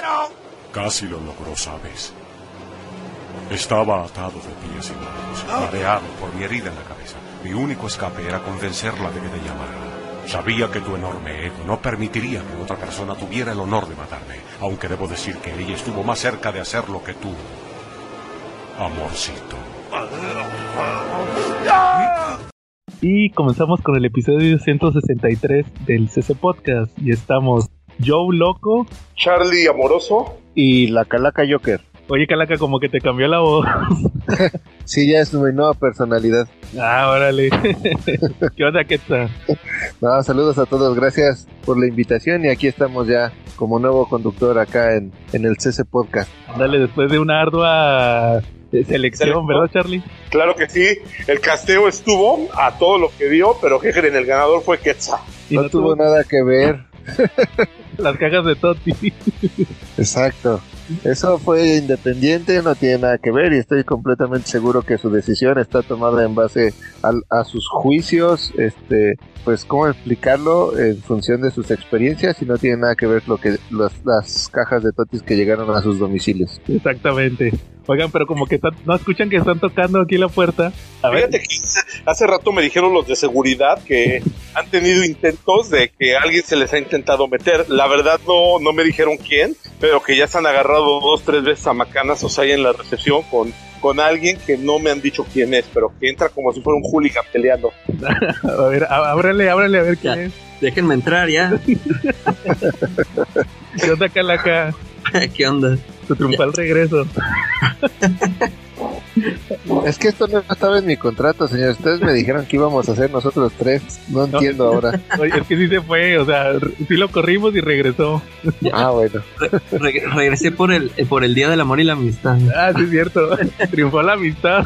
quiero! Casi lo logró, ¿sabes? Estaba atado de pies y manos, mareado por mi herida en la cabeza. Mi único escape era convencerla de que te llamara. Sabía que tu enorme ego no permitiría que otra persona tuviera el honor de matarme, aunque debo decir que ella estuvo más cerca de hacerlo que tú. Amorcito. Y comenzamos con el episodio 163 del CC Podcast. Y estamos Joe Loco Charlie Amoroso. Y la Calaca Joker. Oye, Calaca, como que te cambió la voz. sí, ya es mi nueva personalidad. Ah, órale. ¿Qué onda, qué tal? No, saludos a todos, gracias por la invitación y aquí estamos ya como nuevo conductor acá en, en el CC Podcast. Dale, después de una ardua selección, ¿verdad, Charlie? Claro que sí, el casteo estuvo a todo lo que dio, pero ¿qué creen? El ganador fue Quetzal. No, no tuvo nada que ver. Las cajas de Toti. Exacto. Eso fue independiente, no tiene nada que ver y estoy completamente seguro que su decisión está tomada en base a, a sus juicios, este, pues cómo explicarlo en función de sus experiencias y no tiene nada que ver lo que las, las cajas de totis que llegaron a sus domicilios. Exactamente. Oigan, pero como que están, no escuchan que están tocando aquí la puerta. A Fíjate ver. que hace rato me dijeron los de seguridad que han tenido intentos de que alguien se les ha intentado meter. La verdad no, no me dijeron quién, pero que ya se han agarrado dos, tres veces a macanas, o sea, ahí en la recepción con con alguien que no me han dicho quién es, pero que entra como si fuera un hooligan peleando. a ver, ábrele, ábrele a ver quién ya, es. Déjenme entrar ya. ¿Qué onda, Calaca? ¿Qué onda? Tu triunfal regreso. Es que esto no estaba en mi contrato, señor. Ustedes me dijeron que íbamos a hacer nosotros tres. No entiendo no. ahora. Oye, es que sí se fue, o sea, sí lo corrimos y regresó. Ah, bueno. Re regresé por el, por el Día del Amor y la Amistad. Ah, sí, es cierto. Triunfó la amistad.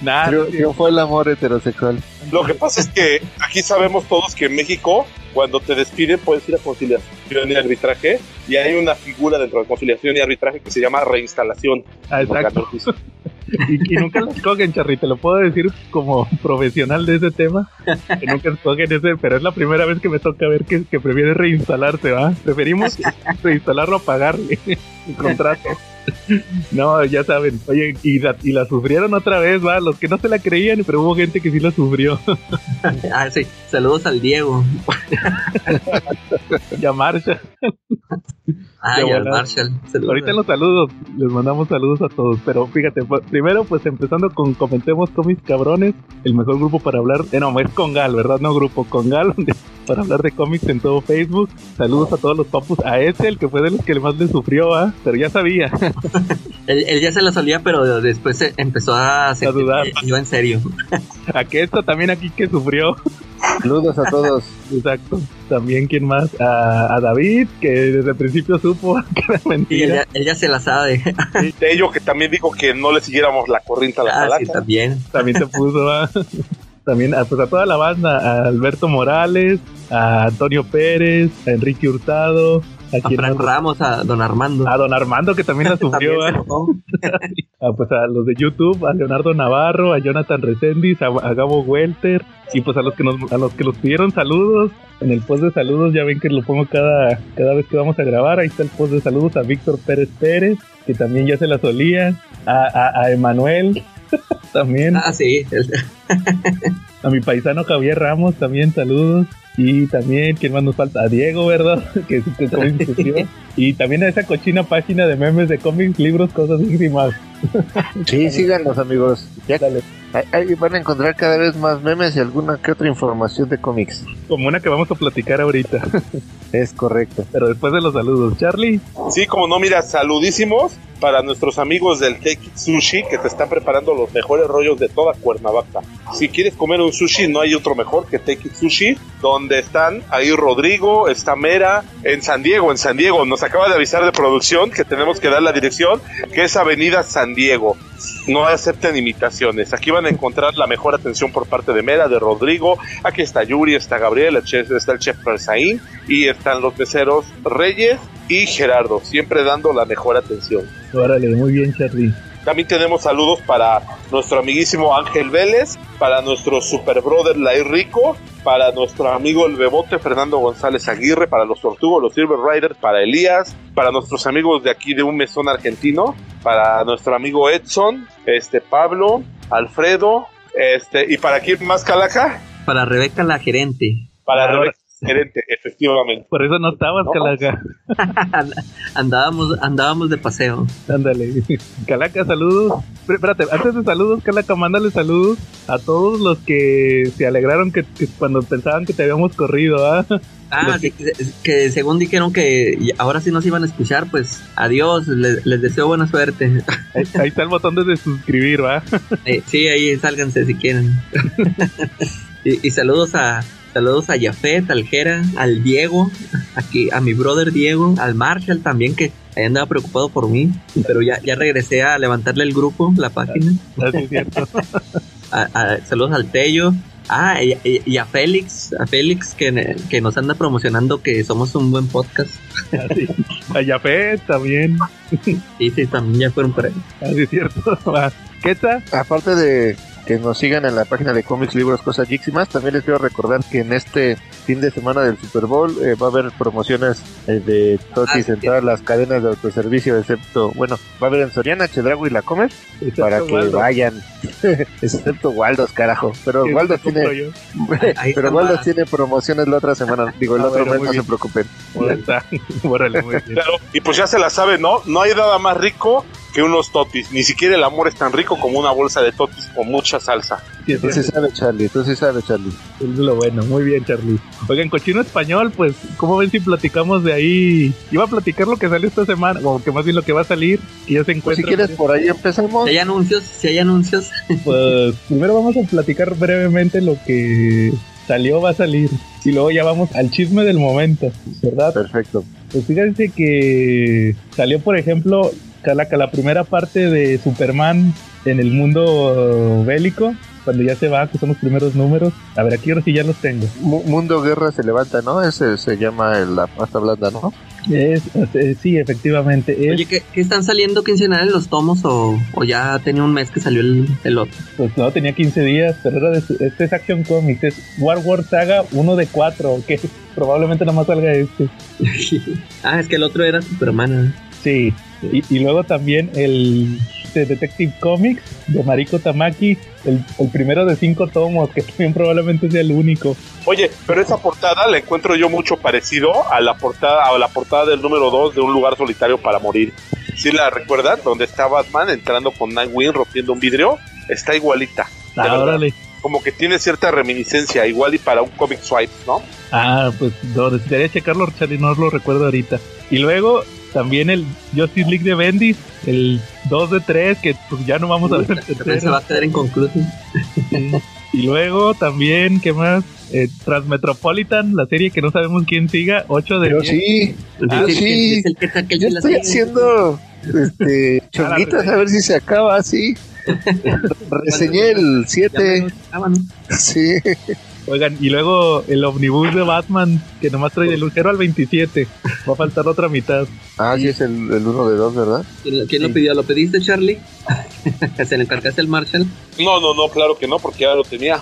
Nada. Triunfó el amor heterosexual. Lo que pasa es que aquí sabemos todos que en México, cuando te despiden, puedes ir a conciliación y arbitraje. Y hay una figura dentro de conciliación y arbitraje que se llama reinstalación. Ah, exacto. y, y, nunca lo escogen, Charly, te lo puedo decir como profesional de ese tema. Que nunca escogen ese, pero es la primera vez que me toca ver que, que prefiere reinstalarse, ¿va? Preferimos reinstalarlo a pagarle el contrato. No, ya saben. Oye, y la, y la, sufrieron otra vez, va. Los que no se la creían, pero hubo gente que sí la sufrió. ah, sí. Saludos al Diego. y a Marshall. Ah, y al Marshall. Saludos. Ahorita los saludos. Les mandamos saludos a todos. Pero fíjate, primero, pues empezando con Comentemos Cómics Cabrones, el mejor grupo para hablar. Eh, no, es Congal, ¿verdad? No grupo, Congal, para hablar de cómics en todo Facebook. Saludos a todos los papus. A ese, el que fue de los que más le sufrió, ¿ah? Pero ya sabía. él, él, ya se la solía, pero después empezó a, a dudar. Iba en serio. a que esto también aquí que sufrió. Saludos a todos. Exacto. También, ¿quién más? A, a, David, que desde el principio supo que era mentira. Él ya, él ya se la sabe. Y de ello que también dijo que no le siguiéramos la corriente a la ah, sí, también. También se puso, ¿ah? También a, pues a toda la banda, a Alberto Morales, a Antonio Pérez, a Enrique Hurtado, a, a Frank Ramos, a Don Armando. A Don Armando, que también la sufrió. ¿eh? a, pues a los de YouTube, a Leonardo Navarro, a Jonathan Resendiz, a, a, Gabo Welter, y pues a los que nos, a los que los pidieron saludos. En el post de saludos ya ven que lo pongo cada, cada vez que vamos a grabar. Ahí está el post de saludos a Víctor Pérez Pérez, que también ya se la solía. A, a, a Emanuel, también. Ah, sí. a mi paisano Javier Ramos también, saludos. Y también, ¿quién más nos falta? A Diego, ¿verdad? que, que también discutió. Y también a esa cochina página de memes de cómics, libros, cosas y más. sí, síganos, amigos. Ya, Dale. Ahí van a encontrar cada vez más memes y alguna que otra información de cómics. Como una que vamos a platicar ahorita. es correcto. Pero después de los saludos, Charlie. Sí, como no, mira, saludísimos para nuestros amigos del Take Sushi que te están preparando los mejores rollos de toda Cuernavaca. Si quieres comer un sushi, no hay otro mejor que Take It Sushi, donde están ahí Rodrigo, está Mera, en San Diego, en San Diego. Nos acaba de avisar de producción que tenemos que dar la dirección, que es Avenida San Diego. No acepten imitaciones. Aquí van a encontrar la mejor atención por parte de Mera, de Rodrigo. Aquí está Yuri, está Gabriel, está el chef Persaín y están los meseros Reyes y Gerardo, siempre dando la mejor atención. Órale, muy bien, Charlie. También tenemos saludos para nuestro amiguísimo Ángel Vélez, para nuestro super brother Lai Rico, para nuestro amigo el Bebote Fernando González Aguirre, para los Tortugos, los Silver Riders, para Elías, para nuestros amigos de aquí de un mesón argentino, para nuestro amigo Edson, este Pablo, Alfredo, este, y para quién más Calaca, Para Rebeca, la gerente. para Rebeca, gerente, efectivamente. Por eso no estabas, No. Calaca. andábamos, andábamos de paseo. Ándale. Calaca, saludos. Pero, espérate, antes de saludos, Calaca, mándale saludos a todos los que se alegraron que, que cuando pensaban que te habíamos corrido, ¿ah? Ah, Los que, que según dijeron que ahora sí nos iban a escuchar, pues adiós, les, les deseo buena suerte. Ahí, ahí está el botón de suscribir, ¿va? Eh, sí, ahí sálganse si quieren. y, y saludos a saludos a Jafet, al Jera, al Diego, aquí a mi brother Diego, al Marshall también que ahí andaba preocupado por mí, pero ya, ya regresé a levantarle el grupo, la página. Así es cierto. A- a- saludos al Tello. Ah, y, y- y a Félix, a Félix que, que nos anda promocionando que somos un buen podcast. Así. A Yafet también. Sí, sí, también ya fueron por ahí. Así es cierto. ¿Qué tal? Aparte de que nos sigan en la página de cómics, libros, cosas geeks y más, también les quiero recordar que en este fin de semana del Super Bowl eh, va a haber promociones eh, de Totis Ah, en sí. todas las cadenas de autoservicio, excepto, bueno, va a haber en Soriana, Chedrago y La Comer, para que Waldo. vayan, excepto Waldos, carajo, pero Waldos tiene, pero Waldos tiene promociones la otra semana, digo, el Ah, otro bueno, mes, muy no bien. se preocupen. Muy bien. Claro, y pues ya se la sabe, ¿no? No hay nada más rico que unos totis. Ni siquiera el amor es tan rico como una bolsa de totis con mucha salsa. Sí, es Tú sí cierto. sabes, Charlie, tú sí sabes, Charlie. Es lo bueno, muy bien, Charlie. Oigan, cochino español, pues, ¿cómo ven si platicamos de ahí? Iba a platicar lo que salió esta semana, o que más bien lo que va a salir, y ya se Pues si encuentra. quieres, por ahí empezamos. Si hay anuncios, si hay anuncios, Pues primero vamos a platicar brevemente lo que salió, va a salir. Y luego ya vamos al chisme del momento, ¿verdad? Perfecto. Pues fíjense que salió, por ejemplo, Calaca, la primera parte de Superman en el mundo bélico, cuando ya se va, que son los primeros números. A ver, aquí ahora sí ya los tengo. Mu- Mundo Guerra se levanta, ¿no? Ese se llama el- la pasta blanda, ¿no? Es, eh, sí, efectivamente. Es, oye, ¿qué, qué están saliendo quincenales los tomos o, o ya tenía un mes que salió el, el otro? Pues no, tenía 15 días, pero era de, su- este es Action Comics, es War War Saga 1 de 4, que probablemente nomás salga este. ah, es que el otro era Superman. ¿eh? Sí, y, y luego también el de Detective Comics de Mariko Tamaki, el, el primero de cinco tomos, que también probablemente sea el único. Oye, pero esa portada la encuentro yo mucho parecido a la portada, a la portada del número 2 de Un lugar solitario para morir. ¿Sí la recuerdan? Donde está Batman entrando con Nightwing rompiendo un vidrio. Está igualita. Ah, órale. Como que tiene cierta reminiscencia, igual y para un comic swipe, ¿no? Ah, pues no, necesitaría checarlo, Charlie, no lo recuerdo ahorita. Y luego también el Justice League de Bendis, el 2 de 3, que pues ya no vamos a ver el se va a quedar inconcluso. Y luego también, ¿qué más? Eh, Transmetropolitan, la serie que no sabemos quién siga, 8 de Pero 10. sí, Ah, el- sí. Es el que yo sí estoy haciendo este, chonguitas a ver si se acaba así. Reseñé el Ya 7, menos- ah, sí. Oigan, y luego el omnibus de Batman, que nomás trae del 0 al 27. Va a faltar otra mitad. Ah, sí, es el, el 1 de 2, ¿verdad? ¿Quién, lo- quién Sí. lo pidió? ¿Lo pediste, Charlie? ¿Se le encargaste al Marshall? No, no, no, claro que no, porque ya lo tenía.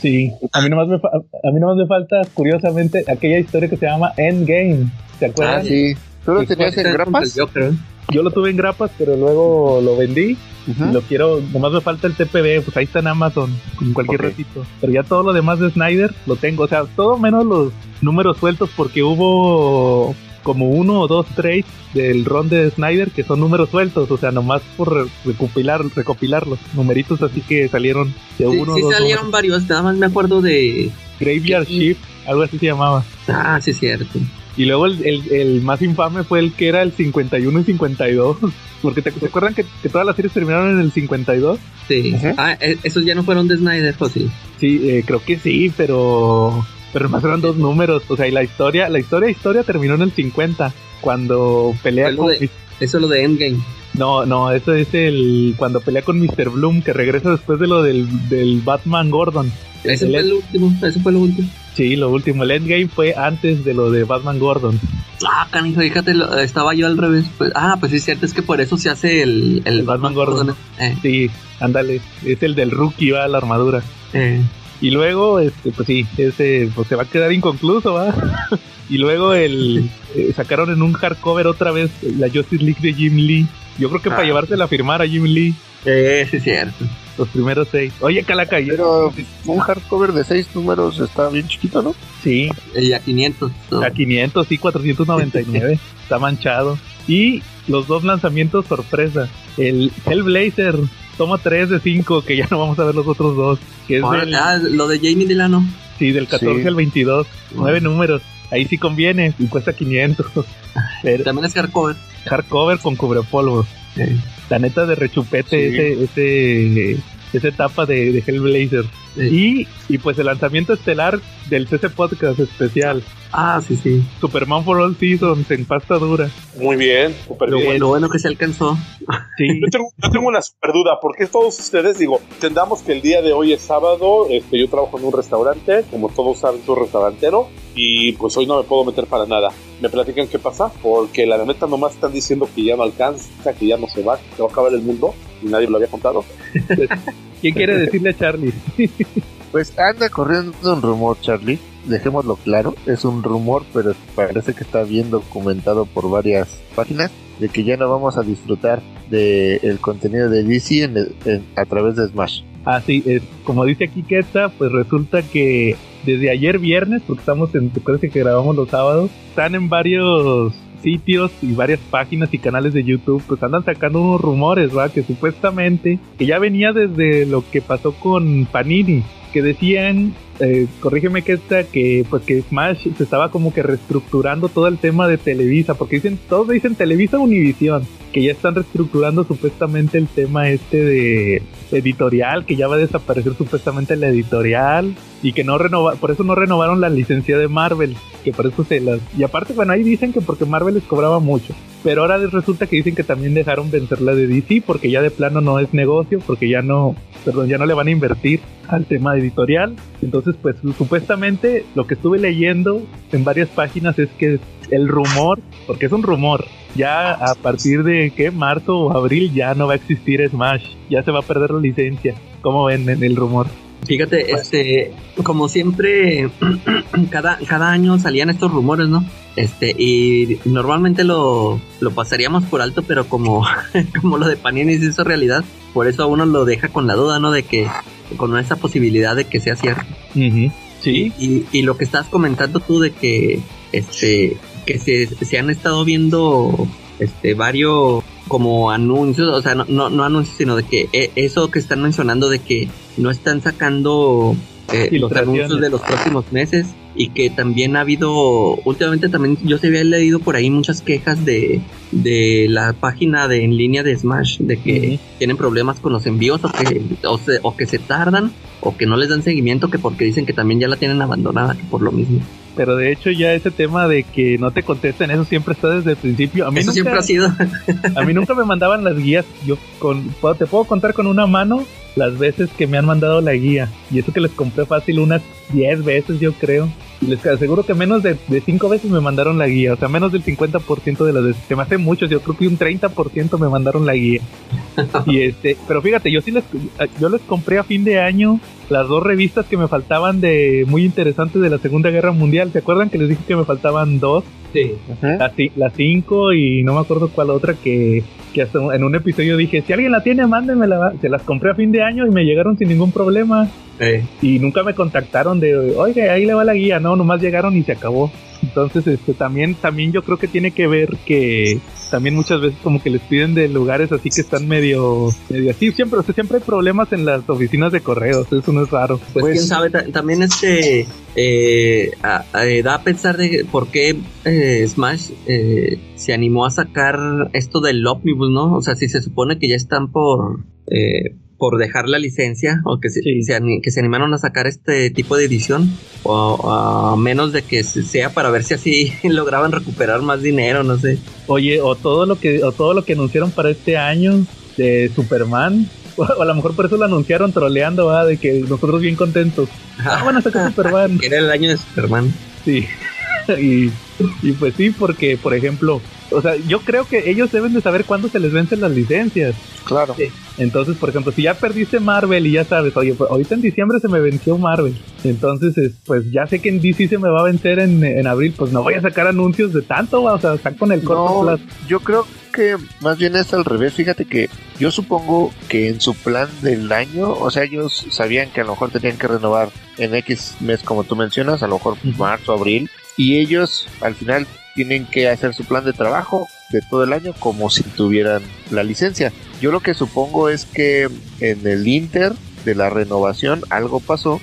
Sí, a mí nomás me, fa- a mí nomás me falta, curiosamente, aquella historia que se llama Endgame. ¿Se acuerdan? Ah, Sí. ¿Tú lo tenías en grapas? Yo creo. Yo lo tuve en grapas, pero luego lo vendí y lo quiero. Nomás me falta el TPB, pues ahí está en Amazon, con cualquier ratito. Pero ya todo lo demás de Snyder lo tengo. O sea, todo menos los números sueltos, porque hubo como uno o dos trades del ron de Snyder que son números sueltos, o sea, nomás por re- recopilar, recopilarlos, numeritos así que salieron de Sí, uno sí o dos salieron varios, nada más me acuerdo de... Graveyard. Shift, algo así se llamaba. Ah, sí, cierto. Y luego el, el- el más infame fue el que era el 51 y 52. Porque te, ¿te acuerdan que, que todas las series terminaron en el 52? Sí. Ujú. Ah, e- esos ya no fueron de Snyder, ¿o sí? Sí, eh, creo que sí, pero pero más eran dos números. O sea, y la historia, la historia historia terminó en el 50 cuando pelea con de- Eso es lo de Endgame. No, no, eso es el cuando pelea con Mr. Bloom, que regresa después de lo del, del Batman Gordon. Ese El- fue el último, eso fue lo último. Sí, lo último. El Endgame fue antes de lo de Batman Gordon. Ah, canijo, fíjate, lo- estaba yo al revés. Pues, ah, pues sí, es cierto, es que por eso se hace el, el, El Batman Gordon. Eh, Sí, ándale. Es el del rookie, va, la armadura. eh, Y luego, este, pues sí, ese pues se va a quedar inconcluso, ¿va? y luego el eh, sacaron en un hardcover otra vez la Justice League de Jim Lee. Yo creo que para Ah. llevársela a firmar a Jim Lee eh, sí, es cierto. los primeros seis. Oye, Calaca, Pero un hardcover de seis números está bien chiquito, ¿no? sí, Y a 500. so. a 500 y 499. está manchado. Y los dos lanzamientos sorpresa. El Hellblazer toma 3 de 5, que ya no vamos a ver los otros dos. Que es Ahora, del, ah, lo de Jamie Delano. sí, del 14 Sí. al 22. Nueve números. Ahí sí conviene y cuesta 500. Pero También es hardcover. hardcover con cubrepolvos. Eh, La neta de rechupete Sí. ese, ese, esa etapa de, de Hellblazer. Y, y pues el lanzamiento estelar del CC Podcast especial. Ah, sí, sí. Superman for All Seasons en pasta dura. Muy bien, Lo, bien. bueno- lo bueno que se alcanzó. Sí, Yo tengo, yo tengo una super duda, porque todos ustedes, digo, entendamos que el día de hoy es sábado, este, yo trabajo en un restaurante, como todos saben, soy restaurantero, y pues hoy no me puedo meter para nada. ¿Me platican qué pasa? Porque la neta nomás están diciendo que ya no alcanza, que ya no se va, que se va a acabar el mundo, y nadie lo había contado. ¿Qué quiere decirle a Charlie? Pues anda corriendo un rumor, Charlie. Dejémoslo claro, es un rumor, pero parece que está bien documentado por varias páginas de que ya no vamos a disfrutar del contenido de DC en el- en- a través de Smash. Así es, como dice aquí Queta, pues resulta que desde ayer viernes, porque estamos en, parece que grabamos los sábados, están en varios sitios y varias páginas y canales de YouTube, pues andan sacando unos rumores, va, que supuestamente, que ya venía desde lo que pasó con Panini, que decían, eh, corrígeme que esta, que pues que Smash se estaba como que reestructurando todo el tema de Televisa, porque dicen, todos dicen Televisa Univisión, que ya están reestructurando supuestamente el tema este de editorial, que ya va a desaparecer supuestamente la editorial y que no renova, por eso no renovaron la licencia de Marvel, que por eso se las y aparte bueno ahí dicen que porque Marvel les cobraba mucho, pero ahora resulta que dicen que también dejaron vencer la de DC porque ya de plano no es negocio, porque ya no, perdón, ya no le van a invertir al tema editorial, entonces pues supuestamente lo que estuve leyendo en varias páginas es que el rumor, porque es un rumor, ya a partir de que marzo o abril ya no va a existir Smash, ya se va a perder la licencia. ¿Cómo ven en el rumor? Fíjate, este, como siempre, cada, cada año salían estos rumores, ¿no? Este, y normalmente lo, lo pasaríamos por alto, pero como, como lo de Panini se hizo realidad, por eso a uno lo deja con la duda, ¿no? De que, con esa posibilidad de que sea cierto. Sí, Y, y lo que estás comentando tú de que, este, que se, se han estado viendo, este, varios como anuncios, o sea, no, no, no anuncios, sino de que eh, eso que están mencionando de que no están sacando eh, los anuncios de los próximos meses y que también ha habido, últimamente también yo se había leído por ahí muchas quejas de, de la página de en línea de Smash, de que tienen problemas con los envíos o que, o, se- o que se tardan o que no les dan seguimiento, que porque dicen que también ya la tienen abandonada, que por lo mismo. Pero de hecho ya ese tema de que no te contesten, eso siempre está desde el principio. A mí, Eso nunca, siempre ha sido. a mí nunca me mandaban las guías. Yo con, puedo- te puedo contar con una mano las veces que me han mandado la guía. Y eso que les compré fácil unas 10 veces, yo creo. Y les aseguro que menos de, de 5 veces me mandaron la guía. O sea, menos del 50% de las veces. Se me hace mucho. Yo creo que un 30% me mandaron la guía. y este, pero fíjate, yo sí les, yo les compré a fin de año las dos revistas que me faltaban de muy interesantes de la Segunda Guerra Mundial. ¿Se acuerdan que les dije que me faltaban dos? Sí. La, ci- la 5 y no me acuerdo cuál otra que, que hasta en un episodio dije, si alguien la tiene, mándenmela. Se las compré a fin de año y me llegaron sin ningún problema. Y nunca me contactaron de, oye, ahí le va la guía. No, nomás llegaron y se acabó. Entonces, este, también, también yo creo que tiene que ver que también muchas veces como que les piden de lugares así que están medio, medio así. Siempre, o sea, siempre hay problemas en las oficinas de correos. Eso no es raro. Pues, quién sabe, ta- también este eh, a- a- eh, da a pensar de por qué eh, Smash eh, se animó a sacar esto del Omnibus, ¿no? O sea, si se supone que ya están por eh, por dejar la licencia o que se, Sí. se ani- que se animaron a sacar este tipo de edición o a menos de que se- sea para ver si así lograban recuperar más dinero, no sé. Oye, o todo lo que o todo lo que anunciaron para este año de Superman, o a lo mejor por eso lo anunciaron troleando, de que nosotros bien contentos. Ah, van a sacar Superman. Era el año de Superman. Sí. y, y pues sí, porque por ejemplo, o sea, yo creo que ellos deben de saber cuándo se les vencen las licencias. Claro. Entonces, por ejemplo, si ya perdiste Marvel y ya sabes, oye, pues ahorita en diciembre se me venció Marvel. Entonces, es- pues ya sé que en DC se me va a vencer en, en abril, pues no voy a sacar anuncios de tanto, o sea, están con el corto No, plazo. yo creo que más bien es al revés. Fíjate que yo supongo que en su plan del año, o sea, ellos sabían que a lo mejor tenían que renovar en X mes, como tú mencionas, a lo mejor marzo, abril, y ellos al final tienen que hacer su plan de trabajo de todo el año como si tuvieran la licencia. Yo lo que supongo es que en el Inter de la renovación algo pasó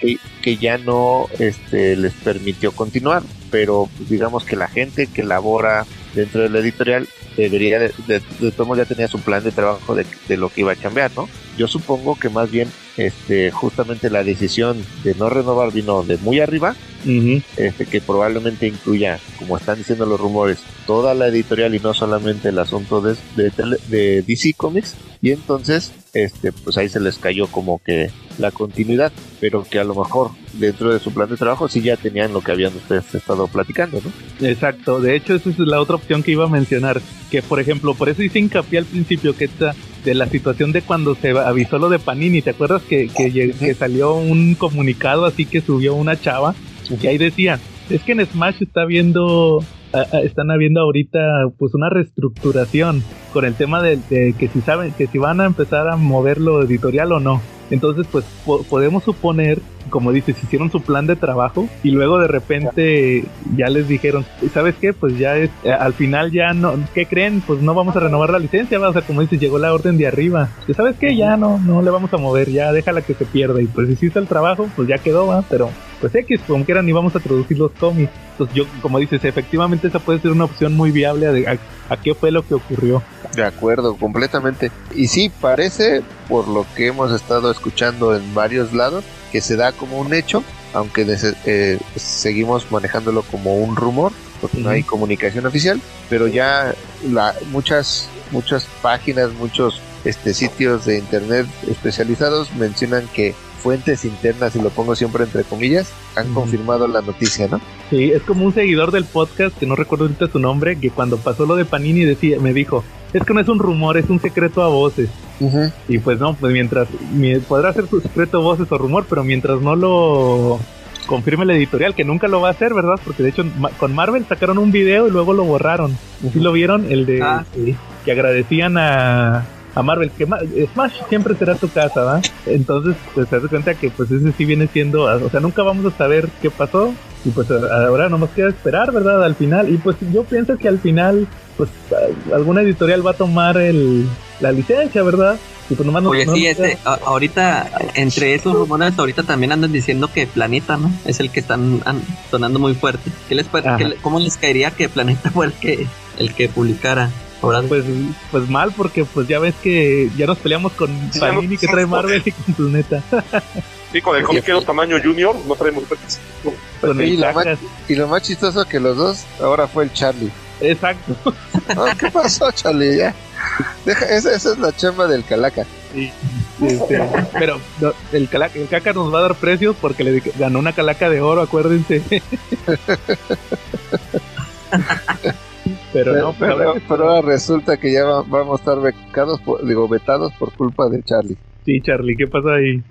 que, que ya no este, les permitió continuar, pero digamos que la gente que labora dentro de la editorial debería de, de, de modos ya tenía su plan de trabajo de, de lo que iba a cambiar, ¿no? Yo supongo que más bien este justamente la decisión de no renovar vino de muy arriba, Ujú. este, que probablemente incluya, como están diciendo los rumores, toda la editorial y no solamente el asunto de, de, de DC Comics, y entonces este pues ahí se les cayó como que la continuidad, pero que a lo mejor dentro de su plan de trabajo sí ya tenían lo que habían ustedes estado platicando, ¿no? Exacto, de hecho esa es la otra opción que iba a mencionar, que por ejemplo, por eso hice hincapié al principio que esta de la situación de cuando se avisó lo de Panini, ¿te acuerdas que, que, que salió un comunicado así que subió una chava y ahí decía, es que en Smash está viendo, a- a- están habiendo ahorita pues una reestructuración con el tema de, de que si saben, que si van a empezar a mover lo editorial o no. Entonces pues po- podemos suponer, como dices, hicieron su plan de trabajo y luego de repente ya les dijeron, ¿sabes qué? Pues ya es, eh, al final ya no, ¿qué creen? Pues no vamos a renovar la licencia, ¿va? o sea, como dices, llegó la orden de arriba. ¿Sabes qué? Ya no, no le vamos a mover, ya déjala que se pierda y pues hiciste el trabajo, pues ya quedó, va, pero pues X, como quieran, ni vamos a traducir los cómics. Entonces yo, como dices, efectivamente esa puede ser una opción muy viable a, a- a qué fue lo que ocurrió. De acuerdo, completamente. Y sí, parece, por lo que hemos estado escuchando en varios lados, que se da como un hecho, aunque eh, seguimos manejándolo como un rumor, porque no hay comunicación oficial, pero ya la, muchas, muchas páginas, muchos este, sitios de internet especializados mencionan que fuentes internas, y lo pongo siempre entre comillas, han confirmado la noticia, ¿no? Sí, es como un seguidor del podcast, que no recuerdo ahorita su nombre, que cuando pasó lo de Panini decía, me dijo, es que no es un rumor, es un secreto a voces. Y pues no, pues mientras, mi- podrá ser su secreto a voces o rumor, pero mientras no lo confirme la editorial, que nunca lo va a hacer, ¿verdad? Porque de hecho con Marvel sacaron un video y luego lo borraron. ¿Sí lo vieron? El de Ah, sí. que agradecían a, a Marvel, que Ma- Smash siempre será tu casa, ¿va? Entonces, pues te das cuenta que pues ese sí viene siendo, o sea, nunca vamos a saber qué pasó y pues ahora nomás queda esperar, ¿verdad? Al final, y pues yo pienso que al final, pues alguna editorial va a tomar el, la licencia, ¿verdad? Y pues nomás no- Oye, no sí, nos este, a- ahorita, entre esos rumores, ahorita también andan diciendo que Planeta, ¿no? Es el que están an- sonando muy fuerte. ¿Qué les, qué ¿Cómo les caería que Planeta fue el que, el que publicara? Ahora, Pues, pues mal, porque pues ya ves que ya nos peleamos con Sí, Panini no- que trae Marvel y con Planeta. Sí, con el comiquero tamaño junior no traemos con Y ma- Cacas. y lo más chistoso que los dos ahora fue el Charlie. Exacto. Ah, ¿Qué pasó, Charlie? Ya. Deja, esa, esa es la chamba del calaca. Sí, este, pero no, el, cala- el caca nos va a dar precios porque le di- ganó una calaca de oro, acuérdense. pero no, pero, pero, ahora resulta que ya va- vamos a estar becados, por- digo, vetados por culpa de Charlie. sí, Charlie, ¿qué pasa ahí?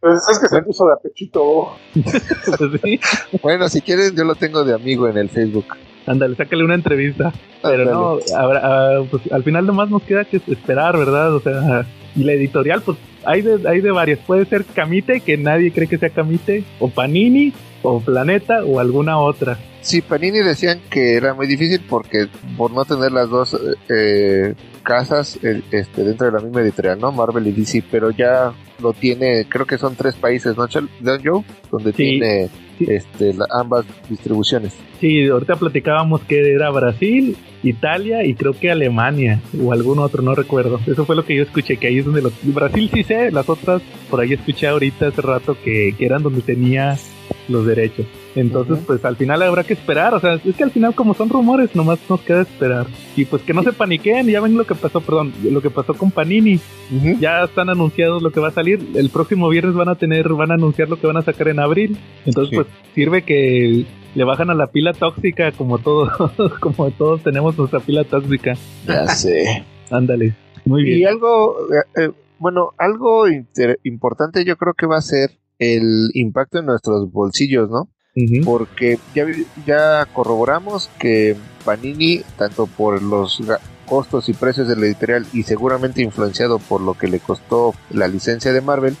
Pues es que se puso de apechito. Pues sí, Bueno, si quieren, yo lo tengo de amigo en el Facebook. ándale, sácale una entrevista. Pero no, habrá- ah, pues al final nomás nos queda que esperar, ¿verdad? O sea, y la editorial, pues hay de, hay de varias. Puede ser Camite, que nadie cree que sea Camite, o Panini, o Planeta, o alguna otra. Sí, Panini decían que era muy difícil porque por no tener las dos eh, casas eh, este, dentro de la misma editorial, ¿no? Marvel y DC, pero ya lo tiene, creo que son tres países, ¿no, Don Joe? Donde Sí. tiene Sí. este, la- ambas distribuciones. Sí, ahorita platicábamos que era Brasil, Italia y creo que Alemania o algún otro, no recuerdo. Eso fue lo que yo escuché, que ahí es donde los... Brasil sí sé, las otras por ahí escuché ahorita hace rato que, que eran donde tenía los derechos. Entonces, pues al final habrá que esperar, o sea, es que al final como son rumores, nomás nos queda esperar. Y pues que no se paniquen, ya ven lo que pasó, perdón, lo que pasó con Panini. Ya están anunciados lo que va a salir. El próximo viernes van a tener, van a anunciar lo que van a sacar en abril. Entonces, Sí. pues sirve que le bajan a la pila tóxica como todos, como todos tenemos nuestra pila tóxica. Ya sé. Ándale. Muy Y bien. algo, eh, eh, bueno, algo inter- importante yo creo que va a ser el impacto en nuestros bolsillos, ¿no? Porque ya, ya corroboramos que Panini, tanto por los costos y precios de la editorial y seguramente influenciado por lo que le costó la licencia de Marvel,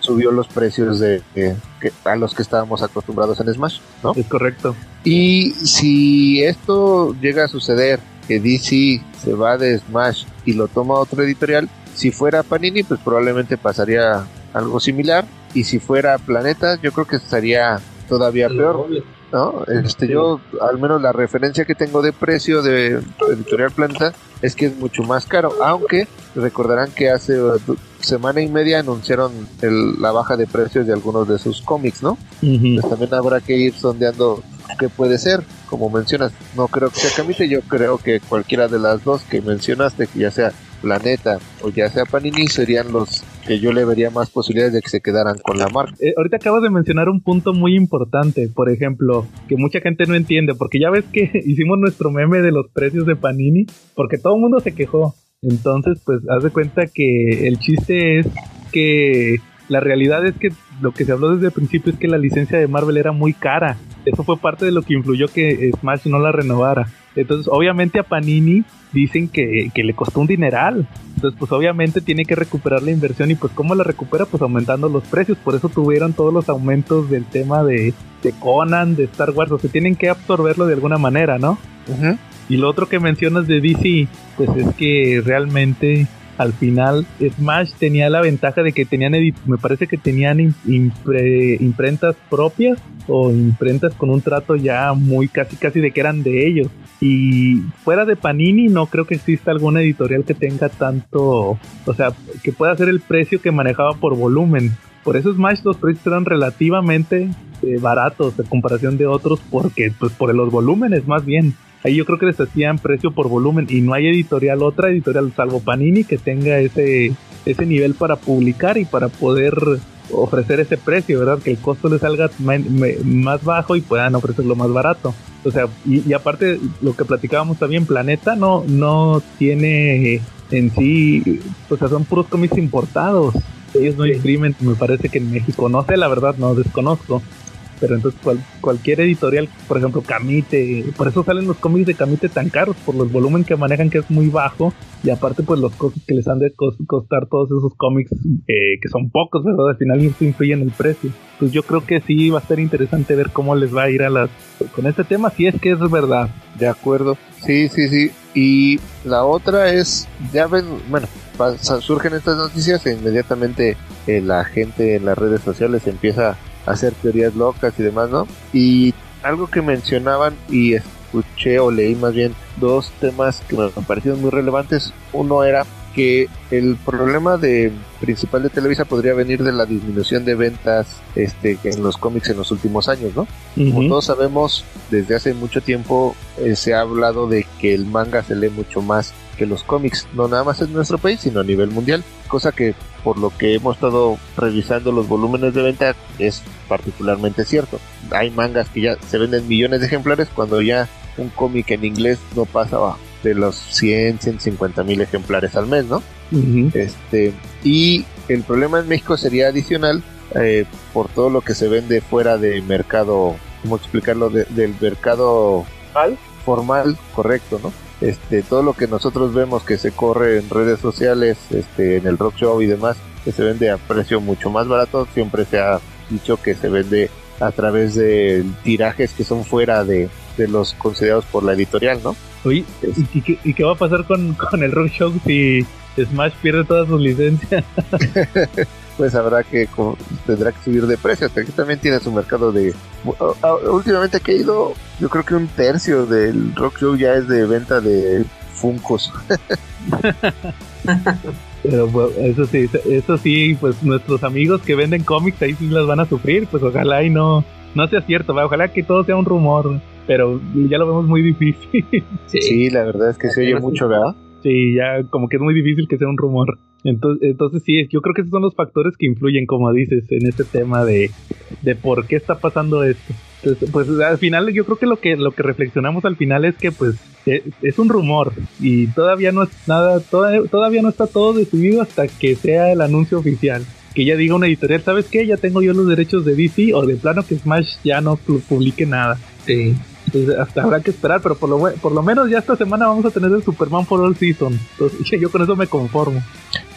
subió los precios de, de- que- a los que estábamos acostumbrados en Smash, ¿no? Es correcto. Y si esto llega a suceder, que DC se va de Smash y lo toma otro editorial, si fuera Panini, pues probablemente pasaría algo similar. Y si fuera Planeta, yo creo que estaría todavía peor, ¿no? Este, yo, al menos la referencia que tengo de precio de Editorial Planeta es que es mucho más caro, aunque recordarán que hace semana y media anunciaron el- la baja de precios de algunos de sus cómics, ¿no? Pues también habrá que ir sondeando qué puede ser. Como mencionas, no creo que sea Camite, yo creo que cualquiera de las dos que mencionaste, que ya sea Planeta o ya sea Panini, serían los que yo le vería más posibilidades de que se quedaran con la marca. Eh, ahorita acabas de mencionar un punto muy importante, por ejemplo, que mucha gente no entiende, porque ya ves que hicimos nuestro meme de los precios de Panini, porque todo el mundo se quejó. Entonces, pues, haz de cuenta que el chiste es que la realidad es que lo que se habló desde el principio es que la licencia de Marvel era muy cara. Eso fue parte de lo que influyó que Smash no la renovara. Entonces, obviamente a Panini dicen que, que le costó un dineral. Entonces, pues obviamente tiene que recuperar la inversión y pues ¿cómo la recupera? Pues aumentando los precios. Por eso tuvieron todos los aumentos del tema de, de Conan, de Star Wars. O sea, tienen que absorberlo de alguna manera, ¿no? Y lo otro que mencionas de DC, pues es que realmente al final Smash tenía la ventaja de que tenían, me parece que tenían im- impre- imprentas propias o imprentas con un trato ya muy casi casi de que eran de ellos. Y fuera de Panini no creo que exista alguna editorial que tenga tanto, o sea, que pueda hacer el precio que manejaba por volumen. Por eso Smash los precios eran relativamente eh, baratos en comparación de otros porque pues por los volúmenes más bien. Ahí yo creo que les hacían precio por volumen y no hay editorial, otra editorial salvo Panini que tenga ese, ese nivel para publicar y para poder ofrecer ese precio, ¿verdad? Que el costo les salga más bajo y puedan ofrecerlo más barato. O sea, y, y aparte lo que platicábamos también, Planeta no, no tiene en sí, o sea, son puros cómics importados. Ellos no imprimen, me parece que en México, no sé, la verdad, no desconozco. Pero entonces cual- cualquier editorial, por ejemplo Camite, por eso salen los cómics de Camite tan caros, por los volumen que manejan que es muy bajo y aparte pues los costos que les han de cos- costar todos esos cómics eh, que son pocos, ¿verdad? Al final eso influye en el precio. Pues yo creo que sí va a ser interesante ver cómo les va a ir a las con este tema, si es que es verdad. De acuerdo. Sí, sí, sí. Y la otra es, ya ven, bueno, surgen estas noticias e inmediatamente eh, la gente en las redes sociales empieza hacer teorías locas y demás, ¿no? Y algo que mencionaban y escuché o leí más bien dos temas que me parecieron muy relevantes. Uno era que el problema de principal de Televisa podría venir de la disminución de ventas este en los cómics en los últimos años, ¿no? Como Ujú. todos sabemos, desde hace mucho tiempo eh, se ha hablado de que el manga se lee mucho más que los cómics, no nada más en nuestro país, sino a nivel mundial, cosa que por lo que hemos estado revisando los volúmenes de venta es particularmente cierto. Hay mangas que ya se venden millones de ejemplares cuando ya un cómic en inglés no pasa de los 100, 150 mil ejemplares al mes, ¿no? Ujú. Este, y el problema en México sería adicional eh, por todo lo que se vende fuera del mercado, ¿cómo explicarlo? De- del mercado ¿Al? formal, correcto, ¿no? Este, todo lo que nosotros vemos que se corre en redes sociales, este, en el rock show y demás, que se vende a precio mucho más barato, siempre se ha dicho que se vende a través de tirajes que son fuera de, de los considerados por la editorial, ¿no? Oye, ¿y, qué, ¿y qué va a pasar con, con el Rock Show si Smash pierde todas sus licencias? pues habrá que co- tendrá que subir de precio hasta que también tiene su mercado de últimamente que ha ido yo creo que un tercio del rock show ya es de venta de funcos Pero bueno, eso sí, eso sí, pues nuestros amigos que venden cómics ahí sí las van a sufrir, pues ojalá y no, no sea cierto, ¿va? ojalá que todo sea un rumor, pero ya lo vemos muy difícil. Sí. sí la verdad es que se oye mucho ¿verdad? Sí, ya como que es muy difícil que sea un rumor. Entonces, entonces sí, yo creo que esos son los factores que influyen, como dices, en este tema de, de por qué está pasando esto. Entonces, pues al final yo creo que lo que lo que reflexionamos al final es que pues e- es, un rumor y todavía no es nada, toda- todavía no está todo decidido hasta que sea el anuncio oficial. Que ya diga una editorial, ¿sabes qué? Ya tengo yo los derechos de DC o de plano que Smash ya no pu- publique nada. Sí. Entonces, hasta habrá que esperar, pero por lo, por lo menos ya esta semana vamos a tener el Superman for All Season. Entonces, yo con eso me conformo.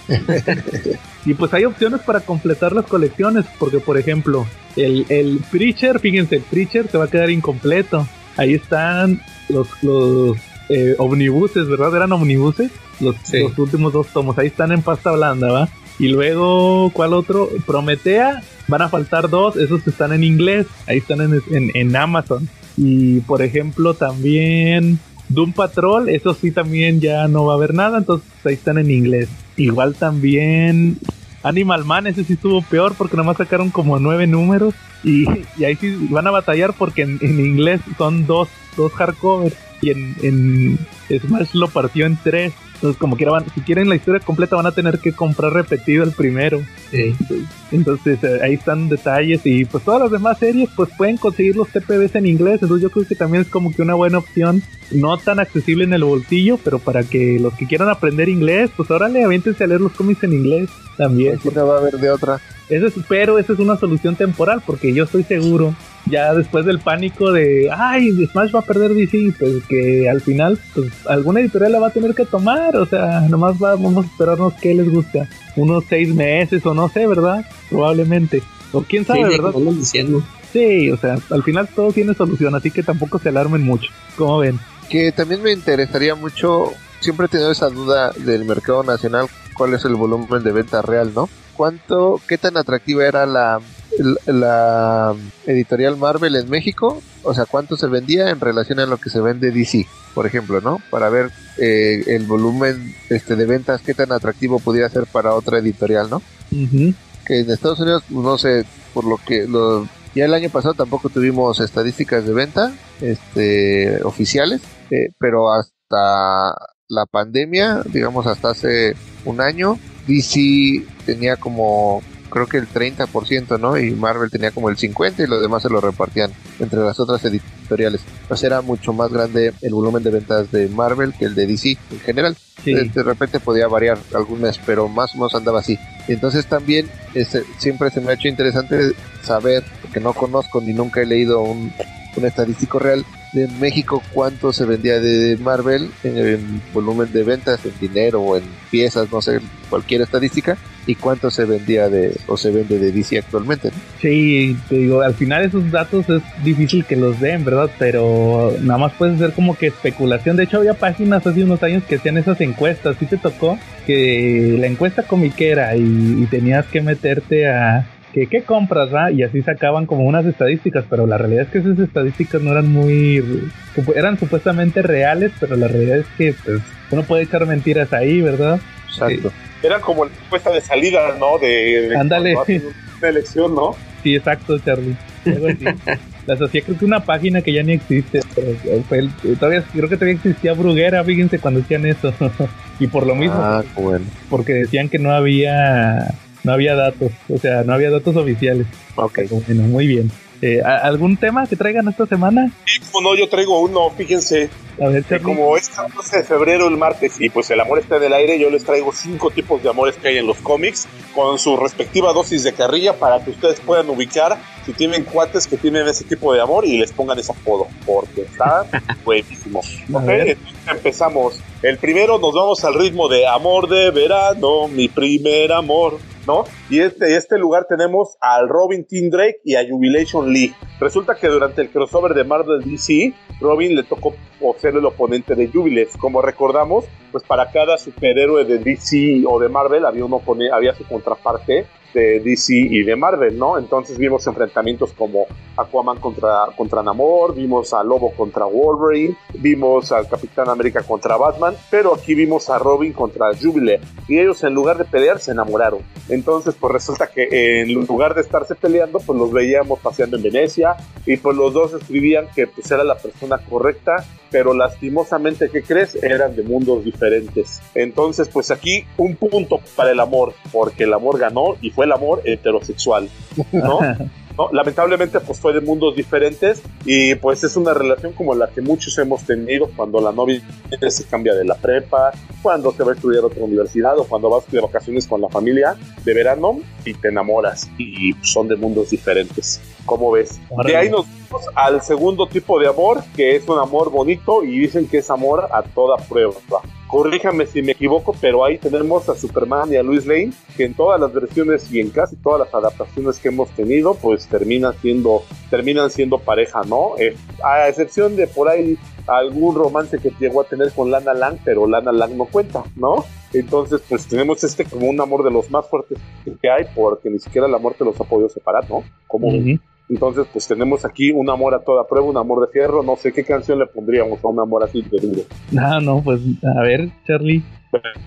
y pues hay opciones para completar las colecciones, porque por ejemplo, el, el Preacher, fíjense, el Preacher se va a quedar incompleto. Ahí están los, los eh, omnibuses, ¿verdad? ¿Eran omnibuses? Los, Sí. los últimos dos tomos, ahí están en pasta blanda, ¿va? Y luego, ¿cuál otro? Prometea, van a faltar dos, esos están en inglés, ahí están en, en, Amazon. Y por ejemplo, también Doom Patrol, eso sí también ya no va a haber nada, entonces ahí están en inglés. Igual también Animal Man, ese sí estuvo peor porque nomás sacaron como nueve números. Y, y ahí sí van a batallar porque en, en inglés son dos, dos hardcovers. Y en, en Smash lo partió en tres. Entonces, como quiera, van- si quieren la historia completa, van a tener que comprar repetido el primero. Sí. Entonces eh, ahí están detalles y pues todas las demás series pues pueden conseguir los TPBs en inglés, entonces yo creo que también es como que una buena opción, no tan accesible en el bolsillo, pero para que los que quieran aprender inglés, pues órale, aviéntense a leer los cómics en inglés también. No va a haber de otra Eso es, pero esa es una solución temporal porque yo estoy seguro, ya después del pánico de, ay, Smash va a perder DC, pues que al final pues alguna editorial la va a tener que tomar, o sea, nomás va- vamos a esperarnos que les gusta, unos seis meses o no sé, ¿verdad? Probablemente. O quién sabe, sí, ¿verdad? como diciendo. Sí, o sea, al final todo tiene solución, así que tampoco se alarmen mucho. ¿Cómo ven? que también me interesaría mucho siempre he tenido esa duda del mercado nacional cuál es el volumen de venta real no cuánto qué tan atractiva era la la editorial Marvel en México o sea cuánto se vendía en relación a lo que se vende DC por ejemplo no para ver eh, el volumen este de ventas qué tan atractivo pudiera ser para otra editorial no que en Estados Unidos pues, no sé por lo que lo ya el año pasado tampoco tuvimos estadísticas de venta este oficiales eh, pero hasta la pandemia digamos hasta hace un año DC tenía como creo que el 30%, ¿no? Y Marvel tenía como el 50% y los demás se lo repartían entre las otras editoriales. Pues era mucho más grande el volumen de ventas de Marvel que el de DC en general. Sí. De, de repente podía variar algún mes, pero más o menos andaba así. Y entonces también este, siempre se me ha hecho interesante saber, porque no conozco ni nunca he leído un, un estadístico real de México cuánto se vendía de Marvel en, en volumen de ventas, en dinero o en piezas, no sé, cualquier estadística, y cuánto se vendía de o se vende de DC actualmente. ¿no? Sí, te digo, al final esos datos es difícil que los den, ¿verdad? Pero nada más puede ser como que especulación. De hecho, había páginas hace unos años que hacían esas encuestas. Sí te tocó que la encuesta comiquera y, y tenías que meterte a que qué compras, ¿va? Y así sacaban como unas estadísticas, pero la realidad es que esas estadísticas no eran muy eran supuestamente reales, pero la realidad es que pues uno puede echar mentiras ahí, ¿verdad? Exacto. Eran como la encuesta de salida, ¿no? De, de Ándale. Una elección, ¿no? Sí, exacto, Charlie. Algo así. Las hacía creo que una página que ya ni existe. Pero fue el- todavía, creo que todavía existía Bruguera, fíjense, cuando hacían eso. y por lo mismo, Ah, bueno. porque decían que no había no había datos, o sea, no había datos oficiales. Ok. Bueno, muy bien. Eh, ¿a- ¿Algún tema que traigan esta semana? Y como no, yo traigo uno, fíjense, A ver, que como es 14 de febrero el martes y pues el amor está en el aire, yo les traigo cinco tipos de amores que hay en los cómics con su respectiva dosis de carrilla para que ustedes puedan ubicar si tienen cuates que tienen ese tipo de amor y les pongan ese apodo, porque está buenísimo. A Ok, ver. entonces empezamos. El primero nos vamos al ritmo de amor de verano, mi primer amor. ¿No? Y este, este lugar tenemos al Robin Team Drake y a Jubilation League. Resulta que durante el crossover de Marvel DC, Robin le tocó ser el oponente de Jubilees. Como recordamos, pues para cada superhéroe de DC o de Marvel había, uno había su contraparte de DC y de Marvel, ¿no? Entonces vimos enfrentamientos como Aquaman contra, contra Namor, vimos a Lobo contra Wolverine, vimos al Capitán América contra Batman, pero aquí vimos a Robin contra Jubilee y ellos en lugar de pelear se enamoraron. Entonces pues resulta que en lugar de estarse peleando pues los veíamos paseando en Venecia y pues los dos escribían que pues era la persona correcta pero lastimosamente, ¿qué crees? Eran de mundos diferentes. Entonces, pues aquí un punto para el amor, porque el amor ganó y fue el amor heterosexual, ¿no? lamentablemente pues fue de mundos diferentes y pues es una relación como la que muchos hemos tenido cuando la novia se cambia de la prepa, cuando te va a estudiar a otra universidad o cuando vas de vacaciones con la familia de verano y te enamoras y son de mundos diferentes. ¿Cómo ves? De ahí nos vamos al segundo tipo de amor, que es un amor bonito y dicen que es amor a toda prueba. Corríjame si me equivoco, pero ahí tenemos a Superman y a Luis Lane, que en todas las versiones y en casi todas las adaptaciones que hemos tenido, pues terminan siendo, terminan siendo pareja, ¿no? Eh, a excepción de por ahí algún romance que llegó a tener con Lana Lang, pero Lana Lang no cuenta, ¿no? Entonces, pues tenemos este como un amor de los más fuertes que hay, porque ni siquiera la muerte los ha podido separar, ¿no? Como entonces, pues tenemos aquí un amor a toda prueba, un amor de fierro. No sé qué canción le pondríamos a un amor así de duro. Ah, no, pues a ver, Charlie.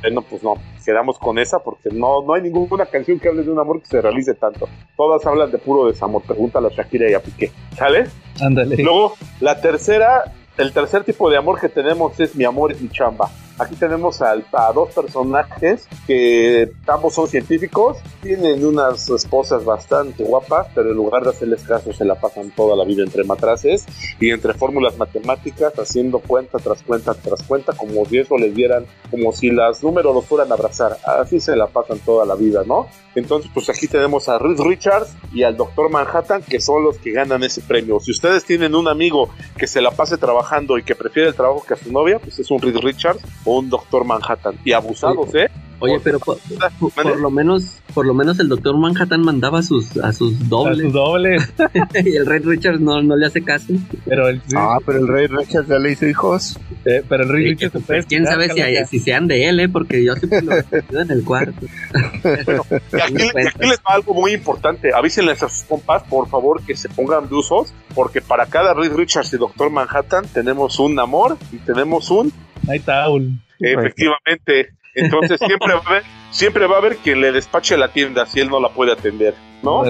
Bueno, pues no, quedamos con esa porque no, no hay ninguna canción que hable de un amor que se realice tanto. Todas hablan de puro desamor. Pregúntale a Shakira y a Piqué. ¿Sale? Ándale. Luego, la tercera, el tercer tipo de amor que tenemos es mi amor es mi chamba. Aquí tenemos a, dos personajes que ambos son científicos, tienen unas esposas bastante guapas, pero en lugar de hacerles caso se la pasan toda la vida entre matraces y entre fórmulas matemáticas, haciendo cuenta tras cuenta tras cuenta, como si eso les dieran, como si las números los fueran a abrazar. Así se la pasan toda la vida, ¿no? Entonces, pues aquí tenemos a Reed Richards y al Doctor Manhattan, que son los que ganan ese premio. Si ustedes tienen un amigo que se la pase trabajando y que prefiere el trabajo que a su novia, pues es un Reed Richards un Doctor Manhattan. Y abusados, ¿eh? Oye, pero por, lo menos, por lo menos el Doctor Manhattan mandaba a sus, a sus dobles. A sus dobles. y el Rey Richards no, no le hace caso. Pero el, ah, pero el Rey Richards ya le hizo hijos. Eh, pero el Rey Richards pues, quién sabe si, si, sean de él, ¿eh? Porque yo siempre lo veo en el cuarto. y aquí, les va algo muy importante. Avísenles a sus compas, por favor, que se pongan usos, porque para cada Rey Richards y Doctor Manhattan tenemos un amor y tenemos un Night Owl. Efectivamente. Entonces siempre va a haber, siempre va a haber quien le despache la tienda si él no la puede atender, ¿no?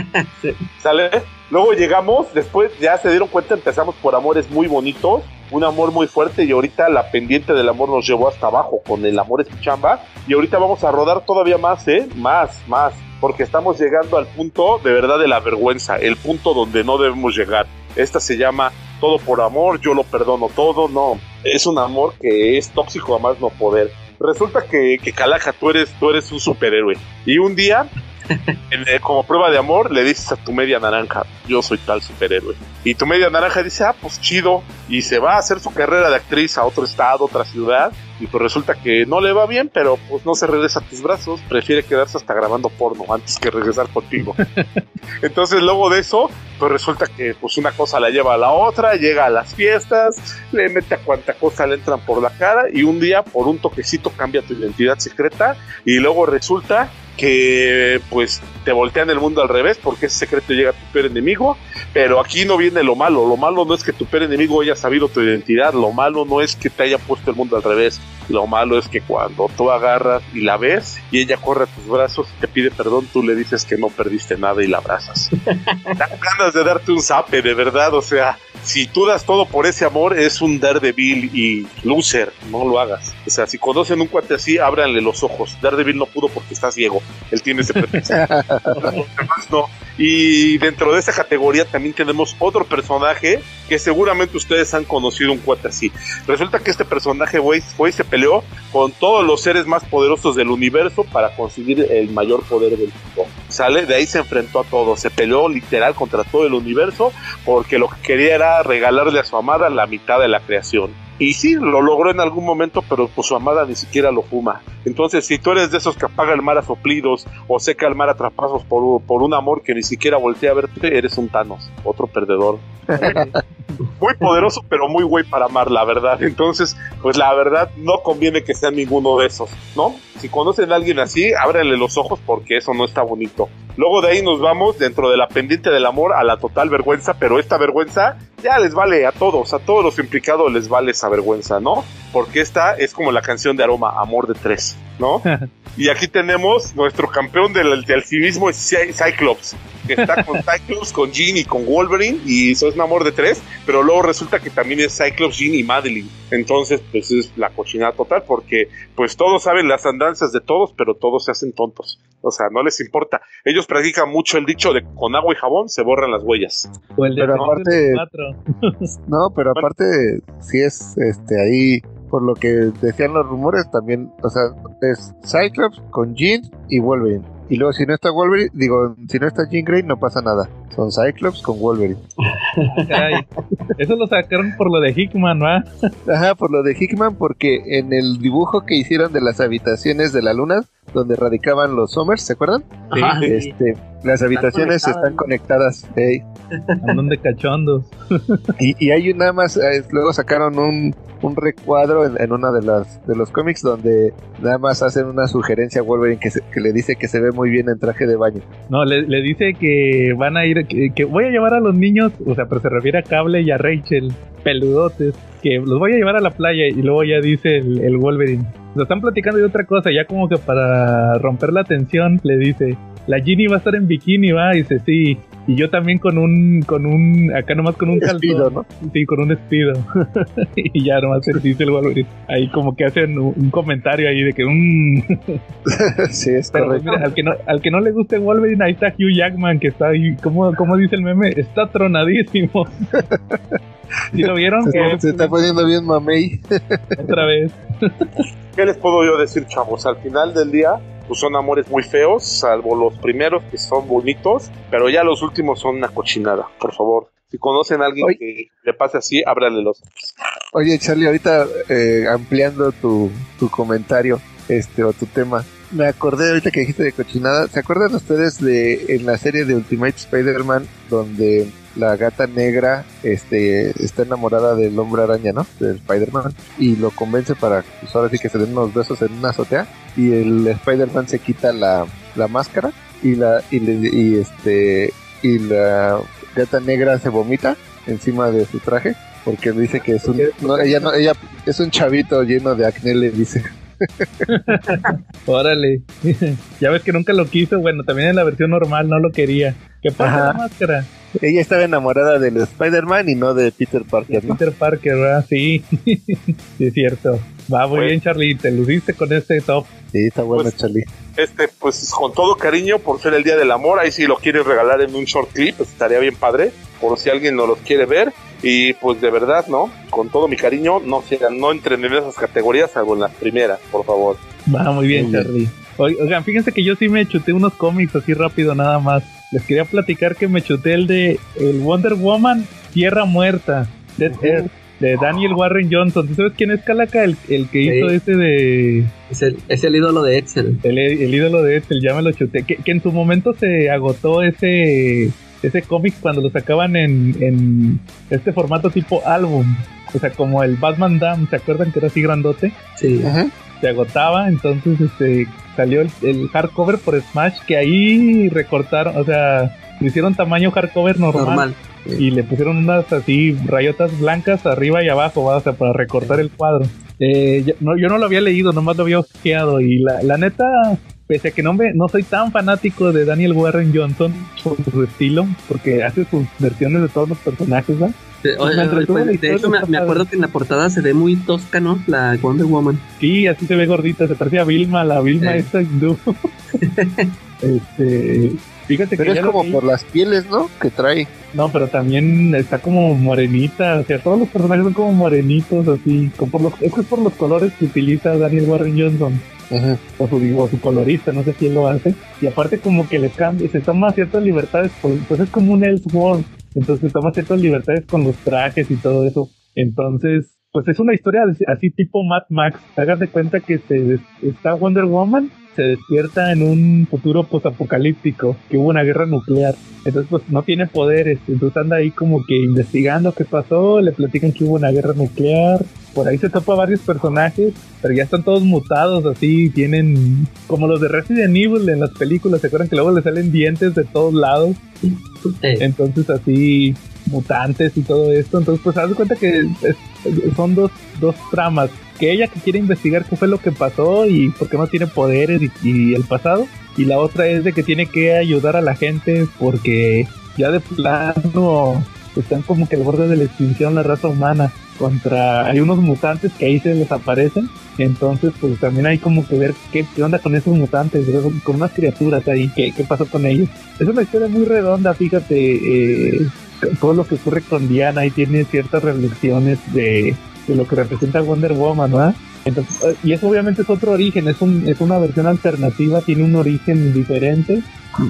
¿Sale? Luego llegamos, después ya se dieron cuenta, empezamos por amores muy bonitos, un amor muy fuerte y ahorita la pendiente del amor nos llevó hasta abajo con el amor es chamba y ahorita vamos a rodar todavía más, ¿eh? Más, más, porque estamos llegando al punto de verdad de la vergüenza, el punto donde no debemos llegar. Esta se llama todo por amor, yo lo perdono todo, no, es un amor que es tóxico a más no poder. Resulta que, que Calaja, tú eres, tú eres un superhéroe. Y un día, eh, como prueba de amor, le dices a tu media naranja, yo soy tal superhéroe. Y tu media naranja dice, ah, pues chido. Y se va a hacer su carrera de actriz a otro estado, otra ciudad. Y pues resulta que no le va bien, pero pues no se regresa a tus brazos. Prefiere quedarse hasta grabando porno antes que regresar contigo. Entonces luego de eso, pues resulta que pues una cosa la lleva a la otra, llega a las fiestas, le mete a cuanta cosa le entran por la cara y un día por un toquecito cambia tu identidad secreta y luego resulta que pues te voltean el mundo al revés porque ese secreto llega a tu peor enemigo, pero aquí no viene lo malo, lo malo no es que tu peor enemigo haya sabido tu identidad, lo malo no es que te haya puesto el mundo al revés, lo malo es que cuando tú agarras y la ves y ella corre a tus brazos y te pide perdón, tú le dices que no perdiste nada y la abrazas. Dan ganas de darte un zape, de verdad, o sea, si tú das todo por ese amor, es un Daredevil y loser, no lo hagas. O sea, si conocen un cuate así, ábranle los ojos. Daredevil no pudo porque está ciego, él tiene ese pretexto. Y dentro de esa categoría también tenemos otro personaje que seguramente ustedes han conocido un cuate así. Resulta que este personaje, güey, fue y se peleó con todos los seres más poderosos del universo para conseguir el mayor poder del mundo. Sale, de ahí se enfrentó a todos, se peleó literal contra todo el universo porque lo que quería era regalarle a su amada la mitad de la creación. Y sí, lo logró en algún momento, pero pues su amada ni siquiera lo fuma. Entonces, si tú eres de esos que apaga el mar a soplidos o seca el mar a trapazos por, por un amor que ni siquiera voltea a verte, eres un Thanos, otro perdedor. muy poderoso, pero muy güey para amar, la verdad. Entonces, pues la verdad, no conviene que sea ninguno de esos, ¿no? Si conocen a alguien así, ábranle los ojos porque eso no está bonito. Luego de ahí nos vamos dentro de la pendiente del amor a la total vergüenza, pero esta vergüenza ya les vale a todos, a todos los implicados les vale esa vergüenza, ¿no? Porque esta es como la canción de aroma, Amor de Tres, ¿no? y aquí tenemos nuestro campeón del, del cinismo, Cyclops, que está con Cyclops, con Jean y con Wolverine, y eso es un amor de tres, pero luego resulta que también es Cyclops, Jean y Madeline. Entonces, pues es la cochinada total, porque pues todos saben las andanzas de todos, pero todos se hacen tontos. O sea, no les importa. Ellos practican mucho el dicho de con agua y jabón se borran las huellas. pero aparte, no, pero aparte, si es este ahí por lo que decían los rumores, también, o sea, es Cyclops con Jean y Wolverine. Y luego, si no está Wolverine, digo, si no está Jean Grey, no pasa nada. Son Cyclops con Wolverine. eso lo sacaron por lo de Hickman, ¿va? Ajá, por lo de Hickman, porque en el dibujo que hicieron de las habitaciones de la luna, donde radicaban los Somers, ¿se acuerdan? Sí. Este, las habitaciones están conectadas. Hey. Andan de cachondos. y, y hay nada más, eh, luego sacaron un, un recuadro en, en, una de las de los cómics donde nada más hacen una sugerencia a Wolverine que, que le dice que se ve muy bien en traje de baño. No, le, le dice que van a ir, que, voy a llevar a los niños, o sea, pero se refiere a Cable y a Rachel, peludotes, que los voy a llevar a la playa y luego ya dice el, el Wolverine. Lo están platicando de otra cosa, ya como que para romper la tensión le dice, la Ginny va a estar en bikini, va, y dice, sí, y yo también con un, con un, acá nomás con un despido, ¿no? Sí, con un despido. y ya nomás se dice el Wolverine. Ahí como que hacen un, comentario ahí de que un... sí, es Pero, correcto. Mira, al que, no, al que no le guste Wolverine, ahí está Hugh Jackman, que está ahí, ¿cómo, cómo dice el meme? Está tronadísimo. ¿Sí lo vieron? Se, se está poniendo bien mamey. Otra vez. ¿Qué les puedo yo decir, chavos? Al final del día, pues son amores muy feos, salvo los primeros que son bonitos, pero ya los últimos son una cochinada, por favor. Si conocen a alguien que le pase así, ábrale los Oye, Charlie, ahorita eh, ampliando tu, tu comentario este o tu tema, me acordé ahorita que dijiste de cochinada. ¿Se acuerdan ustedes de en la serie de Ultimate Spider-Man donde la gata negra este está enamorada del hombre araña, ¿no? Del Spider-Man y lo convence para pues ahora sí que se den unos besos en una azotea y el Spider-Man se quita la, la máscara y la y, le, y este y la gata negra se vomita encima de su traje porque dice que es un no, ella no ella es un chavito lleno de acné le dice Órale. ya ves que nunca lo quiso. Bueno, también en la versión normal no lo quería. ¿Qué pasa la máscara? Ella estaba enamorada del Spider-Man y no de Peter Parker. ¿no? Peter Parker, ¿verdad? Sí. sí, es cierto. Va muy bien, Charlie. Te luciste con este top. Sí, está bueno, Pues, Charlie. Este, pues con todo cariño, por ser el Día del Amor, ahí si lo quieres regalar en un short clip, pues, estaría bien padre, por si alguien no los quiere ver. Y pues de verdad, ¿no? Con todo mi cariño, no sean, no entren en esas categorías, salvo en las primeras, por favor. Va muy bien, Muy bien. Charlie. Oi- Oigan, fíjense que yo sí me chuté unos cómics así rápido nada más. Les quería platicar que me chuté el de el Wonder Woman Tierra Muerta, Dead Earth, de Daniel Warren Johnson. ¿Tú sabes quién es Calaca? El, el que hizo ese de... Es el, es el ídolo de Excel. El, el ídolo de este, ya me lo chuté. Que, que en su momento se agotó ese ese cómic cuando lo sacaban en, en este formato tipo álbum. O sea, como el Batman Dam, ¿se acuerdan que era así grandote? Sí. Ajá. Se agotaba, entonces este salió el, el hardcover por Smash que ahí recortaron, o sea, le hicieron tamaño hardcover normal, Normal. y le pusieron unas así rayotas blancas arriba y abajo, ¿va? o sea, para recortar el cuadro. Eh, yo, no, yo no lo había leído, nomás lo había ojeado y la, la neta, pese a que no, me, no soy tan fanático de Daniel Warren Johnson por su estilo, porque hace sus versiones de todos los personajes, ¿va? Eh, Pues me entretuvo pues, la de hecho, me, acuerdo que en la portada se ve muy tosca, ¿no? La Wonder Woman. Sí, así se ve gordita, se parece a Vilma, la Vilma Sí. esta hindú. este, fíjate Pero que es como por las pieles, ¿no? Que trae. No, pero también está como morenita, o sea, todos los personajes son como morenitos, así, como por los, es que es por los colores que utiliza Daniel Warren Johnson, Ajá. o su, o su colorista, no sé quién lo hace, y aparte como que les cambia, se toma ciertas libertades, pues, pues es como un Elseworld, entonces se toma ciertas libertades con los trajes y todo eso, entonces, pues es una historia así tipo Mad Max. Hagas de cuenta que se está Wonder Woman se despierta en un futuro posapocalíptico, que hubo una guerra nuclear. Entonces, pues no tiene poderes. Entonces anda ahí como que investigando qué pasó, le platican que hubo una guerra nuclear. Por ahí se topa varios personajes, pero ya están todos mutados, así, tienen como los de Resident Evil en las películas, ¿se acuerdan que luego le salen dientes de todos lados? Entonces así mutantes y todo esto. Entonces, pues haz de cuenta que son dos, dos tramas. Que ella que quiere investigar qué fue lo que pasó y por qué no tiene poderes y, el pasado. Y la otra es de que tiene que ayudar a la gente porque ya de plano están como que al borde de la extinción la raza humana contra hay unos mutantes que ahí se desaparecen entonces pues también hay como que ver qué, onda con esos mutantes con unas criaturas ahí qué, qué pasó con ellos es una historia muy redonda fíjate eh, todo lo que ocurre con Diana y tiene ciertas reflexiones de, lo que representa Wonder Woman, ¿no? Entonces, y eso obviamente es otro origen, es, un, es una versión alternativa, tiene un origen diferente,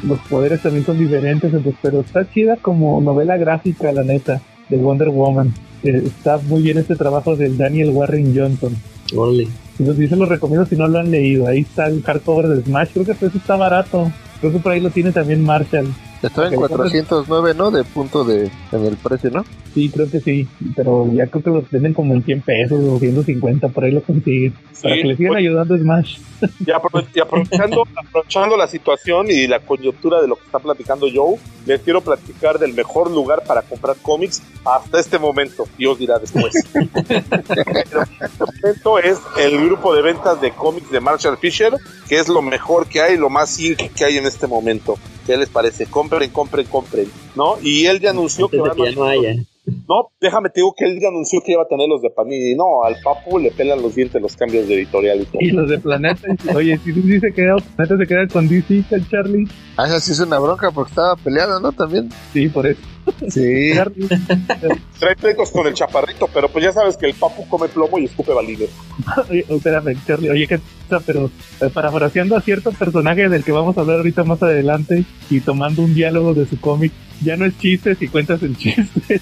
los poderes también son diferentes, entonces, pero está chida como novela gráfica, la neta, de Wonder Woman. Eh, está muy bien este trabajo del Daniel Warren Johnson. Ole. Entonces, se los recomiendo si no lo han leído. Ahí está el hardcover de Smash, creo que eso está barato. Creo que por ahí lo tiene también Marshall. Estaba en 409, ¿no? De punto de en el precio, ¿no? Sí, creo que sí, pero ya creo que los venden como en 100 pesos o 150, por ahí lo consiguen. para que le sigan ayudando Smash. Y, aprovechando, aprovechando la situación y la coyuntura de lo que está platicando Joe, les quiero platicar del mejor lugar para comprar cómics hasta este momento, y os dirá después. este momento es el grupo de ventas de cómics de Marshall Fisher, que es lo mejor que hay, lo más ink que hay en este momento. ¿Qué les parece? Compren, compren, compren, ¿no? Y él ya anunció que, ya no haya. No, déjame te digo que él ya anunció que iba a tener los de Panini. No, al Papu le pelan los dientes los cambios de editorial. Y, los de Planeta. Oye, si dice que Planeta se queda con DC, el Charlie. Ah, esa sí es una bronca porque estaba peleado, ¿no? También. Sí, por eso. Sí. Trae pleitos con el chaparrito, pero pues ya sabes que el Papu come plomo y escupe valido. Oye, espérame, Charlie. Oye, que pero eh, parafraseando a cierto personaje del que vamos a hablar ahorita más adelante y tomando un diálogo de su cómic, ya no es chistes y cuentas el chiste.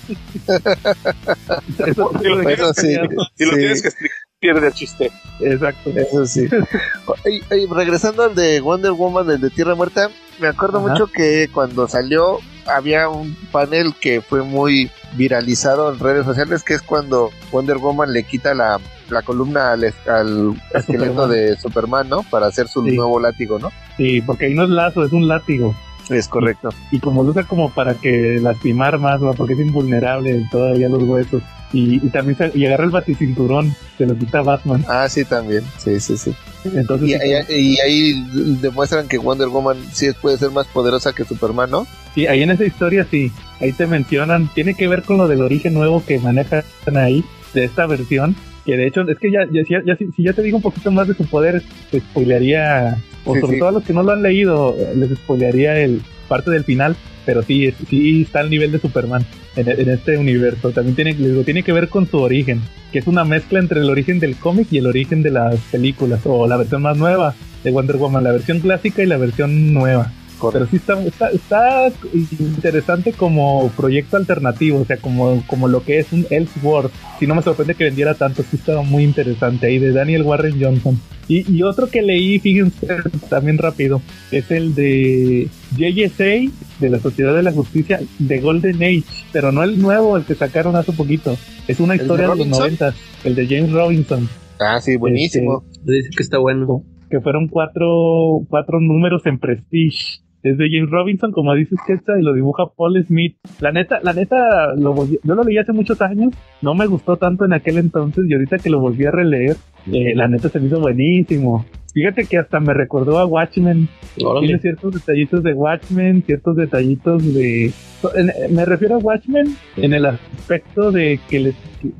eso, si lo, tienes, sí, si lo tienes que explicar, pierde el chiste. Exacto. Eso sí. y, regresando al de Wonder Woman, el de Tierra Muerta, me acuerdo mucho que cuando salió había un panel que fue muy viralizado en redes sociales, que es cuando Wonder Woman le quita la, columna al, esqueleto de Superman, ¿no? Para hacer su nuevo látigo, ¿no? Sí, porque ahí no es lazo, es un látigo. Es correcto. Y, como lo usa como para que lastimar más, porque es invulnerable todavía los huesos. Y, también y agarra el baticinturón, se lo quita Batman. Ah, sí, también. Sí, sí, sí. Entonces, y, ahí demuestran que Wonder Woman sí puede ser más poderosa que Superman, ¿no? Sí, ahí en esa historia sí. Ahí te mencionan, tiene que ver con lo del origen nuevo que manejan ahí, de esta versión. Que de hecho, es que ya, ya, ya, si, ya te digo un poquito más de su poder, te spoilearía, o sobre todo a los que no lo han leído, les spoilearía el parte del final pero sí, sí está al nivel de Superman en, este universo. También tiene, tiene que ver con su origen, que es una mezcla entre el origen del cómic y el origen de las películas, o la versión más nueva de Wonder Woman, la versión clásica y la versión nueva. Pero sí está, está, interesante como proyecto alternativo, o sea, como, como lo que es un Elseworld. Si no me sorprende que vendiera tanto, sí estaba muy interesante ahí, de Daniel Warren Johnson. Y, y otro que leí, fíjense, también rápido, es el de JSA, de la Sociedad de la Justicia, de Golden Age, pero no el nuevo, el que sacaron hace poquito. Es una historia de, los 90, el de James Robinson. Ah, sí, buenísimo. Este, dice que está bueno. Que fueron cuatro, cuatro números en Prestige es de James Robinson, como dices que está, y lo dibuja Paul Smith. La neta, la neta, lo yo lo leí hace muchos años, no me gustó tanto en aquel entonces, y ahorita que lo volví a releer, eh, la neta se me hizo buenísimo. Fíjate que hasta me recordó a Watchmen. Tiene ciertos detallitos de Watchmen, ciertos detallitos de... me refiero a Watchmen en el aspecto de que les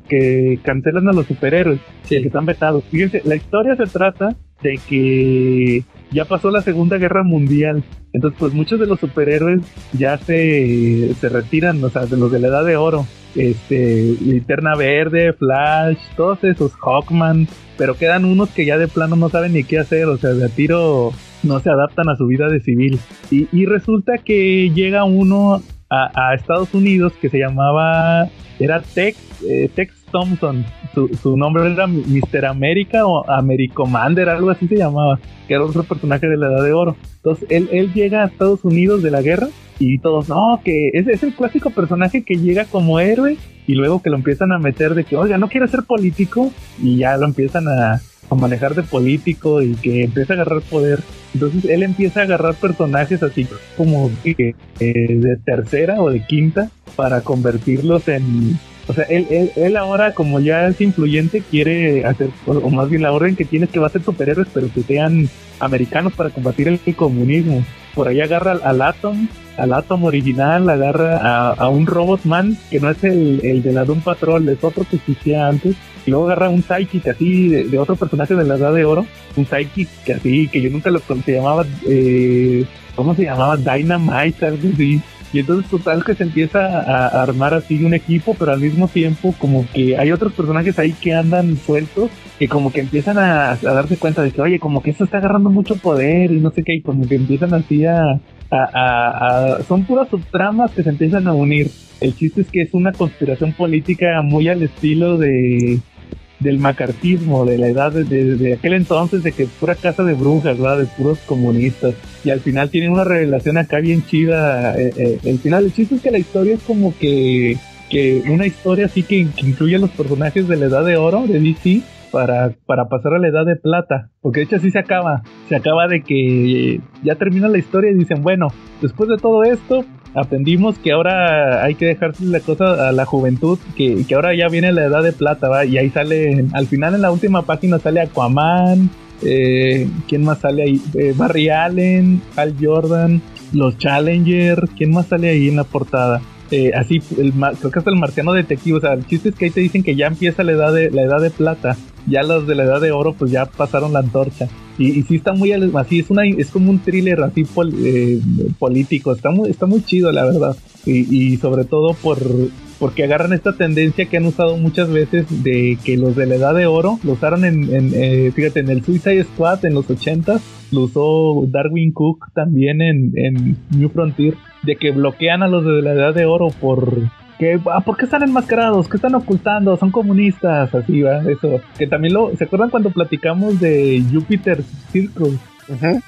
que cancelan a los superhéroes, que están vetados. Fíjense, la historia se trata de que ya pasó la Segunda Guerra Mundial. Entonces, pues muchos de los superhéroes ya se, se retiran, o sea, de los de la Edad de Oro. Este, Linterna Verde, Flash, todos esos, Hawkman, pero quedan unos que ya de plano no saben ni qué hacer, o sea, de a tiro no se adaptan a su vida de civil. Y, y resulta que llega uno a, Estados Unidos que se llamaba, era Tex, eh, Tex Thompson. Su, su nombre era Mr. América o Americomander, algo así se llamaba, que era otro personaje de la Edad de Oro. Entonces él, él llega a Estados Unidos de la guerra y todos, no, que es, es el clásico personaje que llega como héroe y luego que lo empiezan a meter de que, oiga, no quiere ser político y ya lo empiezan a, manejar de político y que empieza a agarrar poder. Entonces él empieza a agarrar personajes así como eh, de tercera o de quinta para convertirlos en... O sea, él, él, él, ahora como ya es influyente quiere hacer, o más bien la orden que tiene que va a ser superhéroes, pero que sean americanos para combatir el, comunismo. Por ahí agarra al, Atom, al Atom original, agarra a, un Robotman, que no es el, el de la Doom Patrol, es otro que existía antes, y luego agarra un Psychic así de, de, otro personaje de la Edad de Oro, un Psychic que así, que yo nunca lo se llamaba, eh, ¿cómo se llamaba? Dynamite, algo así. Y entonces total que se empieza a, armar así un equipo, pero al mismo tiempo como que hay otros personajes ahí que andan sueltos, que como que empiezan a, a darse cuenta de que, oye, como que esto está agarrando mucho poder y no sé qué, y como que empiezan así a, a, son puras subtramas que se empiezan a unir. El chiste es que es una conspiración política muy al estilo de del macartismo, de la edad de, de, aquel entonces, de que pura casa de brujas, ¿verdad? De puros comunistas. Y al final tienen una revelación acá bien chida. Eh, eh, el final, el chiste es que la historia es como que, que una historia así que, que incluye a los personajes de la edad de oro de DC. Para, para pasar a la edad de plata, porque de hecho así se acaba, se acaba de que ya termina la historia y dicen, bueno, después de todo esto, aprendimos que ahora hay que dejarse la cosa a la juventud, que, que ahora ya viene la edad de plata, ¿va? Y ahí sale, al final en la última página sale Aquaman, eh, ¿quién más sale ahí? Eh, Barry Allen, Al Jordan, los Challenger, ¿quién más sale ahí en la portada? Eh, así, el, creo que hasta el marciano detective, o sea, el chiste es que ahí te dicen que ya empieza la edad de, la edad de plata, ya los de la edad de oro pues ya pasaron la antorcha. Y, sí está muy así, es una es como un thriller así eh, político, está muy, está muy chido la verdad. Y, y, sobre todo por porque agarran esta tendencia que han usado muchas veces de que los de la edad de oro lo usaron en, en eh, fíjate, en el Suicide Squad en los 80 lo usó Darwin Cook también en, en New Frontier, de que bloquean a los de la edad de oro por que, ah, ¿por qué están enmascarados? ¿Qué están ocultando? Son comunistas, así va, eso. Que también lo, ¿se acuerdan cuando platicamos de Jupiter Circle? Uh -huh.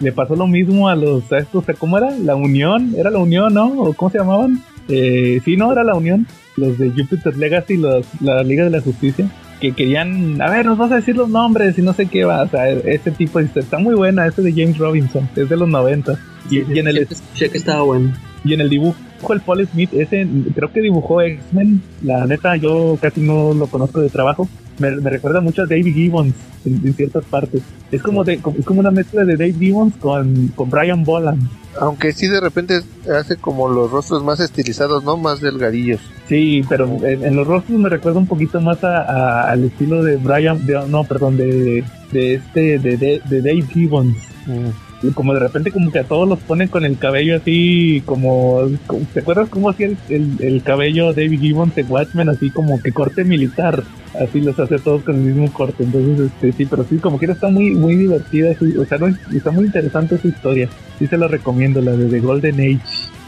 Le pasó lo mismo a los, a estos, ¿cómo era? La Unión, era la Unión, ¿no? ¿O cómo se llamaban? Eh, sí, no, era la Unión, los de Jupiter Legacy, los, la Liga de la Justicia, que querían, a ver, nos vas a decir los nombres y no sé qué va, o sea, ese tipo de está muy buena, ese de James Robinson, es de los 90. Y, Sí, y en el, escuché que estaba bueno. Y en el dibujo el Paul Smith, ese creo que dibujó X-Men, la neta yo casi no lo conozco de trabajo, me, me recuerda mucho a David Gibbons en, en, ciertas partes. Es como de, es como una mezcla de Dave Gibbons con, con Brian Boland. Aunque sí de repente hace como los rostros más estilizados, ¿no? Más delgadillos. Sí, pero en, en los rostros me recuerda un poquito más a, a, al estilo de Brian, de, no, perdón, de, de este, de, de, de Dave Gibbons. Mm como de repente como que a todos los ponen con el cabello así como, ¿te acuerdas cómo hacía el, el, el, cabello David Gibbons de Watchmen así como que corte militar. Así los hace todos con el mismo corte. Entonces este sí pero sí como que está muy muy divertida o sea no, está muy interesante esa historia. Sí se la recomiendo la de The Golden Age.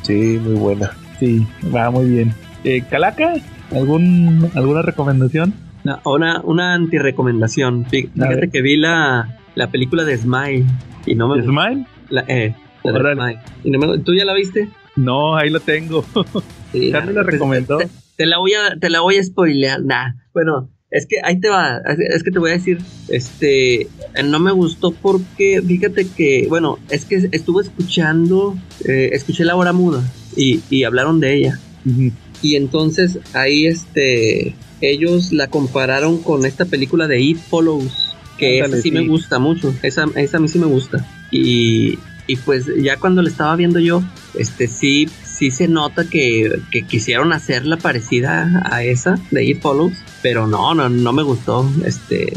Sí muy buena. Sí va muy bien. Eh, Calaca algún alguna recomendación no, una una anti-recomendación fíjate que vi la la película de Smile y no me ¿Smile? La, eh, la de Smile. Y no me, ¿Tú ya la viste? No, ahí lo tengo. Sí, ¿Ya me la recomendó? Te, te, la voy a, te la voy a spoilear. Nah. Bueno, es que ahí te va. Es que te voy a decir, este, no me gustó porque, fíjate que, bueno, es que estuve escuchando, eh, escuché la hora muda y, y hablaron de ella. Uh -huh. Y entonces ahí, este, ellos la compararon con esta película de It Follows que esa sí, sí, me gusta mucho, esa, esa a mí sí me gusta. Y, y pues ya cuando la estaba viendo yo, este sí, sí se nota que, que quisieron hacerla parecida a esa de It Follows, pero no, no, no me gustó. Este,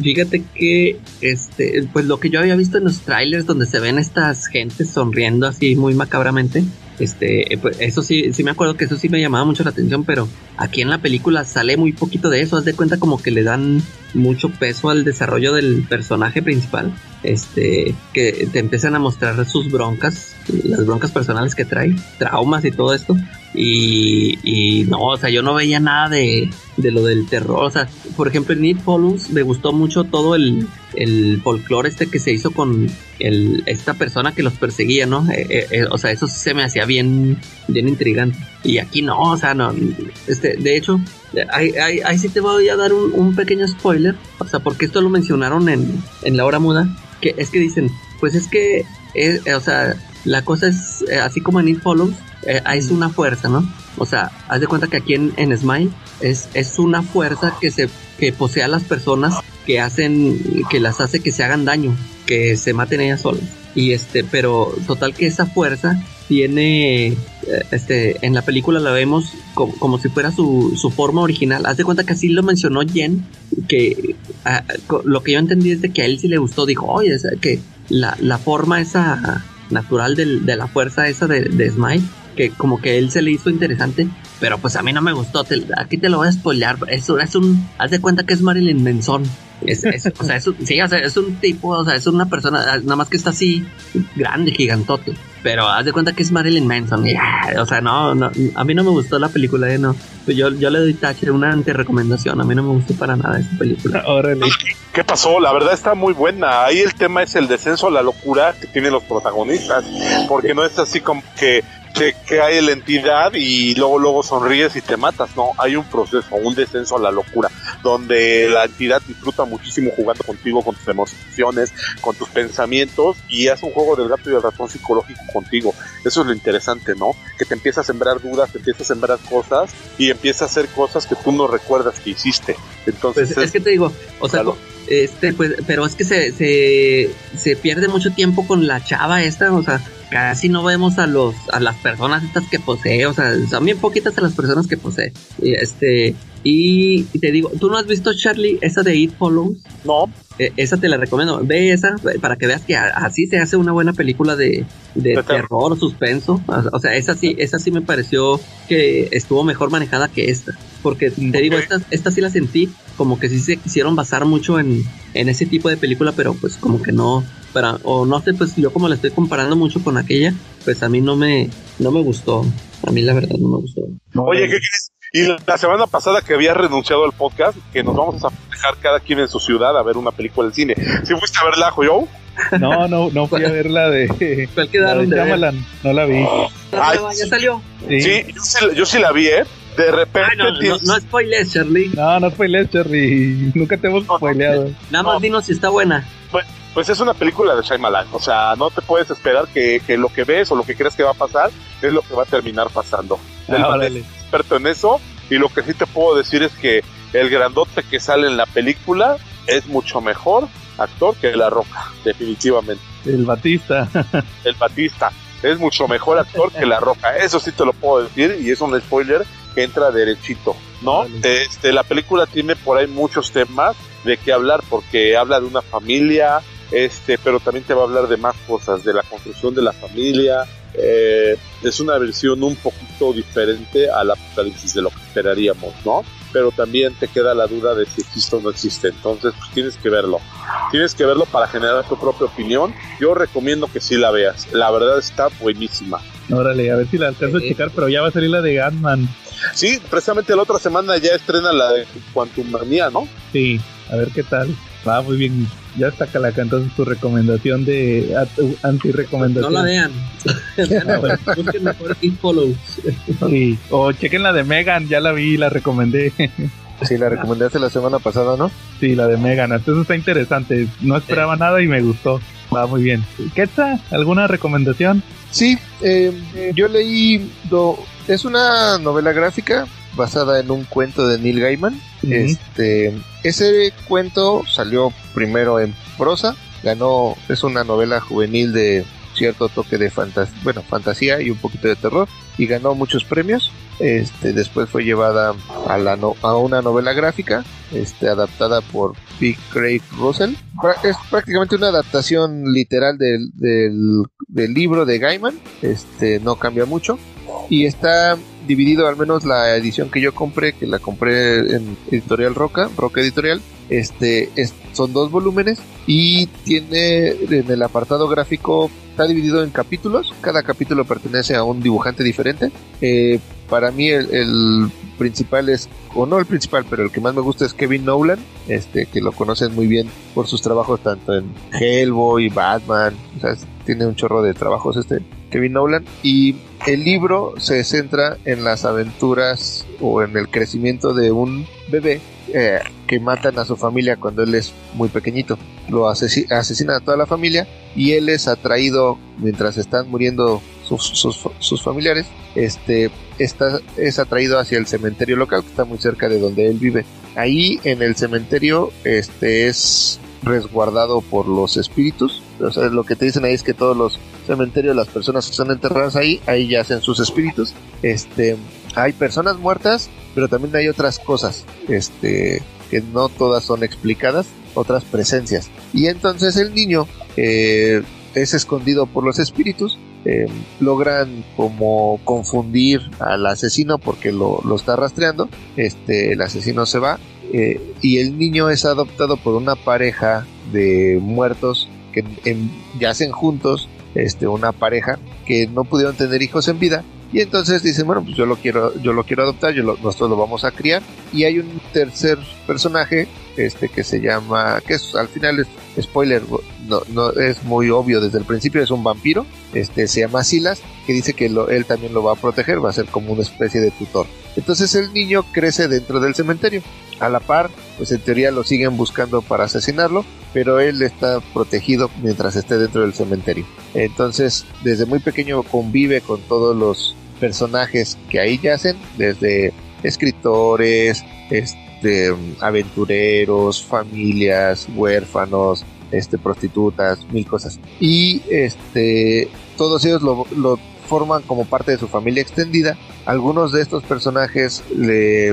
fíjate que este, pues lo que yo había visto en los trailers donde se ven estas gentes sonriendo así muy macabramente, Este, eh, pues, eso sí, sí me acuerdo que eso sí me llamaba mucho la atención, pero aquí en la película sale muy poquito de eso. Haz de cuenta como que le dan mucho peso al desarrollo del personaje principal. Este, que te empiezan a mostrar sus broncas, las broncas personales que trae, traumas y todo esto. Y, y no, o sea, yo no veía nada de, de lo del terror. O sea, por ejemplo, en Need Follows me gustó mucho todo el, el folclore este que se hizo con el, esta persona que los perseguía, ¿no? Eh, eh, eh, o sea, eso se me hacía bien, bien intrigante. Y aquí no, o sea, no. Este, de hecho, ahí, ahí, sí te voy a dar un, un, pequeño spoiler. O sea, porque esto lo mencionaron en, en la hora muda. Que es que dicen, pues es que, o sea, la cosa es así como en It Follows, eh, es una fuerza, ¿no? O sea, haz de cuenta que aquí en, en Smile es, es una fuerza que se que posee a las personas que hacen, que las hace que se hagan daño, que se maten ellas solas. Y este, pero total que esa fuerza tiene, este, en la película la vemos como, como si fuera su, su, forma original. Haz de cuenta que así lo mencionó Jen, que a, lo que yo entendí es de que a él sí le gustó, dijo, oye, que la, la forma esa natural de la fuerza esa de, de Smile que como que él se le hizo interesante, pero pues a mí no me gustó. Te, aquí te lo voy a spoilear. Eso es un. Haz de cuenta que es Marilyn Manson. Es, es, o sea, es un, sí, o sea, es un tipo, o sea, es una persona, nada más que está así, grande, gigantote. Pero haz de cuenta que es Marilyn Manson. Y, o sea, no, no, a mí no me gustó la película, eh, no. Yo, yo le doy tache, una anti-recomendación. A mí no me gustó para nada esa película. Órale. ¿Qué pasó? La verdad está muy buena. Ahí el tema es el descenso a la locura que tienen los protagonistas. Porque no es así como que que, que, hay la entidad y luego luego sonríes y te matas, no, hay un proceso, un descenso a la locura, donde la entidad disfruta muchísimo jugando contigo, con tus emociones, con tus pensamientos y hace un juego del gato y del ratón psicológico contigo. Eso es lo interesante, ¿no? Que te empieza a sembrar dudas, te empieza a sembrar cosas y empieza a hacer cosas que tú no recuerdas que hiciste. Entonces, pues es, es, que te digo, o sea, este, pues, pero es que se, se, se pierde mucho tiempo con la chava esta, o sea, casi no vemos a los a las personas estas que posee, o sea, son bien poquitas a las personas que posee. Y este y, te digo, ¿tú no has visto Charlie esa de It Follows? No. Eh, esa te la recomiendo. Ve esa para que veas que así se hace una buena película de, de terror, suspenso. O sea, esa sí, esa sí me pareció que estuvo mejor manejada que esta. Porque te digo, esta, esta sí la sentí como que sí se quisieron basar mucho en, en ese tipo de película, pero pues como que no, para, o no sé, pues yo como la estoy comparando mucho con aquella, pues a mí no me, no me gustó. A mí la verdad no me gustó. Oye, ¿qué crees? Y la semana pasada que había renunciado al podcast, que nos vamos a dejar cada quien en su ciudad a ver una película del cine. ¿Sí fuiste a verla, Joyo? No, no, no fui a ver la de. ¿Cuál quedaron de Shyamalan? No la vi. Ay, ya salió. Sí, sí yo, sí, yo, sí, la vi, ¿eh? De repente. Ay, no, no, no spoilers, Charlie. No, no spoilers, Charlie. Nunca te hemos spoileado. Nada más dinos si está buena. Pues, pues es una película de Shyamalan. O sea, no te puedes esperar que, que, lo que ves o lo que crees que va a pasar es lo que va a terminar pasando. Ah, órale. experto en eso. Y lo que sí te puedo decir es que el grandote que sale en la película es mucho mejor actor que La Roca, definitivamente. El Batista. el Batista. Es mucho mejor actor que La Roca. Eso sí te lo puedo decir y es un spoiler que entra derechito, ¿no? Vale. Este, la película tiene por ahí muchos temas de qué hablar porque habla de una familia, este, pero también te va a hablar de más cosas, de la construcción de la familia. Eh, es una versión un poquito diferente al apocalipsis de lo que esperaríamos, ¿no? Pero también te queda la duda de si existe o no existe. Entonces, pues tienes que verlo. Tienes que verlo para generar tu propia opinión. Yo recomiendo que sí la veas. La verdad está buenísima. Órale, a ver si la alcanzo a checar, pero ya va a salir la de Ant-Man. Sí, precisamente la otra semana ya estrena la de Quantum Manía, ¿no? Sí, a ver qué tal. Va muy bien. Ya está Calaca, entonces tu recomendación de anti-recomendación. No la vean. Busquen mejor It Follows. Sí. O chequen la de Megan, ya la vi, la recomendé. Sí, la recomendaste la semana pasada, ¿no? Sí, la de Megan. Entonces está interesante. No esperaba nada y me gustó. Va muy bien. Quetzal, ¿alguna recomendación? Sí, eh, yo leí. Do, es una novela gráfica basada en un cuento de Neil Gaiman. Uh -huh. Este, ese cuento salió primero en prosa, ganó, es una novela juvenil de cierto toque de fantasía, bueno, fantasía y un poquito de terror, y ganó muchos premios. Este, después fue llevada a, la a una novela gráfica, este, adaptada por P. Craig Russell. Es prácticamente una adaptación literal del, del, del libro de Gaiman. Este, no cambia mucho. Y está dividido, al menos la edición que yo compré, que la compré en Editorial Roca, Roca Editorial, este, son dos volúmenes y tiene en el apartado gráfico, está dividido en capítulos, cada capítulo pertenece a un dibujante diferente. Eh, para mí el, principal es, o no el principal, pero el que más me gusta es Kevin Nolan, este, que lo conocen muy bien por sus trabajos tanto en Hellboy, Batman, o sea, tiene un chorro de trabajos este Kevin Nolan y el libro se centra en las aventuras o en el crecimiento de un bebé eh, que matan a su familia cuando él es muy pequeñito. Lo asesinan a toda la familia y él es atraído mientras están muriendo sus, familiares. Este está, es atraído hacia el cementerio local que está muy cerca de donde él vive. Ahí en el cementerio este es resguardado por los espíritus. Lo que te dicen ahí es que todos los cementerios, las personas que están enterradas ahí, ahí yacen sus espíritus. Este, hay personas muertas, pero también hay otras cosas, este, que no todas son explicadas, otras presencias. Y entonces el niño eh, es escondido por los espíritus. Eh, logran como confundir al asesino porque lo, lo está rastreando. Este, el asesino se va eh, y el niño es adoptado por una pareja de muertos que yacen juntos, este, una pareja que no pudieron tener hijos en vida. Y entonces dicen bueno pues yo lo quiero yo lo quiero adoptar yo nosotros lo vamos a criar y hay un tercer personaje este que se llama que es al final es spoiler no, no es muy obvio desde el principio es un vampiro este se llama Silas que dice que él también lo va a proteger va a ser como una especie de tutor entonces el niño crece dentro del cementerio a la par, pues en teoría lo siguen buscando para asesinarlo, pero él está protegido mientras esté dentro del cementerio. Entonces, desde muy pequeño convive con todos los personajes que ahí yacen, desde escritores, este, aventureros, familias, huérfanos, este, prostitutas, mil cosas. Y este, todos ellos lo, lo forman como parte de su familia extendida algunos de estos personajes le,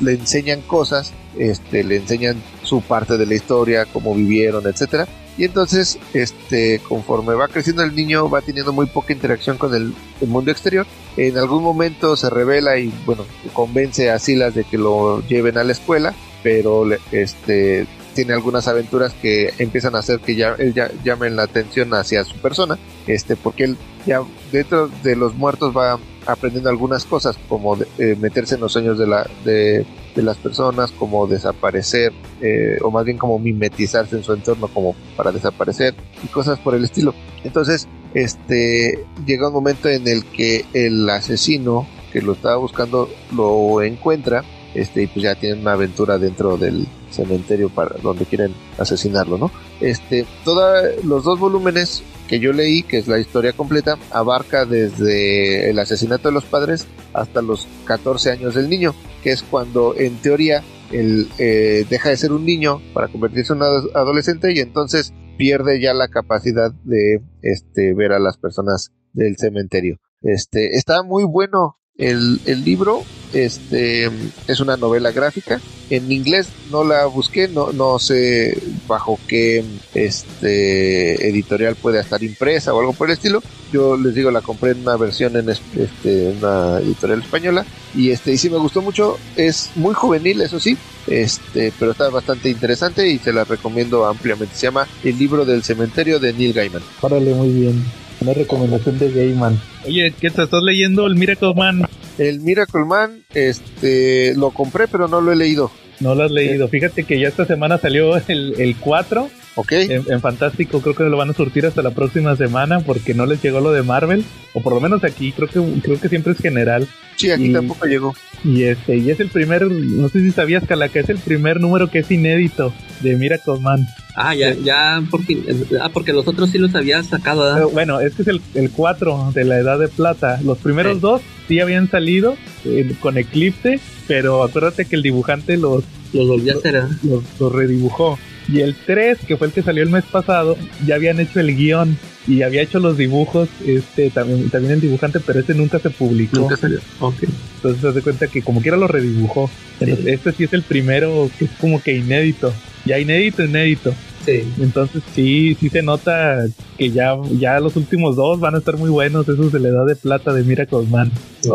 le enseñan cosas, este, le enseñan su parte de la historia, cómo vivieron, etcétera. Y entonces, este, conforme va creciendo el niño, va teniendo muy poca interacción con el, mundo exterior. En algún momento se revela y, bueno, convence a Silas de que lo lleven a la escuela, pero este, tiene algunas aventuras que empiezan a hacer que ya él ya llamen la atención hacia su persona, este, porque él ya dentro de los muertos va aprendiendo algunas cosas como eh, meterse en los sueños de, la, de, las personas, como desaparecer, eh, o más bien como mimetizarse en su entorno como para desaparecer y cosas por el estilo. Entonces, este llega un momento en el que el asesino que lo estaba buscando lo encuentra, este, y pues ya tiene una aventura dentro del cementerio para donde quieren asesinarlo, ¿no? Este, todos los dos volúmenes que yo leí, que es la historia completa, abarca desde el asesinato de los padres hasta los 14 años del niño, que es cuando en teoría él eh, deja de ser un niño para convertirse en un adolescente y entonces pierde ya la capacidad de este, ver a las personas del cementerio. Este, está muy bueno el, el libro, este, es una novela gráfica. En inglés no la busqué, no, no sé bajo qué este, editorial puede estar impresa o algo por el estilo. Yo les digo, la compré en una versión en este, una editorial española y este y sí me gustó mucho. Es muy juvenil, eso sí, este, pero está bastante interesante y se la recomiendo ampliamente. Se llama El libro del cementerio de Neil Gaiman. Párale muy bien. Una recomendación de Gaiman. Oye, ¿qué te estás leyendo? El Miracle Man. El Miracle Man, este, lo compré, pero no lo he leído. No lo has leído. Fíjate que ya esta semana salió el, el 4. Ok. En, Fantástico creo que lo van a surtir hasta la próxima semana porque no les llegó lo de Marvel. O por lo menos aquí creo que creo que siempre es general. Sí, aquí tampoco llegó. Y este, y es el primer, no sé si sabías, Cala, que es el primer número que es inédito de Miracle Man. Ah, ya, ya, porque, ah, porque los otros sí los había sacado, bueno, este es el, el 4 de la Edad de Plata. Los primeros dos sí habían salido eh, con Eclipse, pero acuérdate que el dibujante los... Los volvió a hacer, ¿eh? los, los redibujó. Y el 3, que fue el que salió el mes pasado, ya habían hecho el guion. y había hecho los dibujos, este también, también el dibujante, pero ese nunca se publicó. Nunca salió. Ok. Entonces se hace cuenta que como quiera lo redibujó. Entonces, Este sí es el primero que es como que inédito. Ya inédito, inédito. Sí. Entonces sí, sí se nota que ya, ya los últimos dos van a estar muy buenos, esos de la edad de plata de Miracle Man. Ya,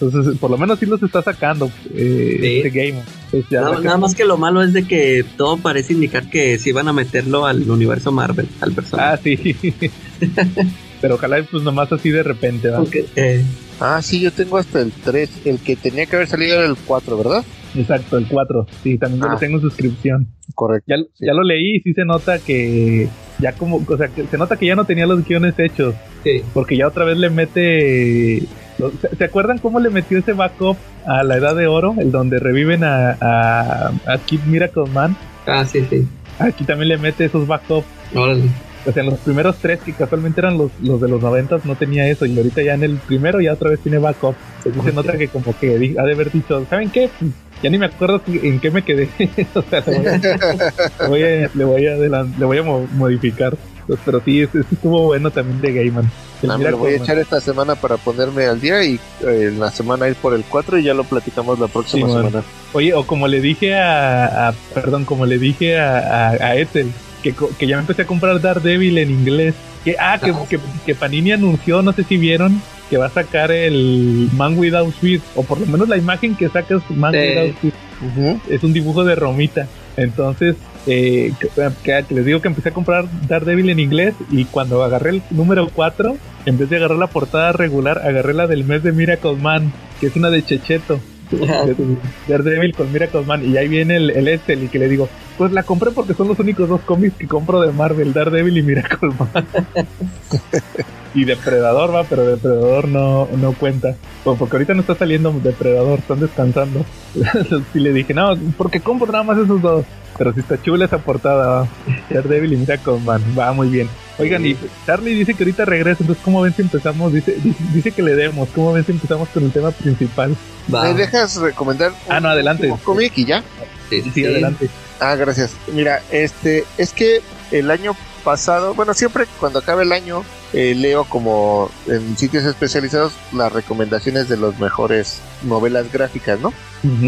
entonces, por lo menos sí los está sacando eh, Sí. este game. Pues ya Nada, más que lo malo es de que todo parece indicar que sí van a meterlo al universo Marvel, al personaje. Ah, sí. Pero ojalá pues nomás así de repente, ¿va? Eh, Ah, sí, yo tengo hasta el 3. El que tenía que haber salido era el 4, ¿verdad? Exacto, el 4. Sí, también yo Ah. lo tengo en suscripción. Correcto. Ya, Sí. ya lo leí y sí se nota que ya como, o sea, que se nota que ya no tenía los guiones hechos. sí. Porque ya otra vez le mete. ¿Se, acuerdan cómo le metió ese backup a la Edad de Oro? El donde reviven a, a, a Kid Miracle Man. Ah, sí, sí. Aquí también le mete esos backups. Órale. O sea, en los primeros tres, que casualmente eran los, los de los noventas, no tenía eso. Y ahorita ya en el primero ya otra vez tiene backup. Se nota que como que ha de haber dicho, ¿saben qué? Ya ni me acuerdo en qué me quedé. o sea, le voy a, le voy a, le voy a, le voy a mo- modificar. Pues, pero sí, ese, ese estuvo bueno también de Gaiman. Ah, me lo voy a echar esta semana para ponerme al día y eh, en la semana ir por el 4 y ya lo platicamos la próxima Sí, man. semana. Oye, o como le dije a, a- perdón, como le dije a, a, Ethel, que, que ya me empecé a comprar Daredevil en inglés. Que, ah, que, Ah, que, que Panini anunció, no sé si vieron, que va a sacar el Man Without Fear, o por lo menos la imagen que saca es Man Sí. Without. Ujú. Es un dibujo de Romita. Entonces, eh, que les digo que empecé a comprar Daredevil en inglés y cuando agarré el número 4, en vez de agarrar la portada regular, agarré la del mes de Miracle Man, que es una de Checheto. De- Daredevil con Miracle Man y ahí viene el, el Excel y que le digo, pues la compré porque son los únicos dos cómics que compro de Marvel, Daredevil y Miracle Man. y Depredador va, pero Depredador no, no cuenta. Pues porque ahorita no está saliendo Depredador, están descansando. y le dije, no, porque compro nada más esos dos. Pero si está chula esa portada, va. Daredevil y Miracle Man, va muy bien. Oigan, y Charlie dice que ahorita regresa, entonces ¿cómo ven si empezamos? Dice, dice, dice que le demos, ¿cómo ven si empezamos con el tema principal? Va. ¿Me dejas recomendar un Ah, no, adelante. cómic y ya? Sí, Sí, adelante. Ah, gracias. Mira, este, es que el año pasado, bueno, siempre cuando acaba el año, eh, leo como en sitios especializados las recomendaciones de las mejores novelas gráficas, ¿no?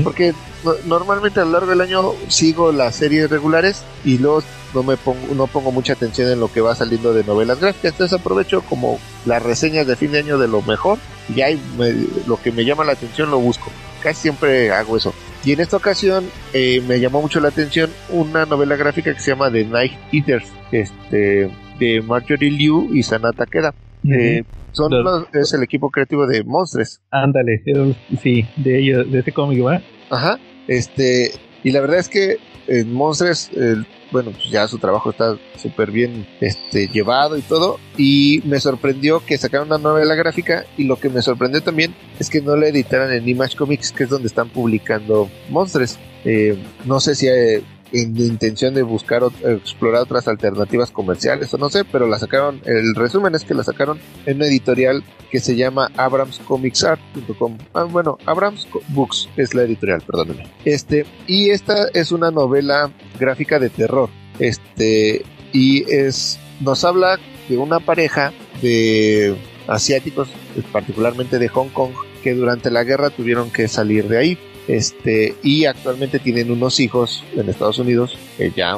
Porque no- normalmente a lo largo del año sigo las series regulares y luego no me pongo, no pongo mucha atención en lo que va saliendo de novelas gráficas. Entonces aprovecho como las reseñas de fin de año de lo mejor y ahí me- lo que me llama la atención lo busco. Casi siempre hago eso. Y en esta ocasión eh, me llamó mucho la atención una novela gráfica que se llama The Night Eaters, este, de Marjorie Liu y Sanata Takeda. Eh, son Los- los- es el equipo creativo de Monstres. Ándale, eh, sí, de ellos, de ese cómic, ¿va? Ajá. Este, y la verdad es que en Monstres, el- bueno, pues ya su trabajo está súper bien este, llevado y todo. Y me sorprendió que sacaron una novela gráfica. Y lo que me sorprendió también es que no la editaran en Image Comics, que es donde están publicando Monstres. Eh, no sé si hay en intención de buscar explorar otras alternativas comerciales o no sé, pero la sacaron, el resumen es que la sacaron en una editorial que se llama abramscomicsart.com. Ah, bueno, Abrams Books es la editorial, perdónenme. Este, y esta es una novela gráfica de terror. Este, y es, nos habla de una pareja de asiáticos, particularmente de Hong Kong, que durante la guerra tuvieron que salir de ahí. Este, y actualmente tienen unos hijos en Estados Unidos, que ya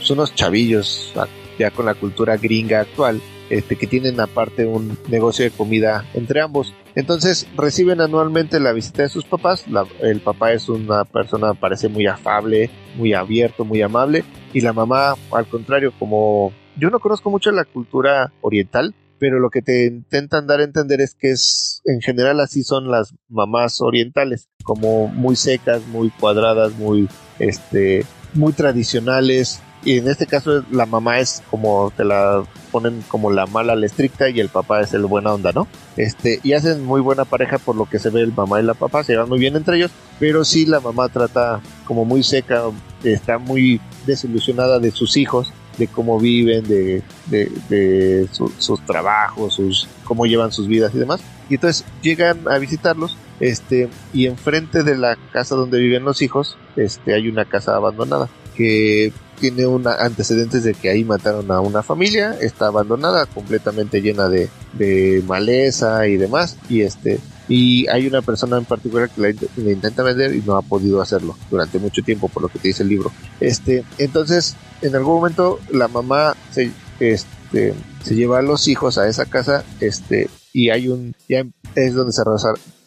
son unos chavillos, ya con la cultura gringa actual, este, que tienen aparte un negocio de comida entre ambos. Entonces reciben anualmente la visita de sus papás. El papá es una persona, parece muy afable, muy abierto, muy amable. Y la mamá, al contrario, como yo no conozco mucho la cultura oriental, pero lo que te intentan dar a entender es que es, en general así son las mamás orientales, como muy secas, muy cuadradas, muy, este, muy tradicionales. Y en este caso la mamá es como te la ponen como la mala, la estricta y el papá es el buena onda, ¿no? Este, y hacen muy buena pareja por lo que se ve el mamá y la papá, se llevan muy bien entre ellos, pero sí la mamá trata como muy seca, está muy desilusionada de sus hijos, de cómo viven, de, de, de su- sus trabajos, sus, cómo llevan sus vidas y demás. Y entonces llegan a visitarlos, este, y enfrente de la casa donde viven los hijos, este, hay una casa abandonada que tiene una antecedentes de que ahí mataron a una familia, está abandonada, completamente llena de, de maleza y demás, y este y hay una persona en particular que le intenta vender y no ha podido hacerlo durante mucho tiempo por lo que te dice el libro este entonces en algún momento la mamá se este se lleva a los hijos a esa casa este y hay un ya es donde se,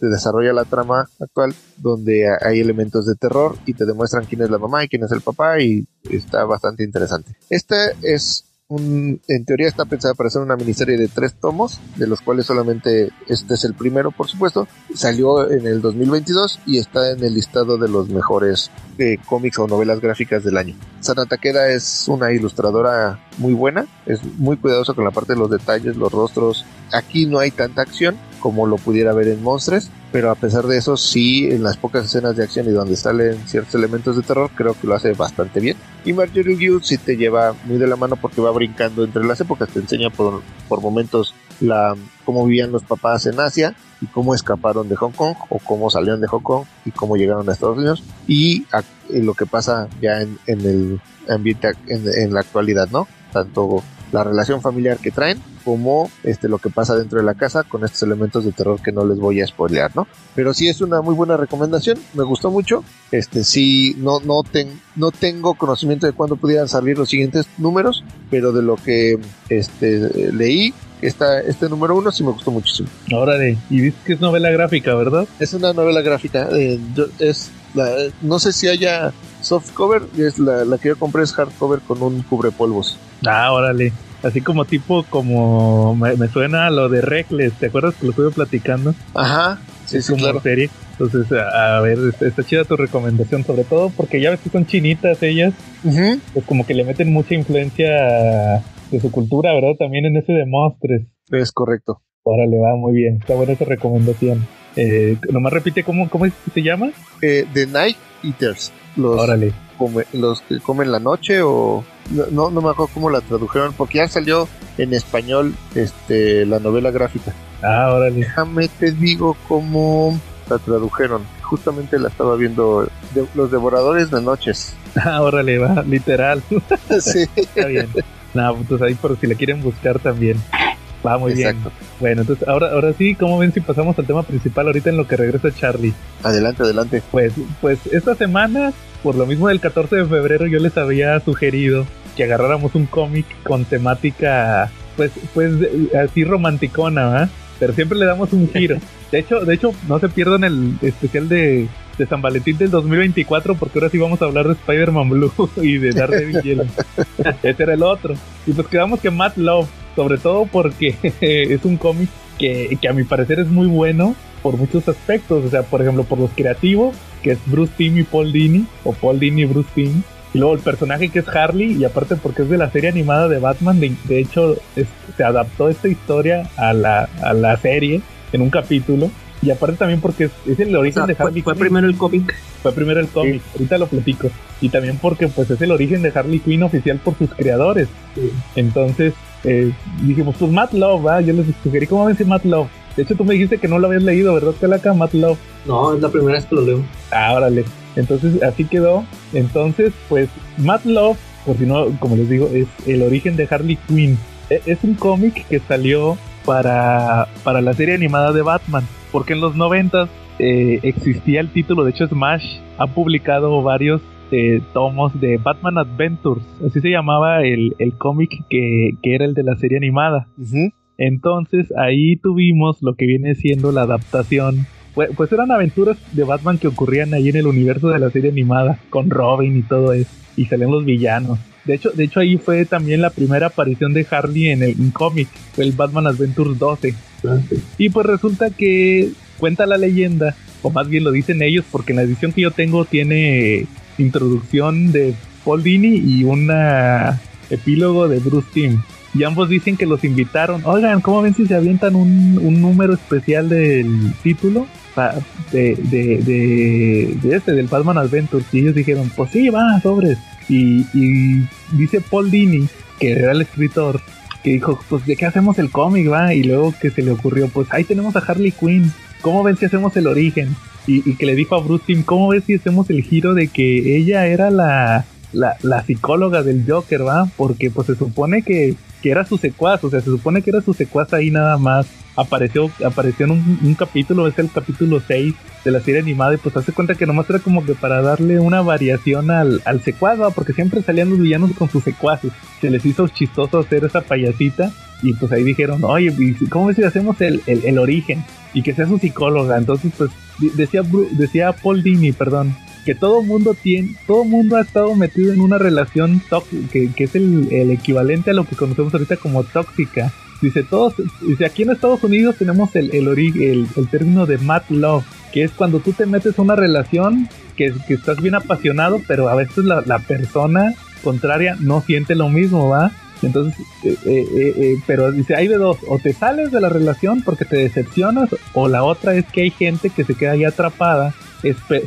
desarrolla la trama actual donde hay elementos de terror y te demuestran quién es la mamá y quién es el papá y está bastante interesante. Este es en teoría está pensada para ser una miniserie de tres tomos, de los cuales solamente este es el primero, por supuesto. Salió en el 2022 y está en el listado de los mejores eh, cómics o novelas gráficas del año. Sana Takeda es una ilustradora muy buena, es muy cuidadosa con la parte de los detalles, los rostros. Aquí no hay tanta acción como lo pudiera ver en Monstres, pero a pesar de eso, sí, en las pocas escenas de acción y donde salen ciertos elementos de terror, creo que lo hace bastante bien. Y Marjorie Liu sí te lleva muy de la mano porque va brincando entre las épocas, te enseña por, por momentos la, cómo vivían los papás en Asia y cómo escaparon de Hong Kong o cómo salieron de Hong Kong y cómo llegaron a Estados Unidos y lo que pasa ya en, el ambiente en, en la actualidad, ¿no? Tanto la relación familiar que traen como este lo que pasa dentro de la casa con estos elementos de terror que no les voy a spoilear, ¿no? Pero sí es una muy buena recomendación, me gustó mucho. Este sí no no no tengo conocimiento de cuándo pudieran salir los siguientes números, pero de lo que este leí esta, este número uno sí me gustó muchísimo. Órale, y dices que es novela gráfica, ¿verdad? Es una novela gráfica. Eh, es no sé si haya soft cover, es la, la que yo compré es hardcover con un cubrepolvos. Ah, órale. Así como tipo, como me, suena a lo de Reckless, ¿te acuerdas que lo estuve platicando? Ajá, sí, sí, claro. serie. Entonces, a, ver, está, chida tu recomendación, sobre todo porque ya ves que son chinitas ellas, pues como que le meten mucha influencia de su cultura, ¿verdad? También en ese de Mostres. Es correcto. Órale, va muy bien, está buena esa recomendación. Eh, nomás repite, ¿cómo, cómo se llama? Eh, The Night Eaters. Los, Órale. los que comen la noche o no, no me acuerdo cómo la tradujeron, porque ya salió en español este la novela gráfica. Ah, órale. Déjame te digo cómo la tradujeron. Justamente la estaba viendo, Los Devoradores de Noches. Ah, órale, va, literal. sí. Está bien. No, pues ahí por si la quieren buscar también. Va muy Exacto. bien. Bueno, entonces ahora, ahora sí, ¿cómo ven si pasamos al tema principal ahorita en lo que regresa Charlie? Adelante, adelante. Pues, pues esta semana, por lo mismo del 14 de febrero, yo les había sugerido que agarráramos un cómic con temática, pues, pues así romanticona, ¿verdad? Pero siempre le damos un giro. De hecho, de hecho, no se pierdan el especial de, de San Valentín del 2024 porque ahora sí vamos a hablar de Spider-Man Blue y de Daredevil Yellow. Ese era el otro. Y pues quedamos que Matt Love sobre todo porque es un cómic que, a mi parecer es muy bueno por muchos aspectos, o sea, por ejemplo, por los creativos, que es Bruce Timm y Paul Dini, o Paul Dini y Bruce Timm, y luego el personaje que es Harley, y aparte porque es de la serie animada de Batman, de, hecho se adaptó esta historia a la, a la serie en un capítulo, y aparte también porque es, el origen de Harley fue, primero el cómic. Fue primero el cómic, ahorita lo platico. Y también porque pues es el origen de Harley Quinn oficial por sus creadores. Entonces, eh, dijimos, pues Matt Love, ¿va? yo les sugerí, ¿cómo ven si Matt Love? De hecho, tú me dijiste que no lo habías leído, ¿verdad, Calaca? Matt Love. No, es la primera vez que lo leo. Ah, órale. Entonces, así quedó. Entonces, pues, Matt Love, por si no, como les digo, es el origen de Harley Quinn. E, es un cómic que salió para, para la serie animada de Batman, porque en los 90 eh, existía el título, de hecho Smash ha publicado varios eh, tomos de Batman Adventures, así se llamaba el, el cómic que, que, era el de la serie animada. Entonces ahí tuvimos lo que viene siendo la adaptación. Pues, pues, eran aventuras de Batman que ocurrían ahí en el universo de la serie animada, con Robin y todo eso, y salían los villanos. De hecho, de hecho ahí fue también la primera aparición de Harley en el cómic, fue el Batman Adventures 12. Y pues resulta que cuenta la leyenda, o más bien lo dicen ellos, porque en la edición que yo tengo tiene introducción de Paul Dini y una epílogo de Bruce Timm. Y ambos dicen que los invitaron. Oigan, ¿cómo ven si se avientan un, un número especial del título? De, este, del Batman Adventures. Y ellos dijeron, pues sí, va, sobres. Y, y dice Paul Dini, que era el escritor, que dijo, pues de qué hacemos el cómic, va. Y luego que se le ocurrió, pues ahí tenemos a Harley Quinn. ¿Cómo ven si hacemos el origen? y, que le dijo a Bruce Timm, ¿cómo ves si hacemos el giro de que ella era la, la, la psicóloga del Joker, ¿va? Porque pues se supone que, que era su secuaz, o sea, se supone que era su secuaz ahí nada más. Apareció, apareció en un, capítulo, es el capítulo 6 de la serie animada, y pues hace cuenta que nomás era como que para darle una variación al, al secuaz, porque siempre salían los villanos con sus secuaces. Se les hizo chistoso hacer esa payasita, y pues ahí dijeron, oye, ¿y ¿cómo ves si hacemos el, el, origen? Y que sea su psicóloga. Entonces, pues, decía, decía Paul Dini, perdón, que todo mundo tiene, todo mundo ha estado metido en una relación tóxica, que, es el equivalente a lo que conocemos ahorita como tóxica. Dice todos, dice aquí en Estados Unidos tenemos el, el, el, el término de mad love, que es cuando tú te metes a una relación que, que estás bien apasionado, pero a veces la, la persona contraria no siente lo mismo, ¿va? Entonces, eh, eh, eh, pero dice, hay de dos, o te sales de la relación porque te decepcionas, o la otra es que hay gente que se queda ahí atrapada,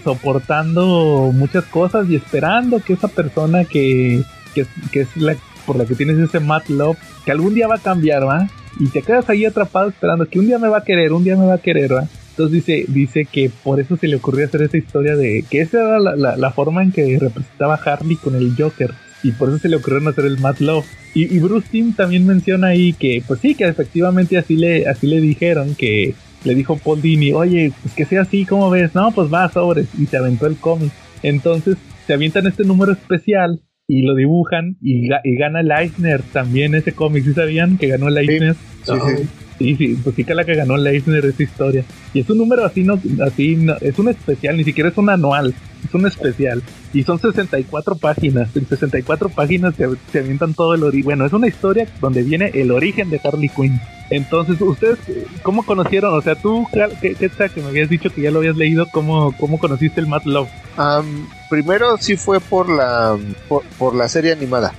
soportando muchas cosas y esperando que esa persona que, que, que es la por la que tienes ese mad love, que algún día va a cambiar, ¿va? Y te quedas ahí atrapado esperando que un día me va a querer, un día me va a querer, ¿va? Entonces dice, dice que por eso se le ocurrió hacer esa historia de que esa era la, la- forma en que representaba Harley con el Joker. Y por eso se le ocurrió hacer el Mad Love. Y, Bruce Timm también menciona ahí que, pues sí, que efectivamente así le, así le dijeron que le dijo Paul Dini, oye, pues que sea así, ¿cómo ves? No, pues va, sobres. Y se aventó el cómic. Entonces se avientan este número especial y lo dibujan y, y gana el Eisner también ese cómic. ¿Sí sabían que ganó el Eisner? Sí, sí. Sí, sí, pues sí que la que ganó Leisner esa historia. Y es un número así, no, así, no- es un especial, ni siquiera es un anual, es un especial. Y son 64 páginas, en 64 páginas se, se avientan todo el origen. Bueno, es una historia donde viene el origen de Harley Quinn. Entonces, ¿ustedes eh, cómo conocieron? O sea, tú, ¿qué, qué que me habías dicho que ya lo habías leído? ¿Cómo, cómo conociste el Mad Love? Am, primero sí fue por la por, por la serie animada,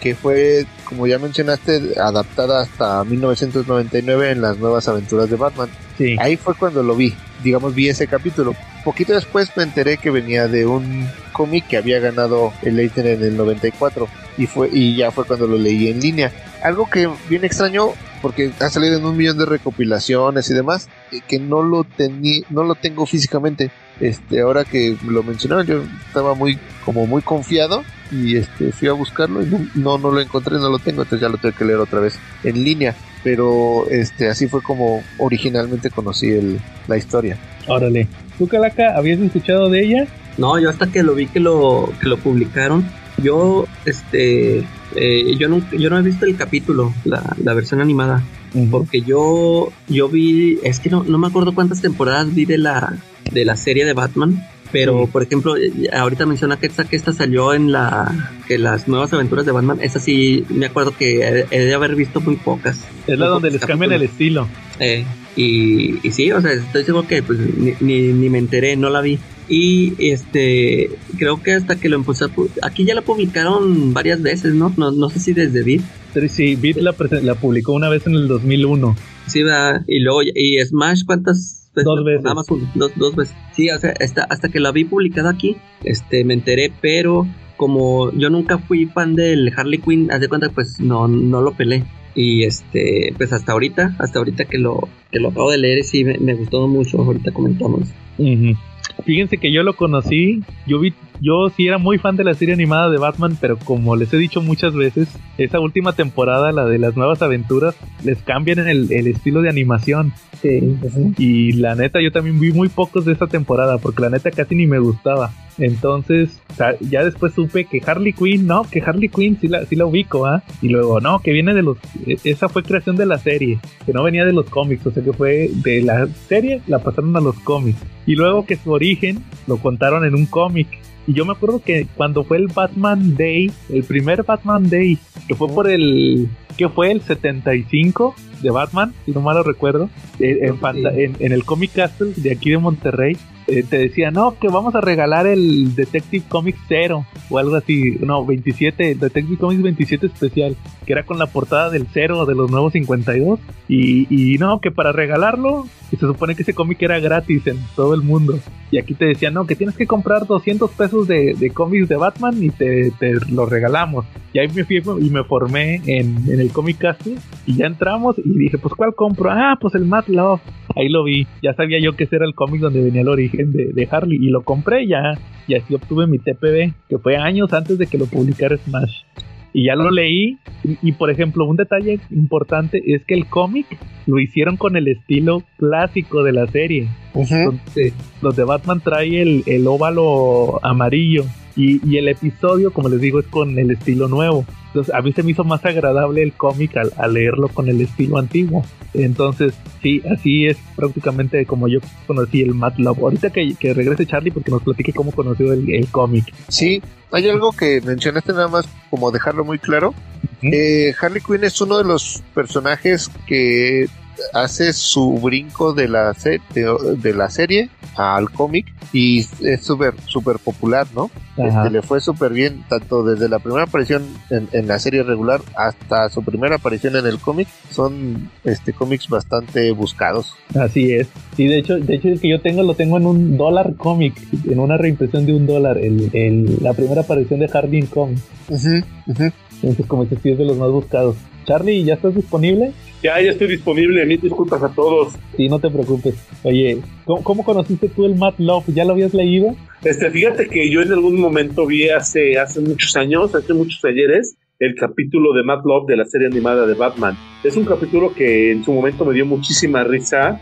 que fue, como ya mencionaste, adaptada hasta 1999 en las nuevas aventuras de Batman. Sí. Ahí fue cuando lo vi, digamos, vi ese capítulo. Poquito después me enteré que venía de un cómic que había ganado el Eisner en el 94 y fue y ya fue cuando lo leí en línea. Algo que bien extraño porque ha salido en un millón de recopilaciones y demás eh, que no lo tení, no lo tengo físicamente. Este, ahora que lo mencionaron, yo estaba muy como muy confiado y este fui a buscarlo y no, no, lo encontré, no lo tengo, entonces ya lo tengo que leer otra vez en línea. Pero este así fue como originalmente conocí el, la historia. Órale. ¿Tú, Calaca, habías escuchado de ella? No, yo hasta que lo vi que lo, que lo publicaron, yo, este, eh, yo, no, yo no he visto el capítulo, la, la versión animada, porque yo, yo vi, es que no, no me acuerdo cuántas temporadas vi de la, de la serie de Batman, pero Sí. por ejemplo, eh, ahorita menciona que esta, que esta salió en la, que las nuevas aventuras de Batman, esa sí, me acuerdo que he, he de haber visto muy pocas. Es la donde les cambian el estilo. Eh, y, y sí, o sea, estoy seguro que pues, ni, ni, ni me enteré, no la vi. Y este, creo que hasta que lo empecé a aquí ya la publicaron varias veces, ¿no? No, no sé si desde. Pero sí, Beat la, la publicó una vez en el 2001. Sí, va. Y luego, y Smash, ¿cuántas veces? Dos veces. Nada más dos, dos veces. Sí, o sea, hasta, hasta que la vi publicada aquí, este, me enteré, pero como yo nunca fui fan del Harley Quinn, haz de cuenta, pues no, no lo pelé. Y este, pues hasta ahorita, hasta ahorita que lo, que lo acabo de leer, sí me, me gustó mucho. Ahorita comentamos. Ujú. Fíjense que yo lo conocí, yo vi, yo sí era muy fan de la serie animada de Batman, pero como les he dicho muchas veces, esa última temporada, la de las nuevas aventuras, les cambian el, el estilo de animación. Sí, Y la neta, yo también vi muy pocos de esa temporada, porque la neta casi ni me gustaba. Entonces, ya después supe que Harley Quinn, no, que Harley Quinn sí la, sí la ubico, ¿ah? Y luego, no, que viene de los. e- Esa fue creación de la serie, que no venía de los cómics, o sea que fue de la serie, la pasaron a los cómics. Y luego que su origen lo contaron en un cómic. Y yo me acuerdo que cuando fue el Batman Day, el primer Batman Day, que fue por el. que fue el 75 de Batman, si no mal lo recuerdo, eh, en, en, en el Comic Castle de aquí de Monterrey, eh, te decía, no, que vamos a regalar el Detective Comics 0 o algo así, no, 27, Detective Comics 27 especial, que era con la portada del 0 de los nuevos 52, y, y no, que para regalarlo, se supone que ese cómic era gratis en todo el mundo, y aquí te decían, no, que tienes que comprar 200 pesos de, de cómics de Batman y te, te lo regalamos. Y ahí me fui y me formé en, en el Comic Castle y ya entramos y dije, pues ¿cuál compro? Ah, pues el Mad Love. Ahí lo vi. Ya sabía yo que ese era el cómic donde venía el origen de, de Harley y lo compré ya. Y así obtuve mi TPB, que fue años antes de que lo publicara Smash y ya lo leí. Y, por ejemplo, un detalle importante es que el cómic lo hicieron con el estilo clásico de la serie. donde, Batman trae el, el óvalo amarillo. Y, el episodio, como les digo, es con el estilo nuevo. Entonces, a mí se me hizo más agradable el cómic al, leerlo con el estilo antiguo. Entonces, sí, así es prácticamente como yo conocí el MATLAB. Ahorita que, que regrese Charlie porque nos platique cómo conoció el, el cómic. Sí, hay algo que mencionaste nada más como dejarlo muy claro. Eh, Harley Quinn es uno de los personajes que hace su brinco de la, de, la serie al cómic y es súper super popular, ¿no? Este, le fue súper bien, tanto desde la primera aparición en, la serie regular hasta su primera aparición en el cómic. Son este cómics bastante buscados. Así es. Y de hecho, de hecho el que yo tengo lo tengo en un dólar cómic, en una reimpresión de un dólar, el, la primera aparición de Harley Kong. Entonces, como dices, es de los más buscados. Charlie, ¿ya estás disponible? Ya, ya estoy disponible. Mil disculpas a todos. Sí, no te preocupes. Oye, ¿cómo, conociste tú el Matt Love? ¿Ya lo habías leído? Este, fíjate que yo en algún momento vi hace, hace muchos años, hace muchos ayeres, el capítulo de Matt Love de la serie animada de Batman. Es un capítulo que en su momento me dio muchísima risa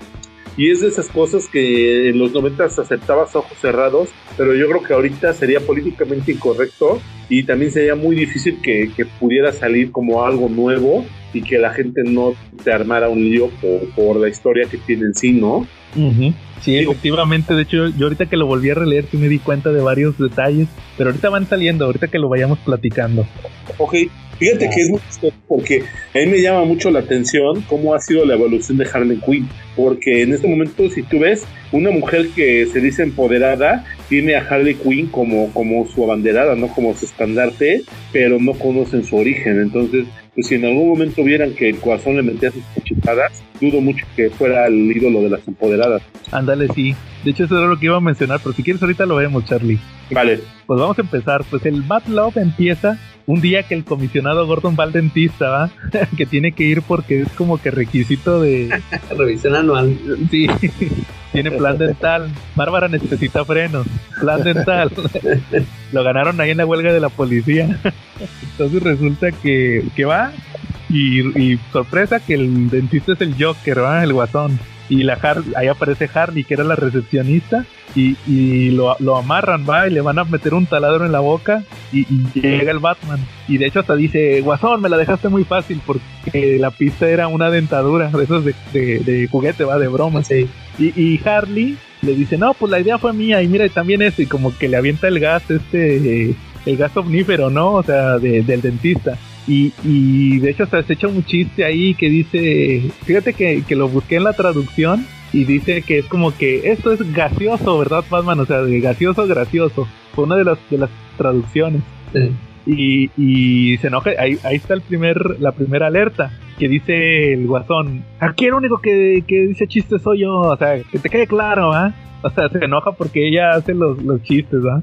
y es de esas cosas que en los 90 aceptabas ojos cerrados, pero yo creo que ahorita sería políticamente incorrecto y también sería muy difícil que, pudiera salir como algo nuevo y que la gente no te armara un lío por, la historia que tiene en sí, ¿no? Sí, efectivamente, de hecho yo ahorita que lo volví a releer sí me di cuenta de varios detalles, pero ahorita van saliendo, ahorita que lo vayamos platicando. Ok, fíjate que es muy porque a mí me llama mucho la atención cómo ha sido la evolución de Harley Quinn, porque en este momento si tú ves una mujer que se dice empoderada tiene a Harley Quinn como, como su abanderada, ¿no? Como su estandarte, pero no conocen su origen. Entonces, pues si en algún momento vieran que el corazón le metía sus cuchitadas, dudo mucho que fuera el ídolo de las empoderadas. Ándale, sí. De hecho, eso era lo que iba a mencionar, pero si quieres ahorita lo vemos, Charlie. Vale. Pues vamos a empezar. Pues el Mad Love empieza un día que el comisionado Gordon va al dentista, ¿va? que tiene que ir porque es como que requisito de... Revisión anual. Sí. Tiene plan dental. Bárbara necesita frenos. Plan dental. Lo ganaron ahí en la huelga de la policía. Entonces resulta que, que va y, sorpresa que el dentista es el Joker, ¿va? El guasón. Y la ahí aparece Harley, que era la recepcionista, y, lo, amarran, va, y le van a meter un taladro en la boca, y, llega el Batman. Y de hecho hasta dice, Guasón, me la dejaste muy fácil, porque la pista era una dentadura, de esos de, de, juguete, va, de broma. Sí. Y, Harley le dice, no, pues la idea fue mía, y mira, también eso, y como que le avienta el gas, este, el gas omnífero, ¿no? O sea, del dentista. Y, de hecho hasta se echa un chiste ahí que dice, fíjate que, lo busqué en la traducción y dice que es como que esto es gaseoso, ¿verdad, Batman? O sea, de gaseoso, gracioso. Fue una de las, de las traducciones. Y, y, se enoja, ahí, ahí está el primer, la primera alerta que dice el guasón, aquí el único que, que dice chistes soy yo, o sea, que te quede claro, ¿ah? O sea, se enoja porque ella hace los, los chistes, ¿ah?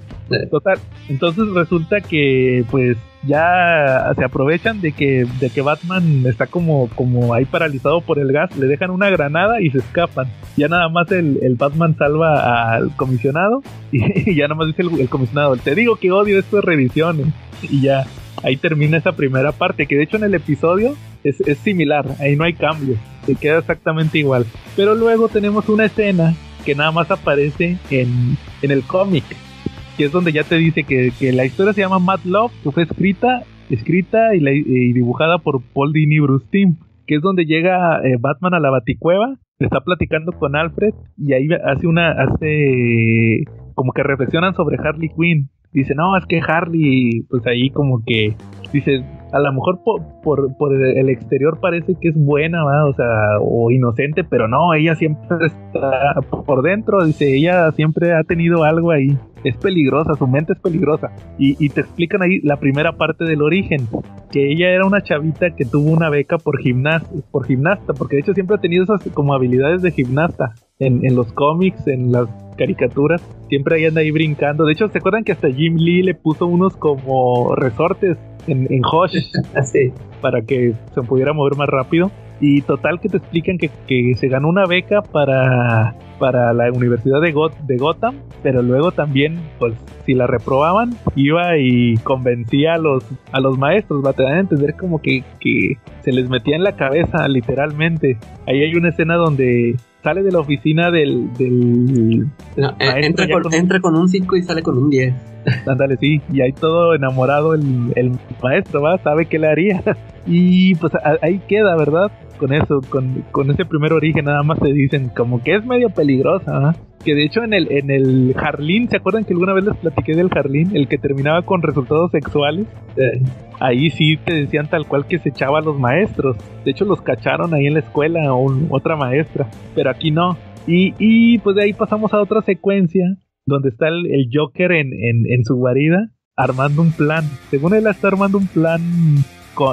Total, entonces resulta que pues ya se aprovechan de que, de que Batman está como, como ahí paralizado por el gas, le dejan una granada y se escapan. Ya nada más el, el Batman salva al comisionado y, ya nada más dice el, comisionado, te digo que odio estas revisiones. Y ya ahí termina esa primera parte, que de hecho en el episodio es, es similar, ahí no hay cambios, se queda exactamente igual. Pero luego tenemos una escena que nada más aparece en, en el cómic que es donde ya te dice que, la historia se llama Mad Love, que fue escrita, escrita y, dibujada por Paul Dini Bruce Timm, que es donde llega eh, Batman a la Baticueva, está platicando con Alfred y ahí hace una, hace como que reflexionan sobre Harley Quinn. Dice, no, es que Harley, pues ahí como que dice, a lo mejor por, por, el exterior parece que es buena, o sea, o inocente, pero no, ella siempre está por dentro, dice, ella siempre ha tenido algo ahí es peligrosa, su mente es peligrosa. Y, te explican ahí la primera parte del origen, que ella era una chavita que tuvo una beca por gimnasta, por gimnasta, porque de hecho siempre ha tenido esas como habilidades de gimnasta en, los cómics, en las caricaturas, siempre ahí anda ahí brincando. De hecho, ¿se acuerdan que hasta Jim Lee le puso unos como resortes en, en Hosh? para que se pudiera mover más rápido? Y total que te explican que, que se ganó una beca para, para la Universidad de, Got de Gotham, pero luego también, pues, si la reprobaban, iba y convencía a los, a los maestros, va, a entender como que, que se les metía en la cabeza, literalmente. Ahí hay una escena donde sale de la oficina del... del No, eh, entra, con, con- entra con un 5 y sale con un 10. Ándale, sí, y ahí todo enamorado el, el maestro, ¿va? Sabe qué le haría. Y pues a- ahí queda, ¿verdad? Con eso, con, con ese primer origen nada más te dicen como que es medio peligrosa, ¿va? Que de hecho en el, en el Harlín, ¿se acuerdan que alguna vez les platiqué del Harlín? El que terminaba con resultados sexuales. Eh, Ahí sí te decían tal cual que se echaba a los maestros. De hecho los cacharon ahí en la escuela, un- otra maestra. Pero aquí no. Y, y pues de ahí pasamos a otra secuencia donde está el, el Joker en, en, en su guarida armando un plan. Según él está armando un plan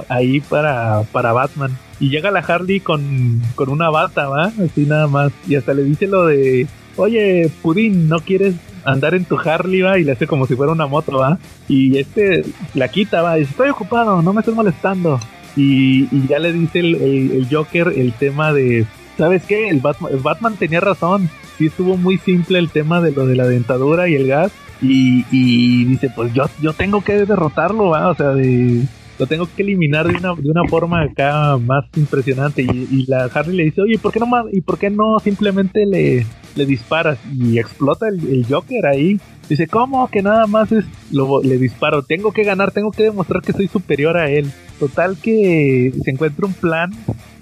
ahí para, para Batman. Y llega la Harley con, con una bata, ¿va? Así nada más. Y hasta le dice lo de, oye, Pudín, ¿no quieres andar en tu Harley, va? Y le hace como si fuera una moto, ¿va? Y este la quita, va. Dice, estoy ocupado, no me estés molestando. Y, y ya le dice el, el- Joker el tema de, ¿sabes qué? El Batman, Batman tenía razón. Sí estuvo muy simple el tema de lo de la dentadura y el gas. Y, y dice, pues yo, yo tengo que derrotarlo, ¿va? O sea, de, lo tengo que eliminar de una, de una forma acá más impresionante. Y, y la Harley le dice, oye, ¿por qué no, ma- ¿y por qué no simplemente le, le disparas? Y explota el, el Joker ahí. Dice, ¿cómo? Que nada más es lo, le disparo. Tengo que ganar, tengo que demostrar que soy superior a él. Total que se encuentra un plan,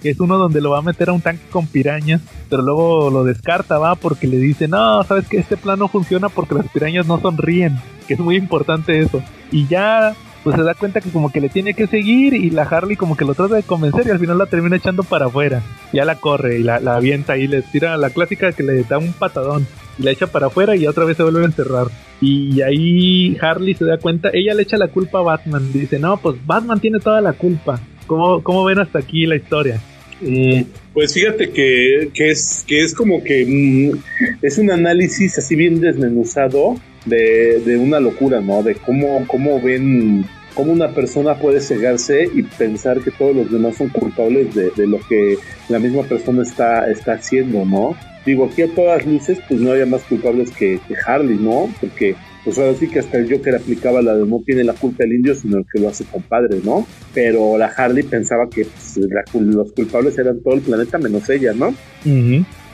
que es uno donde lo va a meter a un tanque con pirañas, pero luego lo descarta, va, porque le dice, no, sabes que este plan no funciona porque las pirañas no sonríen, que es muy importante eso. Y ya pues se da cuenta que como que le tiene que seguir y la Harley como que lo trata de convencer y al final la termina echando para afuera. Ya la corre y la, la avienta y le tira la clásica que le da un patadón y la echa para afuera y otra vez se vuelve a encerrar. Y ahí Harley se da cuenta, ella le echa la culpa a Batman, dice, no, pues Batman tiene toda la culpa. ¿Cómo, cómo ven hasta aquí la historia? Mm, Pues fíjate que, que es que es como que mm, es un análisis así bien desmenuzado de, de una locura, ¿no? De cómo, cómo ven, cómo una persona puede cegarse y pensar que todos los demás son culpables de, de lo que la misma persona está, está haciendo, ¿no? Digo, aquí a todas luces, pues no había más culpables que, que Harley, ¿no? Porque pues ahora sí que hasta el Joker aplicaba la de no tiene la culpa el indio, sino el que lo hace compadre, ¿no? Pero la Harley pensaba que pues, la los culpables eran todo el planeta menos ella, ¿no?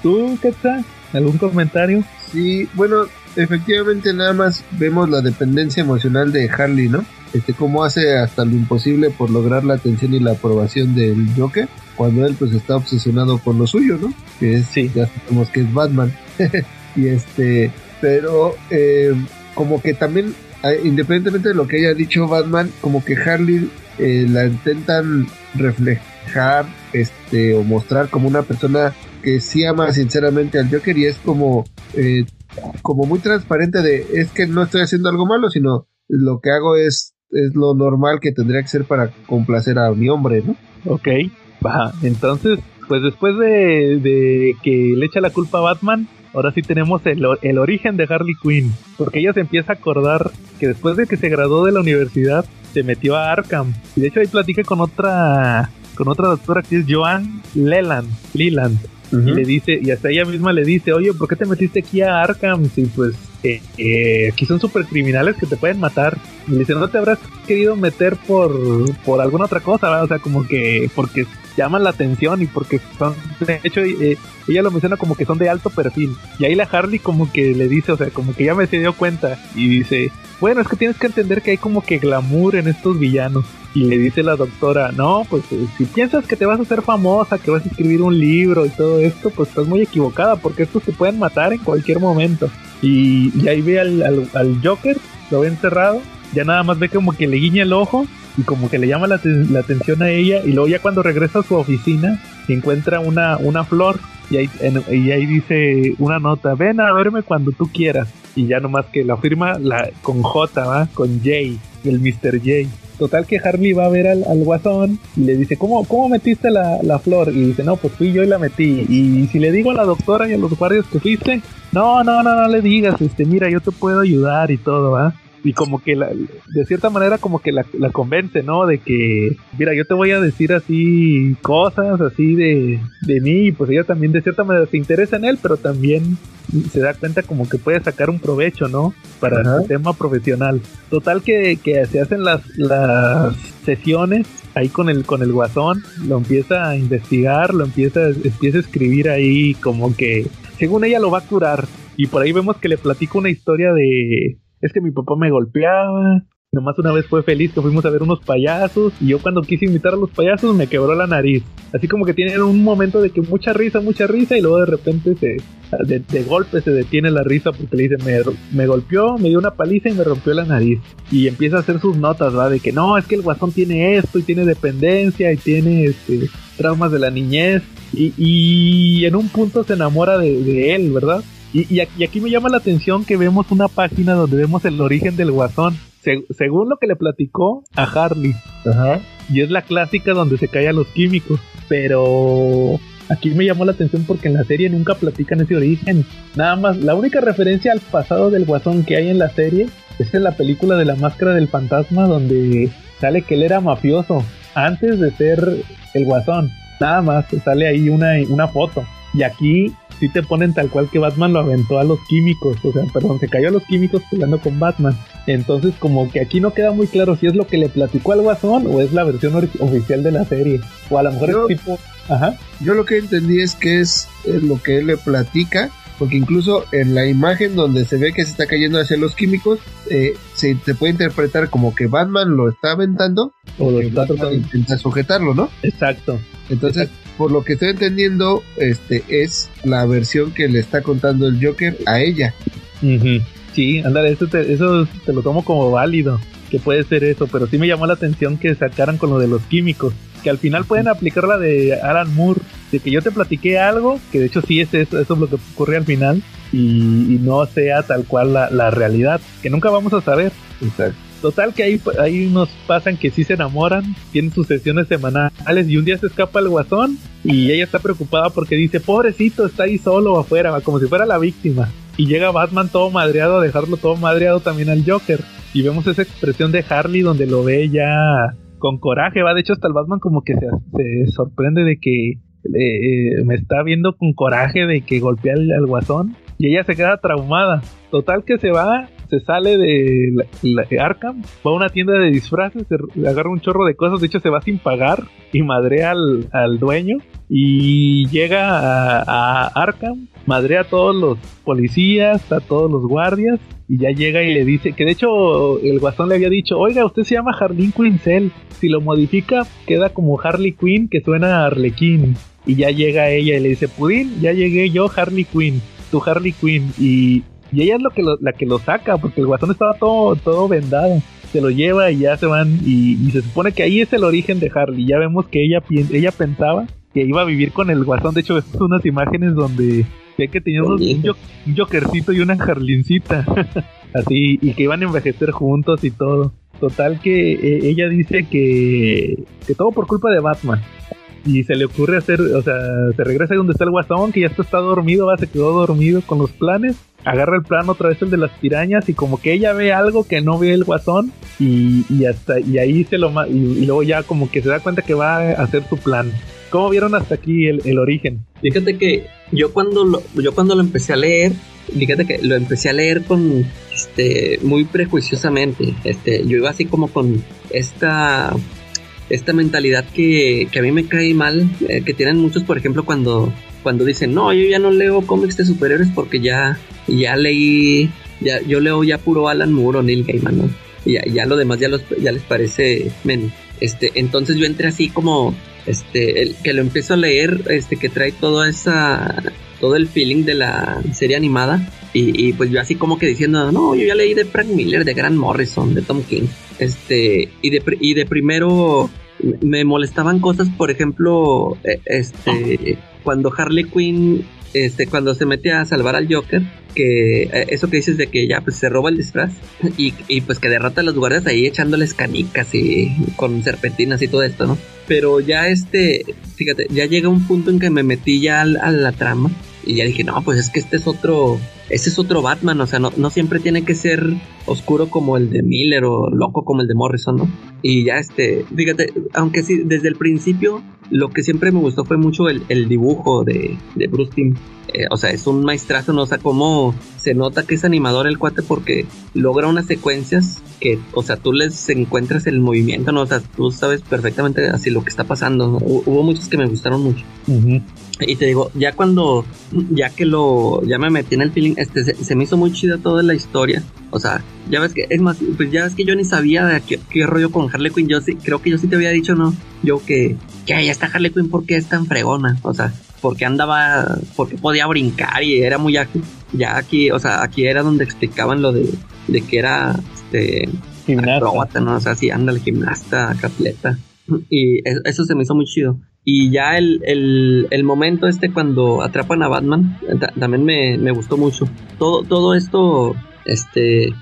¿Tú, Quetzal? ¿Algún comentario? Sí, bueno, efectivamente nada más vemos la dependencia emocional de Harley, ¿no? Este, cómo hace hasta lo imposible por lograr la atención y la aprobación del Joker, cuando él pues está obsesionado con lo suyo, ¿no? Que es, Sí. ya sabemos que es Batman. y este, pero eh, como que también, eh, independientemente de lo que haya dicho Batman, como que Harley eh, la intentan reflejar, este, o mostrar como una persona que sí ama sinceramente al Joker y es como eh, como muy transparente de es que no estoy haciendo algo malo, sino lo que hago es es lo normal que tendría que ser para complacer a mi hombre, ¿no? Ok, va. Entonces, pues después de, de que le echa la culpa a Batman, ahora sí tenemos el, el origen de Harley Quinn. Porque ella se empieza a acordar que después de que se graduó de la universidad, se metió a Arkham. Y de hecho ahí platica con otra con otra doctora que es Joan Leland, Leland. Y le dice, y hasta ella misma le dice, oye, ¿por qué te metiste aquí a Arkham? Si pues eh, eh, aquí son super criminales que te pueden matar. Y le dice, ¿no te habrás querido meter por, por alguna otra cosa? ¿verdad? O sea, como que porque llaman la atención y porque son, de hecho, eh, ella lo menciona como que son de alto perfil. Y ahí la Harley como que le dice, o sea, como que ya me se dio cuenta y dice, bueno, es que tienes que entender que hay como que glamour en estos villanos. Y le dice la doctora, no, pues eh, si piensas que te vas a hacer famosa, que vas a escribir un libro y todo esto, pues estás muy equivocada, porque estos te pueden matar en cualquier momento. Y, y ahí ve al, al, Joker, lo ve encerrado, ya nada más ve como que le guiña el ojo y como que le llama la, la atención a ella, y luego ya cuando regresa a su oficina, encuentra una, una flor y ahí, en- y ahí dice una nota, ven a verme cuando tú quieras. Y ya nomás que la firma la, con J, ¿va? Con J, el Mr. J. Total que Harley va a ver al, al guasón y le dice, ¿cómo, cómo metiste la, la flor? Y dice, no, pues fui yo y la metí. Y si le digo a la doctora y a los guardias que fuiste, no, no, no, no le digas, este, mira, yo te puedo ayudar y todo, ¿va? Y como que la, de cierta manera como que la, la, convence, ¿no? De que, mira, yo te voy a decir así cosas así de, de mí, y pues ella también de cierta manera se interesa en él, pero también se da cuenta como que puede sacar un provecho, ¿no? Para el tema profesional. Total que, que se hacen las, las sesiones ahí con el con el guasón, lo empieza a investigar, lo empieza, empieza a escribir ahí como que según ella lo va a curar. Y por ahí vemos que le platico una historia de es que mi papá me golpeaba, Nomás una vez fue feliz que fuimos a ver unos payasos y yo cuando quise invitar a los payasos me quebró la nariz. Así como que tienen un momento de que mucha risa, mucha risa y luego de repente se de, golpe se detiene la risa porque le dicen me, me, golpeó, me dio una paliza y me rompió la nariz. Y empieza a hacer sus notas, ¿va? De que no, es que el guasón tiene esto y tiene dependencia y tiene este, traumas de la niñez. Y, y en un punto se enamora de, de él, ¿verdad? Y, y, aquí me llama la atención que vemos una página donde vemos el origen del guasón según lo que le platicó a Harley. Y es la clásica donde se cae a los químicos. Pero aquí me llamó la atención porque en la serie nunca platican ese origen. Nada más, la única referencia al pasado del guasón que hay en la serie es en la película de la máscara del fantasma donde sale que él era mafioso antes de ser el guasón. Nada más, sale ahí una, una foto. Y aquí sí te ponen tal cual que Batman lo aventó a los químicos, o sea, perdón, se cayó a los químicos peleando con Batman. Entonces, como que aquí no queda muy claro si es lo que le platicó al Guasón o es la versión oficial de la serie. O a lo mejor es tipo. Ajá. Yo lo que entendí es que es, lo que él le platica porque incluso en la imagen donde se ve que se está cayendo hacia los químicos, eh, se te puede interpretar como que Batman lo está aventando o lo está tratando de intentar sujetarlo, ¿no? Exacto. Entonces, por lo que estoy entendiendo, este es la versión que le está contando el Joker a ella. Sí, ándale, eso te, eso te lo tomo como válido, que puede ser eso, pero sí me llamó la atención que sacaran con lo de los químicos, que al final pueden aplicar la de Alan Moore, de que yo te platiqué algo, que de hecho sí es eso, eso es lo que ocurre al final, y, no sea tal cual la, la realidad, que nunca vamos a saber. Exacto. Total que ahí, ahí nos pasan que sí se enamoran, tienen sus sesiones semanales y un día se escapa el guasón y ella está preocupada porque dice, pobrecito, está ahí solo afuera, como si fuera la víctima. Y llega Batman todo madreado a dejarlo todo madreado también al Joker. Y vemos esa expresión de Harley donde lo ve ya con coraje, va. De hecho, hasta el Batman como que se, sorprende de que eh, me está viendo con coraje de que golpea al guasón. Y ella se queda traumada. Total que se va se sale de, la, Arkham, va a una tienda de disfraces, se agarra un chorro de cosas, de hecho se va sin pagar y madrea al, al dueño y llega a, Arkham, madrea a todos los policías, a todos los guardias y ya llega y le dice que de hecho el guasón le había dicho, oiga, usted se llama Harleen Quinzel, si lo modifica queda como Harley Quinn que suena a Arlequín y ya llega ella y le dice, Pudín, ya llegué yo Harley Quinn, tu Harley Quinn y y ella es lo que la que lo saca, porque el guasón estaba todo, todo vendado. Se lo lleva y ya se van. Y, se supone que ahí es el origen de Harley. Ya vemos que ella, ella pensaba que iba a vivir con el guasón. De hecho, estas son unas imágenes donde que tenía un, jokercito y una Harlincita. Así, y que iban a envejecer juntos y todo. Total que eh, ella dice que, que todo por culpa de Batman y se le ocurre hacer, o sea, se regresa donde está el guasón, que ya está, está dormido, va, se quedó dormido con los planes, agarra el plan otra vez el de las pirañas y como que ella ve algo que no ve el guasón y, y hasta y ahí se lo y, luego ya como que se da cuenta que va a hacer su plan. ¿Cómo vieron hasta aquí el, el origen? Fíjate que yo cuando lo, yo cuando lo empecé a leer, fíjate que lo empecé a leer con este muy prejuiciosamente. Este, yo iba así como con esta esta mentalidad que, que a mí me cae mal, eh, que tienen muchos, por ejemplo, cuando, cuando dicen, no, yo ya no leo cómics de superhéroes porque ya, ya leí, ya, yo leo ya puro Alan Moore o Neil Gaiman, ¿no? Y ya, ya lo demás ya, los, ya les parece menos. Este, entonces yo entré así como, este, el, que lo empiezo a leer, este, que trae toda esa, todo el feeling de la serie animada. Y, y, pues yo así como que diciendo, no, yo ya leí de Frank Miller, de Grant Morrison, de Tom King. Este, y de, y de primero me molestaban cosas, por ejemplo, e, este, cuando Harley Quinn, este, cuando se mete a salvar al Joker, que e, eso que dices de que ya pues se roba el disfraz y, y pues que derrota a los guardias ahí echándoles canicas y con serpentinas y todo esto, ¿no? Pero ya este, fíjate, ya llega un punto en que me metí ya a la trama y ya dije, no, pues es que este es otro, este es otro Batman, o sea, no, no siempre tiene que ser oscuro como el de Miller o loco como el de Morrison, ¿no? Y ya este, fíjate, aunque sí, desde el principio lo que siempre me gustó fue mucho el, dibujo de, de Bruce Timm. Eh, o sea, es un maestrazo, ¿no? O sea, cómo se nota que es animador el cuate porque logra unas secuencias que, o sea, tú les encuentras el movimiento, ¿no? O sea, tú sabes perfectamente así lo que está pasando. Hubo muchos que me gustaron mucho. Y te digo, ya cuando, ya que lo, ya me metí en el feeling, este, se, me hizo muy chida toda la historia. O sea, ya ves que, es más, pues ya ves que yo ni sabía de qué, rollo con Harley Quinn. Yo sí, creo que yo sí te había dicho, ¿no? Yo que, que ya está Harley Quinn porque es tan fregona. O sea, porque andaba, porque podía brincar y era muy ágil. Ya aquí, o sea, aquí era donde explicaban lo de, de que era, este, gimnasta. ¿no? O sea, sí, anda el gimnasta, capleta. Y eso se me hizo muy chido. Y ya el, el, momento este cuando atrapan a Batman también me, me, gustó mucho. Todo, todo esto este,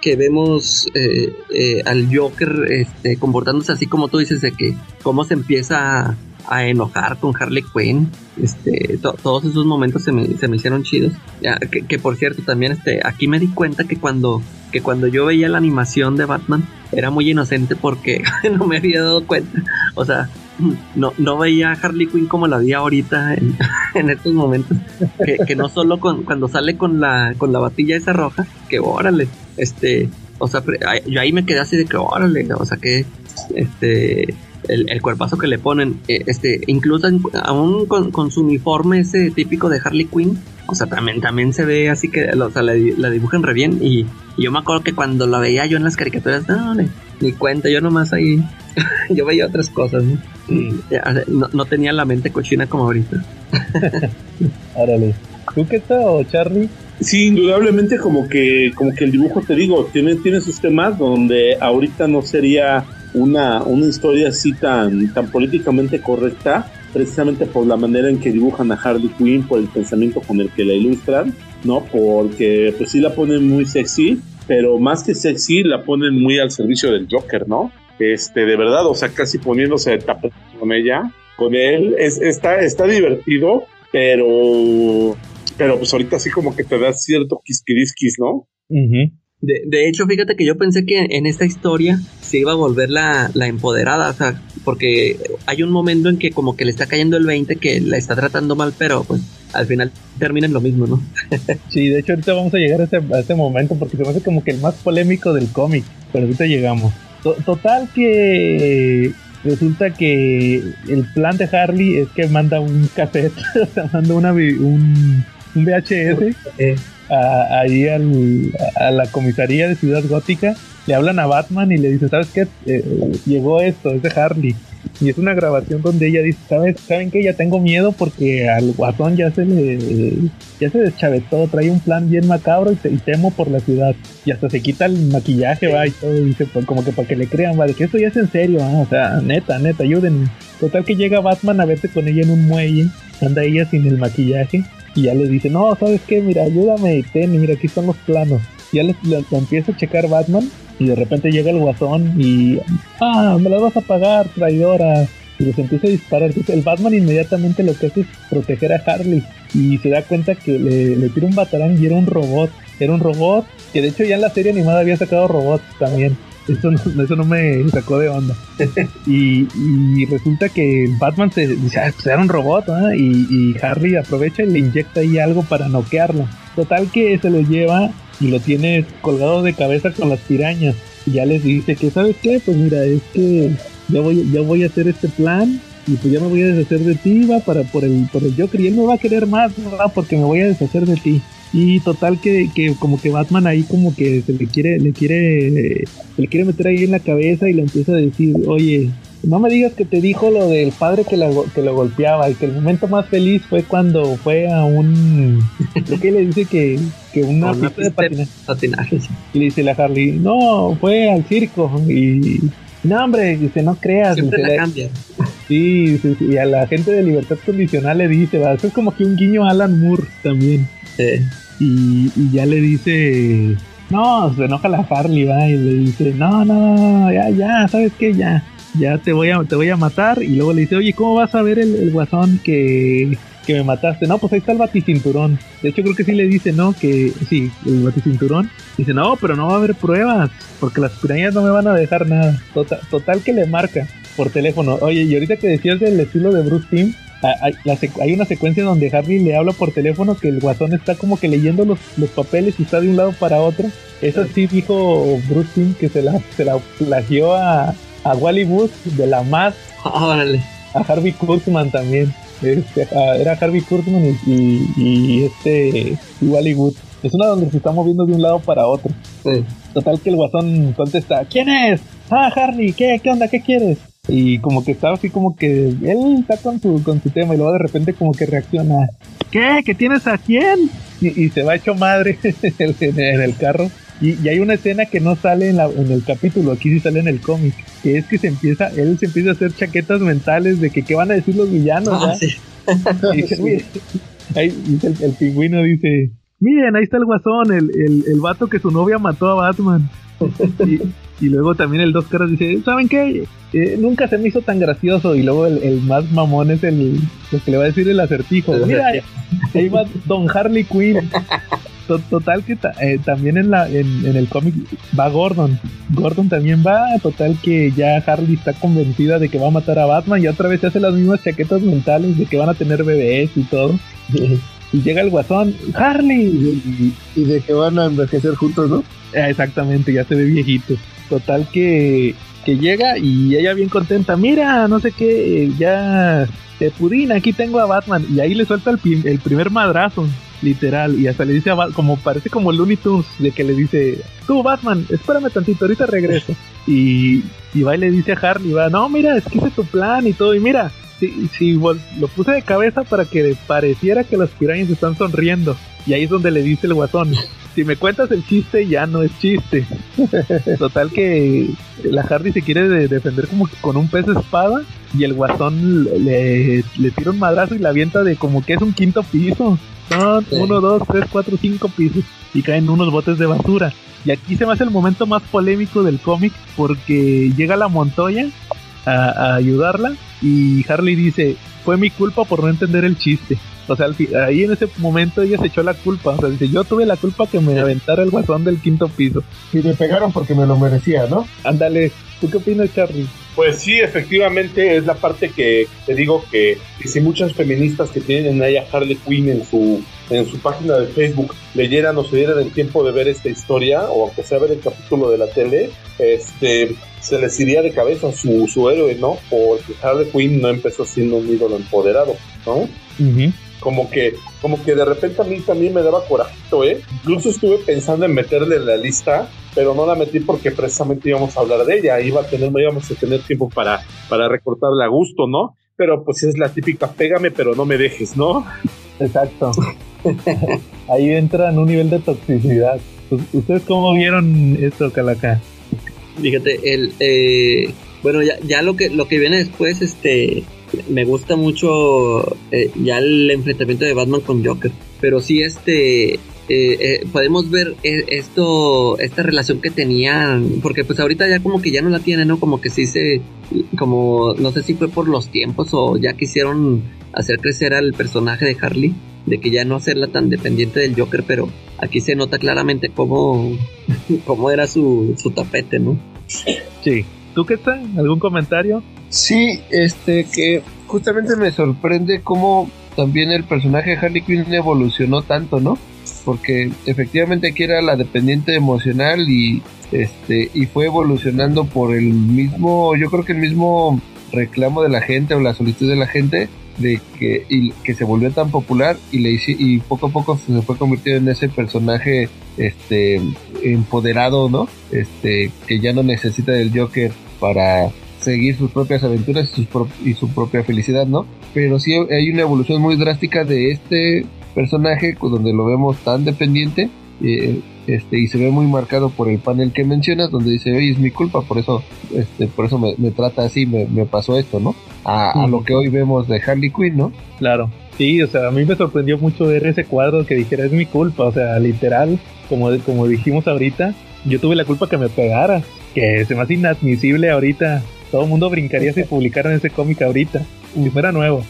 que vemos eh, eh, al Joker este, comportándose así como tú dices, de que cómo se empieza a, enojar con Harley Quinn. Este, todos esos momentos se me, se me hicieron chidos. que, que, por cierto, también este, aquí me di cuenta que cuando, que cuando yo veía la animación de Batman era muy inocente porque no me había dado cuenta. O sea, no, no veía a Harley Quinn como la vi ahorita en, estos momentos. Que, no solo con, cuando sale con la, con la batilla esa roja, que órale, este, o sea, yo ahí me quedé así de que órale, o sea que, este, el, cuerpazo que le ponen, eh, este, incluso aún con, su uniforme ese típico de Harley Quinn, o sea, también, también se ve así que, o sea, la, dibujan re bien y, yo me acuerdo que cuando la veía yo en las caricaturas, no, ni, cuenta, yo nomás ahí, yo veía otras cosas, ¿no? no, tenía la mente cochina como ahorita. Árale. ¿Tú qué tal, Charlie? Sí, indudablemente como que, como que el dibujo, te digo, tiene, tiene sus temas donde ahorita no sería una, una historia así tan, tan políticamente correcta, precisamente por la manera en que dibujan a Harley Quinn, por el pensamiento con el que la ilustran, ¿no? Porque pues sí la ponen muy sexy, pero más que sexy la ponen muy al servicio del Joker, ¿no? Este, de verdad, o sea, casi poniéndose de tapete con ella, con él, es, está, está divertido, pero, pero pues ahorita sí como que te da cierto quisquirisquis, ¿no? De, de, hecho, fíjate que yo pensé que en esta historia se iba a volver la, la, empoderada, o sea, porque hay un momento en que como que le está cayendo el 20 que la está tratando mal, pero pues al final termina en lo mismo, ¿no? sí, de hecho ahorita vamos a llegar a ese, a ese momento porque se me hace como que el más polémico del cómic, pero ahorita llegamos. total que resulta que el plan de Harley es que manda un cassette, o sea, manda una, un, un VHS. Eh ahí a la comisaría de Ciudad Gótica, le hablan a Batman y le dice, ¿sabes qué? Eh, llegó esto, es de Harley. Y es una grabación donde ella dice, ¿sabes? ¿Saben qué? Ya tengo miedo porque al guatón ya se le ya se deschavetó, trae un plan bien macabro y, temo por la ciudad. Y hasta se quita el maquillaje, va, y todo, dice, pues, como que para que le crean, va, de que esto ya es en serio, o sea, neta, neta, ayúdenme. Total que llega Batman a verse con ella en un muelle, anda ella sin el maquillaje y ya le dice, no, ¿sabes qué? Mira, ayúdame, ten, mira, aquí están los planos. Y ya le, empieza a checar Batman y de repente llega el guasón y, ah, me las vas a pagar, traidora. Y les empieza a disparar. el Batman inmediatamente lo que hace es proteger a Harley y se da cuenta que le, le tira un batarán y era un robot. Era un robot que de hecho ya en la serie animada había sacado robots también. Eso no, eso no me sacó de onda. y, resulta que Batman se dice, ah, pues era un robot, y, y, Harry aprovecha y le inyecta ahí algo para noquearlo. Total que se lo lleva y lo tiene colgado de cabeza con las pirañas. Y ya les dice que, ¿sabes qué? Pues mira, es que ya voy, ya voy a hacer este plan y pues ya me voy a deshacer de ti, va, para, por el, por el Joker. Y él me va a querer más, ¿verdad? Porque me voy a deshacer de ti. Y total que, que como que Batman ahí como que se le quiere, le quiere, se le quiere meter ahí en la cabeza y le empieza a decir, oye, no me digas que te dijo lo del padre que, que lo golpeaba y que el momento más feliz fue cuando fue a un creo que le dice que, que una, pista, de patinaje, y le dice la Harley no fue al circo y no hombre dice no creas siempre la cambia. Sí, sí, sí, y a la gente de libertad condicional le dice eso es como que un guiño a Alan Moore también. Y, ya le dice, no, se enoja la Harley, va, y le dice, no, no, ya, ya, ¿sabes qué? Ya, ya te voy a, te voy a matar. Y luego le dice, oye, ¿cómo vas a ver el, guasón que, que me mataste. No, pues ahí está el baticinturón. De hecho, creo que sí le dice, ¿no? Que sí, el baticinturón. Dice, no, pero no va a haber pruebas, porque las pirañas no me van a dejar nada. Total, total que le marca por teléfono. Oye, y ahorita que decías del estilo de Bruce hay, hay, una secuencia donde Harry le habla por teléfono que el guasón está como que leyendo los, los papeles y está de un lado para otro. Eso sí dijo Bruce Timm que se la, se la plagió a, a Wally Wood de la más. Órale. A Harvey Kurtzman también. Este, era Harvey Kurtzman y, y, este y Wally Wood. Es una donde se está moviendo de un lado para otro. Total que el guasón contesta, ¿quién es? Ah, Harley, ¿qué, qué onda? ¿Qué quieres? Y como que estaba así como que él está con su, con su tema y luego de repente como que reacciona, ¿qué? ¿Qué tienes a quién? Y, se va hecho madre en el carro. Y, hay una escena que no sale en, la, en el capítulo, aquí sí sale en el cómic, que es que se empieza, él se empieza a hacer chaquetas mentales de que qué van a decir los villanos, ah, y dice, ahí, el, el, pingüino dice, miren, ahí está el guasón, el, el, el vato que su novia mató a Batman. y, luego también el dos caras dice, ¿saben qué? Eh, nunca se me hizo tan gracioso. Y luego el, más mamón es el, que le va a decir el acertijo. Mira, ahí va Don Harley Quinn. Total que eh, también en la en, el cómic va Gordon. Gordon también va. Total que ya Harley está convencida de que va a matar a Batman y otra vez se hace las mismas chaquetas mentales de que van a tener bebés y todo. y llega el guasón, Harley. Y, de que van a envejecer juntos, ¿no? Ah, exactamente, ya se ve viejito. Total que, que llega y ella bien contenta, mira, no sé qué, ya, de pudina, aquí tengo a Batman. Y ahí le suelta el, el primer madrazo, literal. Y hasta le dice a Batman, como parece como Looney Tunes, de que le dice, tú Batman, espérame tantito, ahorita regreso. Y, y va y le dice a Harley, va, no, mira, es que es tu plan y todo. Y mira, si, lo puse de cabeza para que pareciera que las pirañas están sonriendo. Y ahí es donde le dice el guasón. Si me cuentas el chiste, ya no es chiste. Total que la Hardy se quiere defender como que con un pez espada y el guasón le, tira un madrazo y la avienta de como que es un quinto piso. Son uno, dos, tres, cuatro, cinco pisos y caen unos botes de basura. Y aquí se me hace el momento más polémico del cómic porque llega la Montoya a, ayudarla y Harley dice, fue mi culpa por no entender el chiste. O sea, ahí en ese momento ella se echó la culpa. O sea, dice, yo tuve la culpa que me aventara el guasón del quinto piso. Y me pegaron porque me lo merecía, ¿no? Ándale, ¿tú qué opinas, Charlie? Pues sí, efectivamente es la parte que te digo que, si muchas feministas que tienen ahí a Harley Quinn en su en su página de Facebook leyeran o se dieran el tiempo de ver esta historia o aunque sea ver el capítulo de la tele, este se les iría de cabeza su, su héroe, ¿no? Porque Harley Quinn no empezó siendo un ídolo empoderado, ¿no? Como que, como que de repente a mí también me daba corajito, ¿eh? Incluso estuve pensando en meterle en la lista, pero no la metí porque precisamente íbamos a hablar de ella, iba a tener, íbamos a tener tiempo para, para recortarla a gusto, ¿no? Pero pues es la típica, pégame pero no me dejes, ¿no? Exacto. Ahí entra en un nivel de toxicidad. ¿Ustedes cómo vieron esto, Calaca? Fíjate, el, eh, bueno, ya, ya lo que lo que viene después, este, me gusta mucho eh, ya el enfrentamiento de Batman con Joker, pero sí este eh, podemos ver esto esta relación que tenían porque pues ahorita ya como que ya no la tiene no como que sí se como no sé si fue por los tiempos o ya quisieron hacer crecer al personaje de Harley de que ya no hacerla tan dependiente del Joker pero aquí se nota claramente cómo cómo era su, su tapete no Sí. ¿Tú qué tal? ¿Algún comentario? Sí, este, que justamente me sorprende cómo también el personaje de Harley Quinn evolucionó tanto, ¿no? Porque efectivamente aquí era la dependiente emocional y este y fue evolucionando por el mismo, yo creo que el mismo reclamo de la gente o la solicitud de la gente de que, y, que se volvió tan popular y le y poco a poco se fue convirtiendo en ese personaje este empoderado, ¿no? Este que ya no necesita del Joker para seguir sus propias aventuras y, y su propia felicidad, ¿no? Pero sí hay una evolución muy drástica de este personaje donde lo vemos tan dependiente eh, este, y se ve muy marcado por el panel que mencionas, donde dice, oye, es mi culpa, por eso, este, por eso me, trata así, me, pasó esto, ¿no? A, lo que hoy vemos de Harley Quinn, ¿no? Claro. Sí, o sea, a mí me sorprendió mucho ver ese cuadro que dijera, es mi culpa, o sea, literal, como, como dijimos ahorita, yo tuve la culpa que me pegara, que se me hace inadmisible ahorita. Todo el mundo brincaría si publicaran ese cómic ahorita, si fuera nuevo.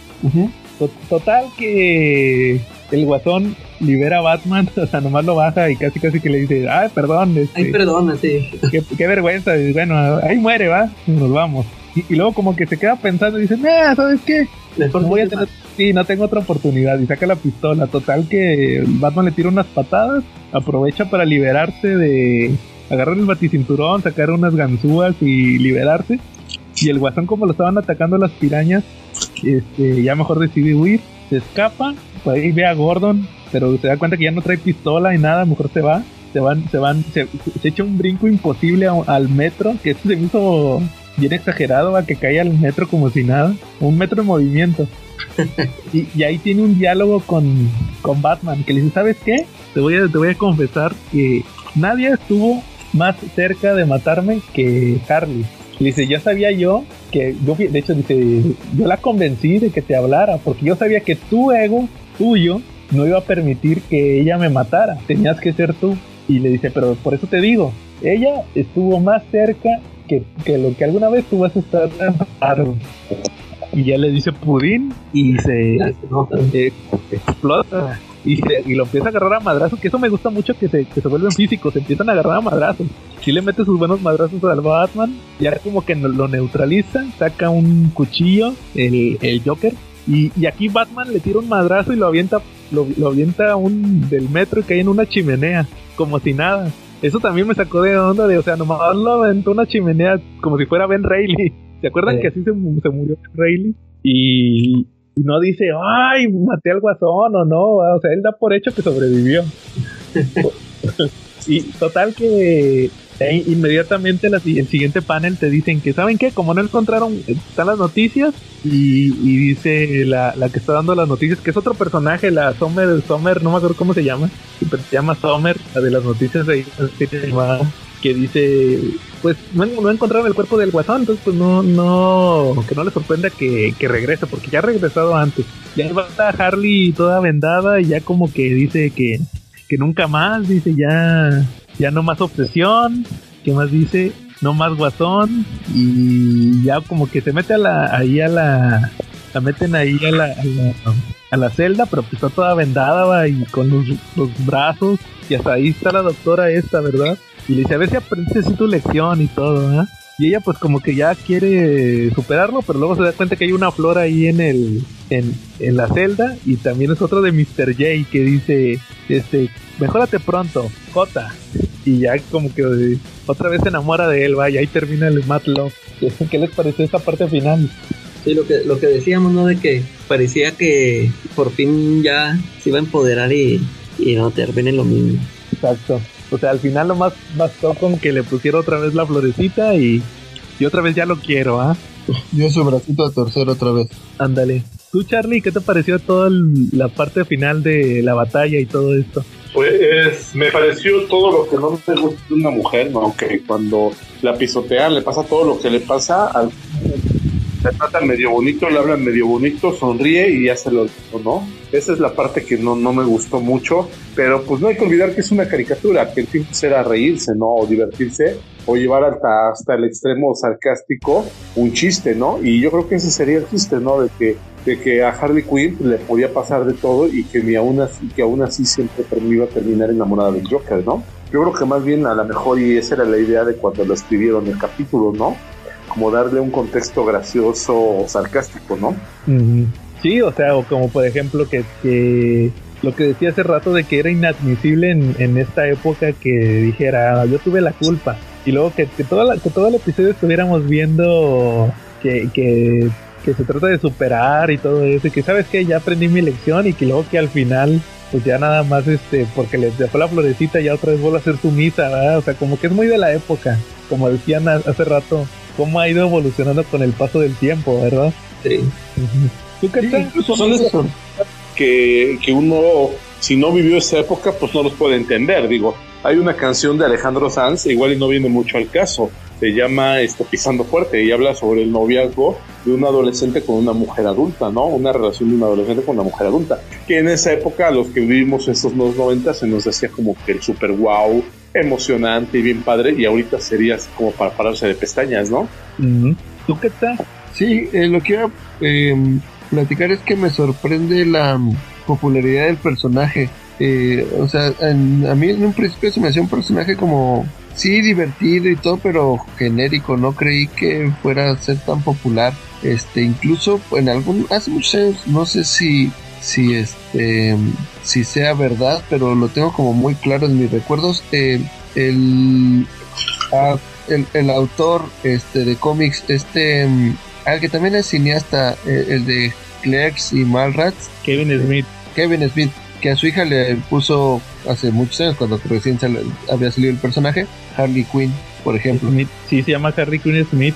To- Total que el guasón libera a Batman, o sea, nomás lo baja y casi casi que le dice, ay, perdón, este, Ay, perdona, sí. qué, qué vergüenza, y bueno, ahí muere, va, y nos vamos. Y, y luego como que se queda pensando y dice, nah, ¿sabes qué? Mejor No voy a tener, sí, no tengo otra oportunidad. Y saca la pistola. Total que Batman le tira unas patadas, aprovecha para liberarse de... Agarrar el baticinturón, sacar unas ganzúas y liberarse. Y el guasón como lo estaban atacando las pirañas, este, ya mejor decide huir. Se escapa, por ahí ve a Gordon, pero se da cuenta que ya no trae pistola y nada, mejor se va. Se van, se van, se, se echa un brinco imposible a- al metro, que eso se me hizo bien exagerado, a que cae al metro como si nada. Un metro en movimiento. y, y ahí tiene un diálogo con, con Batman, que le dice, ¿sabes qué? Te voy, a, te voy a confesar que nadie estuvo más cerca de matarme que Harley. Le dice, ya sabía yo que, yo, de hecho dice, yo la convencí de que te hablara, porque yo sabía que tu ego, tuyo, no iba a permitir que ella me matara, tenías que ser tú. Y le dice, pero por eso te digo, ella estuvo más cerca que, que lo que alguna vez tú vas a estar de matarme". Y ya le dice Pudín y se, eh, explota y, se- y lo empieza a agarrar a madrazos, que eso me gusta mucho que se, que se vuelven físicos, se empiezan a agarrar a madrazos. Si le mete sus buenos madrazos al Batman, ya como que lo neutraliza, saca un cuchillo, el, el Joker, y, y aquí Batman le tira un madrazo y lo avienta, lo, lo avienta un del metro que hay en una chimenea, como si nada. Eso también me sacó de onda de, o sea, nomás lo aventó una chimenea como si fuera Ben Reilly. ¿Se acuerdan Sí. que así se, se murió Ben Reilly? Y, y no dice, ay, maté al guasón o no, o sea, él da por hecho que sobrevivió. y total que ahí inmediatamente la el siguiente panel te dicen que, ¿saben qué? Como no encontraron, están las noticias y, y dice la, la que está dando las noticias, que es otro personaje, la Summer, Summer, no me acuerdo cómo se llama, pero se llama Summer, la de las noticias de ahí, que dice, pues no, encontraron el cuerpo del guasón, entonces pues no, no, que no le sorprenda que, que regrese, porque ya ha regresado antes. Ya va Harley toda vendada y ya como que dice que, que nunca más, dice ya, ya no más obsesión, que más dice, no más guasón, y ya como que se mete a la, ahí a la, la meten ahí a la, a la, a la celda, pero pues está toda vendada y con los, los brazos, y hasta ahí está la doctora esta, ¿verdad? Y le dice, a ver si aprendiste así tu lección y todo, ¿eh? Y ella pues como que ya quiere superarlo, pero luego se da cuenta que hay una flor ahí en el en, en la celda y también es otro de Mr. J que dice, este, mejórate pronto, J. Y ya como que eh, otra vez se enamora de él, va, y ahí termina el Matt Love. ¿Qué les pareció esta parte final? Sí, lo que, lo que decíamos, ¿no? De que parecía que por fin ya se iba a empoderar y, y no termine lo mismo. Exacto. O sea, al final nomás bastó con que le pusiera otra vez la florecita y, y otra vez ya lo quiero, ¿ah? Dio su bracito a torcer otra vez. Ándale. Tú, Charlie, ¿qué te pareció toda el- la parte final de la batalla y todo esto? Pues me pareció todo lo que no me gusta de una mujer, ¿no? Que cuando la pisotean le pasa todo lo que le pasa, al le tratan medio bonito, le hablan medio bonito, sonríe y ya se lo dijo, ¿no? Esa es la parte que no, no me gustó mucho, pero pues no hay que olvidar que es una caricatura, que el fin era reírse, ¿no? O divertirse, o llevar hasta, hasta el extremo sarcástico un chiste, ¿no? Y yo creo que ese sería el chiste, ¿no? De que, de que a Harley Quinn le podía pasar de todo y que, ni aún así, que aún así siempre iba a terminar enamorada del Joker, ¿no? Yo creo que más bien a lo mejor, y esa era la idea de cuando lo escribieron el capítulo, ¿no? Como darle un contexto gracioso o sarcástico, ¿no? Sí, o sea, o como por ejemplo que, que lo que decía hace rato de que era inadmisible en, en esta época que dijera, "Ah, yo tuve la culpa. Y luego que, que, toda la- que todo el episodio estuviéramos viendo que, que, que se trata de superar y todo eso, y que sabes que ya aprendí mi lección y que luego que al final pues ya nada más este porque les dejó la florecita ya otra vez vuelve a hacer su misa, ¿verdad? O sea, como que es muy de la época, como decían ha- hace rato, cómo ha ido evolucionando con el paso del tiempo, ¿verdad? Sí. Ujú. ¿Tú qué tal? Son esas que, que uno, si no vivió esa época, pues no los puede entender. Digo, hay una canción de Alejandro Sanz, igual y no viene mucho al caso, se llama este, Pisando Fuerte y habla sobre el noviazgo de un adolescente con una mujer adulta, ¿no? Una relación de un adolescente con una mujer adulta. Que en esa época, los que vivimos estos nuevos 90, se nos decía como que el super wow, emocionante y bien padre, y ahorita sería así como para pararse de pestañas, ¿no? ¿Tú qué tal? Sí, eh, lo que eh, platicar es que me sorprende la popularidad del personaje. Eh, o sea, en- a mí en un principio se me hacía un personaje como, sí, divertido y todo, pero genérico. No creí que fuera a ser tan popular. Este, incluso en algún, hace muchos años, no sé si, si este, si sea verdad, pero lo tengo como muy claro en mis recuerdos. Eh, el, ah, el, el autor este de cómics, este, al que también es cineasta, eh, el de Clerks y Malrats, Kevin Smith. Kevin Smith, que a su hija le puso hace muchos años, cuando recién sal- había salido el personaje, Harley Quinn, por ejemplo. Smith. Sí, se llama Harry Quinn Smith.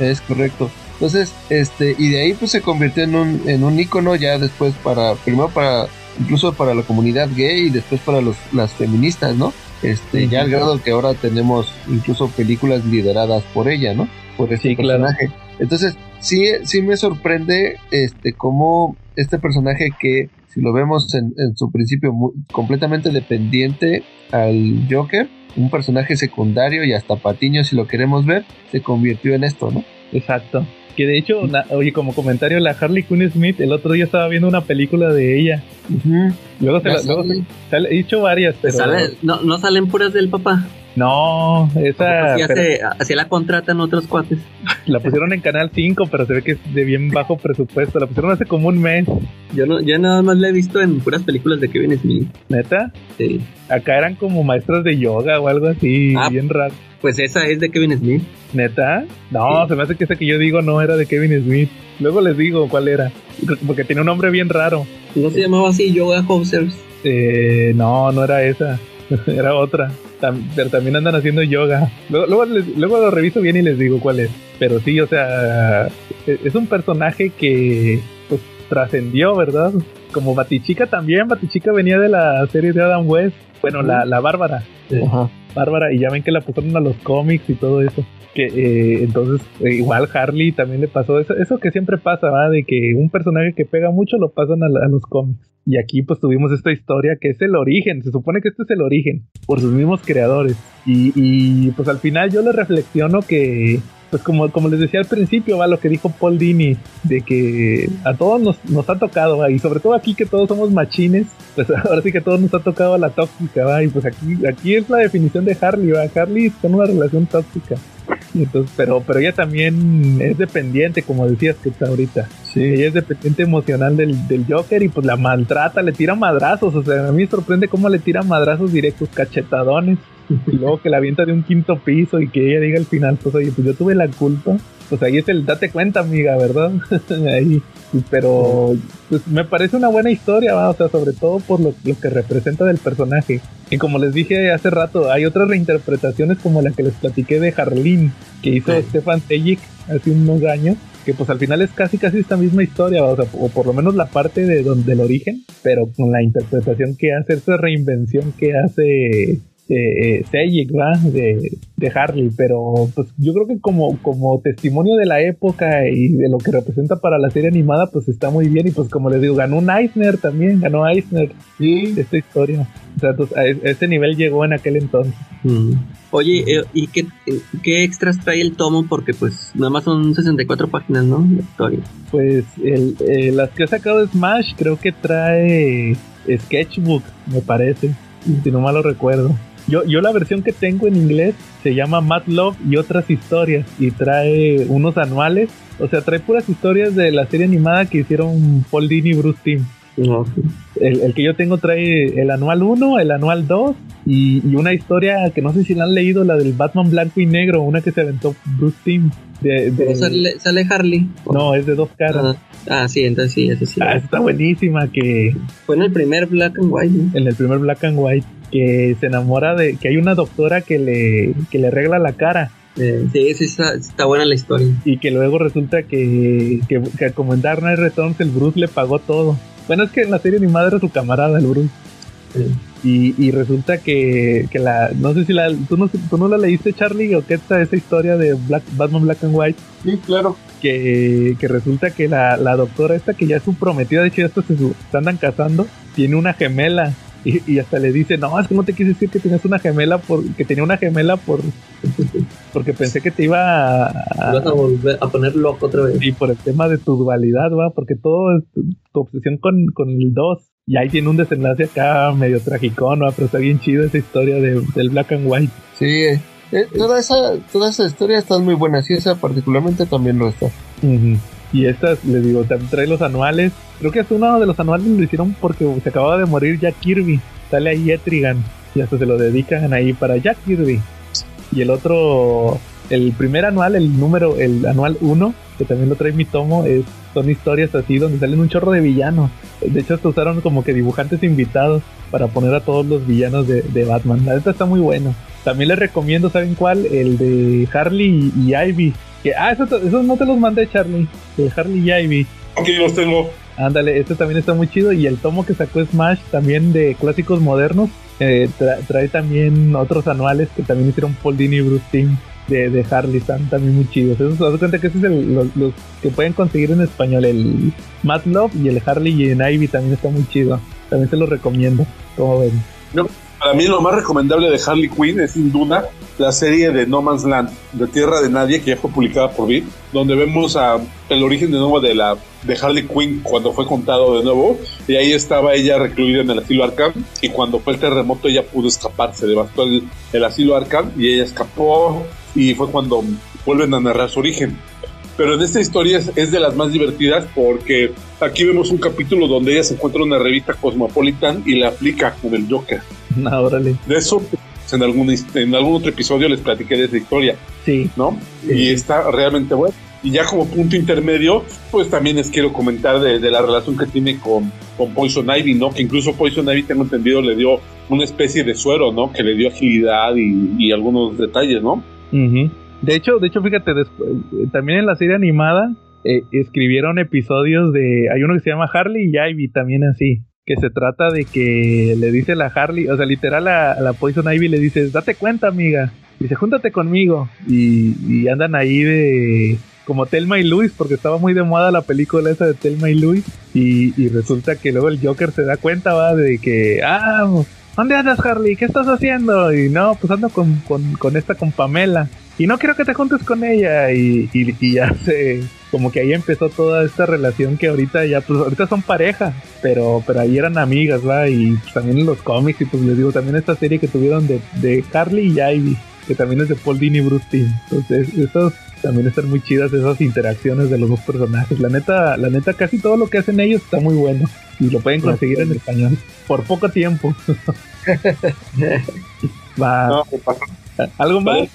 Es correcto. Entonces, este, y de ahí pues se convirtió en un, en un ícono ya después para, primero para, incluso para la comunidad gay y después para los, las feministas, ¿no? Este, ya al grado que ahora tenemos incluso películas lideradas por ella, ¿no? Por este Sí, claro. Entonces, sí, sí me sorprende, este, cómo este personaje que, si lo vemos en, en su principio mu- completamente dependiente al Joker, un personaje secundario y hasta patiño si lo queremos ver, se convirtió en esto, ¿no? Exacto. Que de hecho, na- oye, como comentario, la Harley Quinn Smith, el otro día estaba viendo una película de ella. Luego se la, luego se- sale- he dicho varias, pero. Sale- no, no salen puras del papá. No, esa Así, pero hace- así la contratan otros cuates. la pusieron en Canal 5, pero se ve que es de bien bajo presupuesto. La pusieron hace como un mes, Yo, no, yo nada más la he visto en puras películas de Kevin Smith. neta. Sí. Acá eran como maestras de yoga o algo así, Ah. bien raro. Pues esa es de Kevin Smith. ¿Neta? No, se me hace que esa que yo digo no era de Kevin Smith. Luego les digo cuál era. Porque tiene un nombre bien raro. No se llamaba así Yoga Hosers. Eh, no, no era esa. era otra. Tam- pero también andan haciendo yoga. Luego, luego, les- luego lo reviso bien y les digo cuál es. Pero sí, o sea, e- es un personaje que pues trascendió, ¿verdad? Como Batichica también. Batichica venía de la serie de Adam West. Bueno, la, la Bárbara. Bárbara, y ya ven que la pusieron a los cómics y todo eso. Que eh, entonces, eh, igual Harley también le pasó eso, eso que siempre pasa, ¿va? De que un personaje que pega mucho lo pasan a los cómics. Y aquí pues tuvimos esta historia que es el origen, se supone que este es el origen, por sus mismos creadores. Y, y, pues al final yo le reflexiono que, pues como, como les decía al principio, va lo que dijo Paul Dini, de que a todos nos, nos ha tocado, ¿va? y sobre todo aquí que todos somos machines, pues ahora sí que a todos nos ha tocado la tóxica, ¿va? y pues aquí, aquí es la definición de Harley, ¿va? Harley está en una relación tóxica. Entonces, pero, pero ella también es dependiente, como decías que está ahorita. Sí. Ella es dependiente emocional del, del Joker y pues la maltrata, le tira madrazos. O sea, a mí me sorprende cómo le tira madrazos directos, cachetadones. Y luego que la avienta de un quinto piso y que ella diga al final, pues oye, pues yo tuve la culpa. Pues ahí es el date cuenta, amiga, ¿verdad? ahí. Pero pues me parece una buena historia, ¿va? o sea, sobre todo por lo, lo que representa del personaje. Y como les dije hace rato, hay otras reinterpretaciones como la que les platiqué de Harleen, que hizo Sí. Stefan Sejic hace unos años, que pues al final es casi casi esta misma historia, ¿va? o sea, o por lo menos la parte de donde el origen, pero con la interpretación que hace, esa reinvención que hace eh, eh, Sejic, ¿va? De, de Harley, pero pues yo creo que como, como testimonio de la época y de lo que representa para la serie animada, pues está muy bien y pues como les digo, ganó un Eisner también, ganó Eisner Sí. esta historia. O sea, entonces, a a ese nivel llegó en aquel entonces. Mm. Oye, eh, ¿y qué, eh, qué extras trae el tomo? Porque pues nada más son 64 páginas, ¿no? La historia. Pues el, eh, las que ha sacado Smash creo que trae Sketchbook, me parece, si no mal lo recuerdo. Yo, yo la versión que tengo en inglés se llama Mad Love y otras historias y trae unos anuales, o sea, trae puras historias de la serie animada que hicieron Paul Dini y Bruce Timm. No. El, el que yo tengo trae el anual 1, el anual 2 y, y una historia que no sé si la han leído, la del Batman blanco y negro, una que se aventó Bruce Timm. De, de- sale, sale Harley. no, es de dos caras. Ah, ah, sí, entonces sí, ese sí. Ah, está buenísima que Fue en el primer Black and White, ¿no? en el primer Black and White que se enamora de que hay una doctora que le que le arregla la cara Eh, sí, sí, está, está buena la historia. y que luego resulta que, que, que como en Dark Knight Returns el Bruce le pagó todo. Bueno, es que en la serie animada era su camarada el Bruce. Y, y resulta que, que la no sé si la ¿tú no, tú no la leíste Charlie o qué está esa historia de Black, Batman Black and White Sí, claro. que, que resulta que la, la doctora esta que ya es su prometida, de hecho ya se, su- se andan casando, tiene una gemela Y, y hasta le dice, no, es que no te quise decir que tenías una gemela, por, que tenía una gemela por porque pensé que te iba a, Te vas a volver a poner loco otra vez. y por el tema de tu dualidad, va, porque todo es tu, tu obsesión con, con el 2. Y ahí tiene un desenlace acá medio tragicón, va, pero está bien chido esa historia de, del Black and White. Sí, eh, eh, toda, esa, toda esa historia está muy buena. Sí, esa particularmente también lo está. Ujú. Y estas, les digo, trae los anuales. Creo que hasta uno de los anuales lo hicieron porque se acababa de morir Jack Kirby. Sale ahí Etrigan. Y hasta se lo dedican ahí para Jack Kirby. Y el otro, el primer anual, el número, el anual 1, que también lo trae mi tomo, es, son historias así donde salen un chorro de villanos. De hecho, hasta usaron como que dibujantes invitados para poner a todos los villanos de, de Batman. La neta está muy bueno. También les recomiendo, ¿saben cuál? El de Harley y Ivy. Que, ah, esos, esos no te los mandé, Charlie. El Harley y Ivy. Aquí los tengo. Ándale, este también está muy chido. Y el tomo que sacó Smash también de clásicos modernos. eh, tra- trae también otros anuales que también hicieron Paul Dini y Bruce Timm de, de Harley. Están también muy chidos. Esos, haz de cuenta que ese es el- los, los que pueden conseguir en español. El Mad Love y el Harley y en Ivy también está muy chido. También se los recomiendo. Como ven. Para mí lo más recomendable de Harley Quinn es sin duda la serie de No Man's Land, de Tierra de Nadie, que ya fue publicada por Beat, donde vemos el origen de nuevo de la de Harley Quinn cuando fue contado de nuevo, y ahí estaba ella recluida en el asilo Arkham, y cuando fue el terremoto ella pudo escapar, se devastó el, el asilo Arkham y ella escapó, y fue cuando vuelven a narrar su origen. Pero en esta historia es, es de las más divertidas porque aquí vemos un capítulo donde ella se encuentra en una revista Cosmopolitan y la aplica con el Joker. No, órale. De eso pues, en algún, en algún otro episodio les platiqué de esa historia, Sí. ¿no? Sí. Y está realmente bueno. Y ya como punto intermedio, pues también les quiero comentar de, de la relación que tiene con, con Poison Ivy, ¿no? Que incluso Poison Ivy, tengo entendido, le dio una especie de suero, ¿no? Que le dio agilidad y, y algunos detalles, ¿no? Ujú. De hecho, de hecho, fíjate, después, eh, también en la serie animada eh, escribieron episodios de. Hay uno que se llama Harley y Ivy, también así. Que se trata de que le dice la Harley, o sea, literal a, a la Poison Ivy le dices, date cuenta, amiga. Dice, júntate conmigo. Y, y andan ahí de. Como Telma y Luis, porque estaba muy de moda la película esa de Telma y Luis. Y, resulta que luego el Joker se da cuenta, va, de que, ah, ¿dónde andas, Harley? ¿Qué estás haciendo? Y no, pues ando con, con, con esta, con Pamela y no quiero que te juntes con ella y, y, y ya se como que ahí empezó toda esta relación que ahorita ya pues ahorita son pareja pero pero ahí eran amigas va y pues, también en los cómics y pues les digo también esta serie que tuvieron de, de Harley y Ivy que también es de Paul Dini y Bruce Timm. Entonces esos también están muy chidas esas interacciones de los dos personajes. La neta la neta casi todo lo que hacen ellos está muy bueno y lo pueden conseguir en español por poco tiempo. Va. No, algo más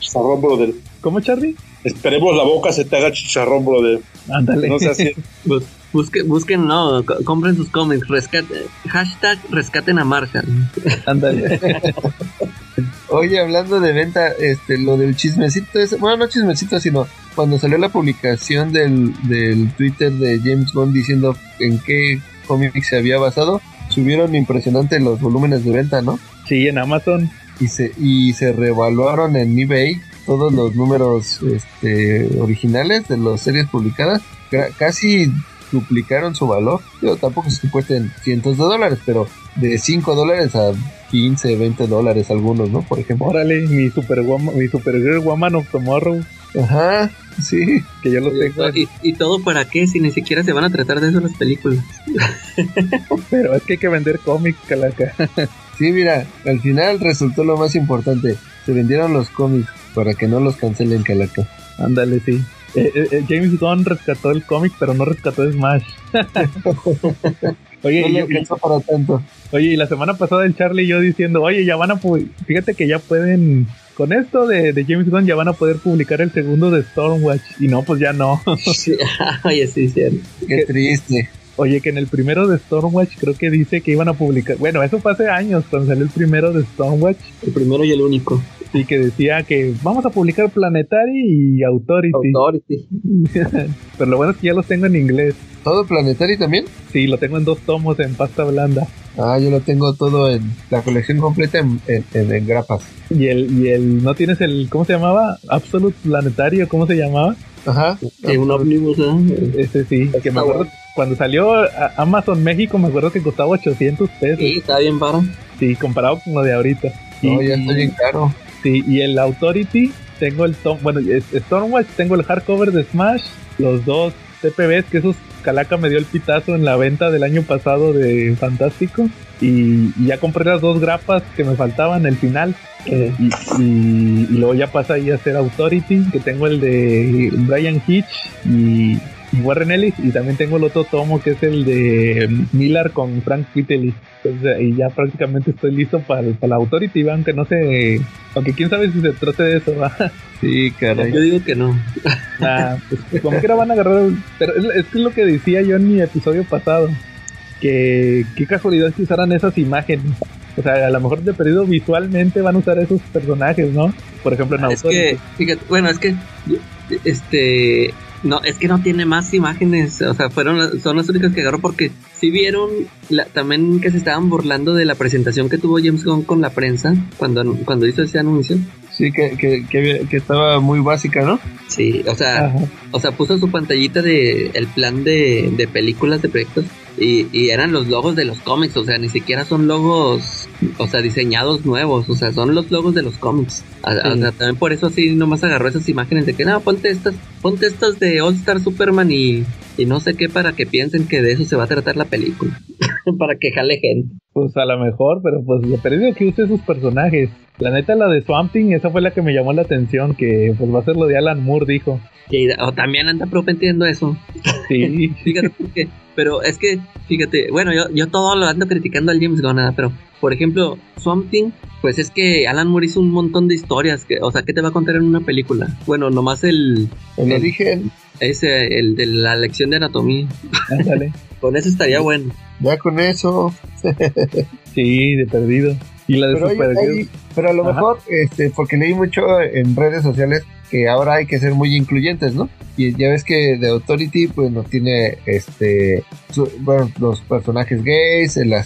chicharrón, brother. ¿Cómo Charlie? Esperemos la boca se te haga chicharrón, brother. Ándale. No sé así. Bus- busquen, busquen, no, co- compren sus cómics. Rescate, hashtag rescaten a Marshall. Ándale. Oye, hablando de venta, este, lo del chismecito ese, bueno, no chismecito, sino cuando salió la publicación del, del Twitter de James Bond diciendo en qué cómic se había basado, subieron impresionante los volúmenes de venta, ¿no? Sí, en Amazon. Y se, y se revaluaron en eBay todos los números este, originales de las series publicadas, casi duplicaron su valor. Yo tampoco es que cuesten cientos de dólares, pero de 5 dólares a 15, 20 dólares algunos, ¿no? Por ejemplo. Órale, mi super mi Supergirl Woman of Tomorrow, Ajá, sí. que yo lo tengo, Y, y todo para qué si ni siquiera se van a tratar de eso las películas. pero es que hay que vender cómics, calaca. Sí, mira, al final resultó lo más importante. Se vendieron los cómics para que no los cancelen, Calaca. Ándale, sí. Eh, eh, eh, James Gunn rescató el cómic, pero no rescató Smash. oye, No y, para tanto. oye, y la semana pasada el Charlie y yo diciendo, oye, ya van a fíjate que ya pueden, con esto de, de James Gunn ya van a poder publicar el segundo de Stormwatch. Y no, pues ya no. Sí, Oye, sí, cierto. Qué triste. Oye, que en el primero de Stormwatch creo que dice que iban a publicar. Bueno, eso fue hace años, cuando salió el primero de Stormwatch. El primero y el único. Sí, que decía que vamos a publicar Planetary y Authority. Authority. Pero lo bueno es que ya los tengo en inglés. ¿Todo Planetary también? Sí, lo tengo en dos tomos en pasta blanda. Ah, yo lo tengo todo en la colección completa en, en, en- en grapas. Y el, y el, ¿no tienes el, ¿cómo se llamaba? Absolute Planetario, ¿cómo se llamaba? Ajá. Que un ómnibus, ¿eh? Ese sí, que me acuerdo. Cuando salió a- Amazon México, me acuerdo que costaba 800 pesos. Sí, está bien baro. Sí, comparado con lo de ahorita. No, Y- ya está bien caro. Sí, y el Authority, tengo el Tom, bueno, Stormwatch, tengo el hardcover de Smash, los dos TPBs, que esos Calaca me dio el pitazo en la venta del año pasado de Fantástico. Y, y ya compré las dos grapas que me faltaban el final. Eh, Y, y- y luego ya pasa ahí a ser Authority, que tengo el de Brian Hitch y Warren Ellis. Y también tengo el otro tomo que es el de Miller con Frank Whiteley. Entonces ahí ya prácticamente estoy listo para, el- para la Authority, aunque no sé, aunque quién sabe si se trate de eso, ¿va? Sí, caray. yo digo que no. Ah, pues, como quiera van a agarrar. Pero es, es que es lo que decía yo en mi episodio pasado. Que qué casualidad que usaran esas imágenes. O sea, a lo mejor de perdido visualmente van a usar esos personajes, ¿no? Por ejemplo, en Es Authority. que, fíjate, bueno, es que, este, no, es que no tiene más imágenes, o sea, fueron, las- son las únicas que agarró porque si vieron la- también que se estaban burlando de la presentación que tuvo James Gunn con la prensa cuando, cuando hizo ese anuncio. Sí, que, que, que, que estaba muy básica, ¿no? Sí, o sea, Ajá. o sea, puso su pantallita de el plan de, de películas, de proyectos, y, y eran los logos de los cómics, o sea, ni siquiera son logos, o sea, diseñados nuevos, o sea, son los logos de los cómics. O, sea, también por eso así nomás agarró esas imágenes de que, no, ponte estas, ponte estas de All Star Superman y, y no sé qué para que piensen que de eso se va a tratar la película. para que jale gente. Pues a lo mejor, pero pues de perdido que use sus personajes. La neta, la de Swamp Thing, esa fue la que me llamó la atención, que pues va a ser lo de Alan Moore, dijo. Y, o también anda prometiendo eso. Sí, Fíjate por qué. Pero es que, fíjate, bueno, yo, yo todo lo ando criticando al James Gunn, nada, pero, por ejemplo, Swamp Thing, pues es que Alan Moore hizo un montón de historias, que, o sea, ¿qué te va a contar en una película? Bueno, nomás el, El origen, ese, el de la lección de anatomía. ándale. Con eso estaría bueno. ya con eso. Sí, de perdido. Y la de Pero, hay- pero a lo Ajá. mejor, este, porque leí mucho en redes sociales que ahora hay que ser muy incluyentes, ¿no? Y ya ves que The Authority, pues no tiene, este, su- bueno, los personajes gays, la,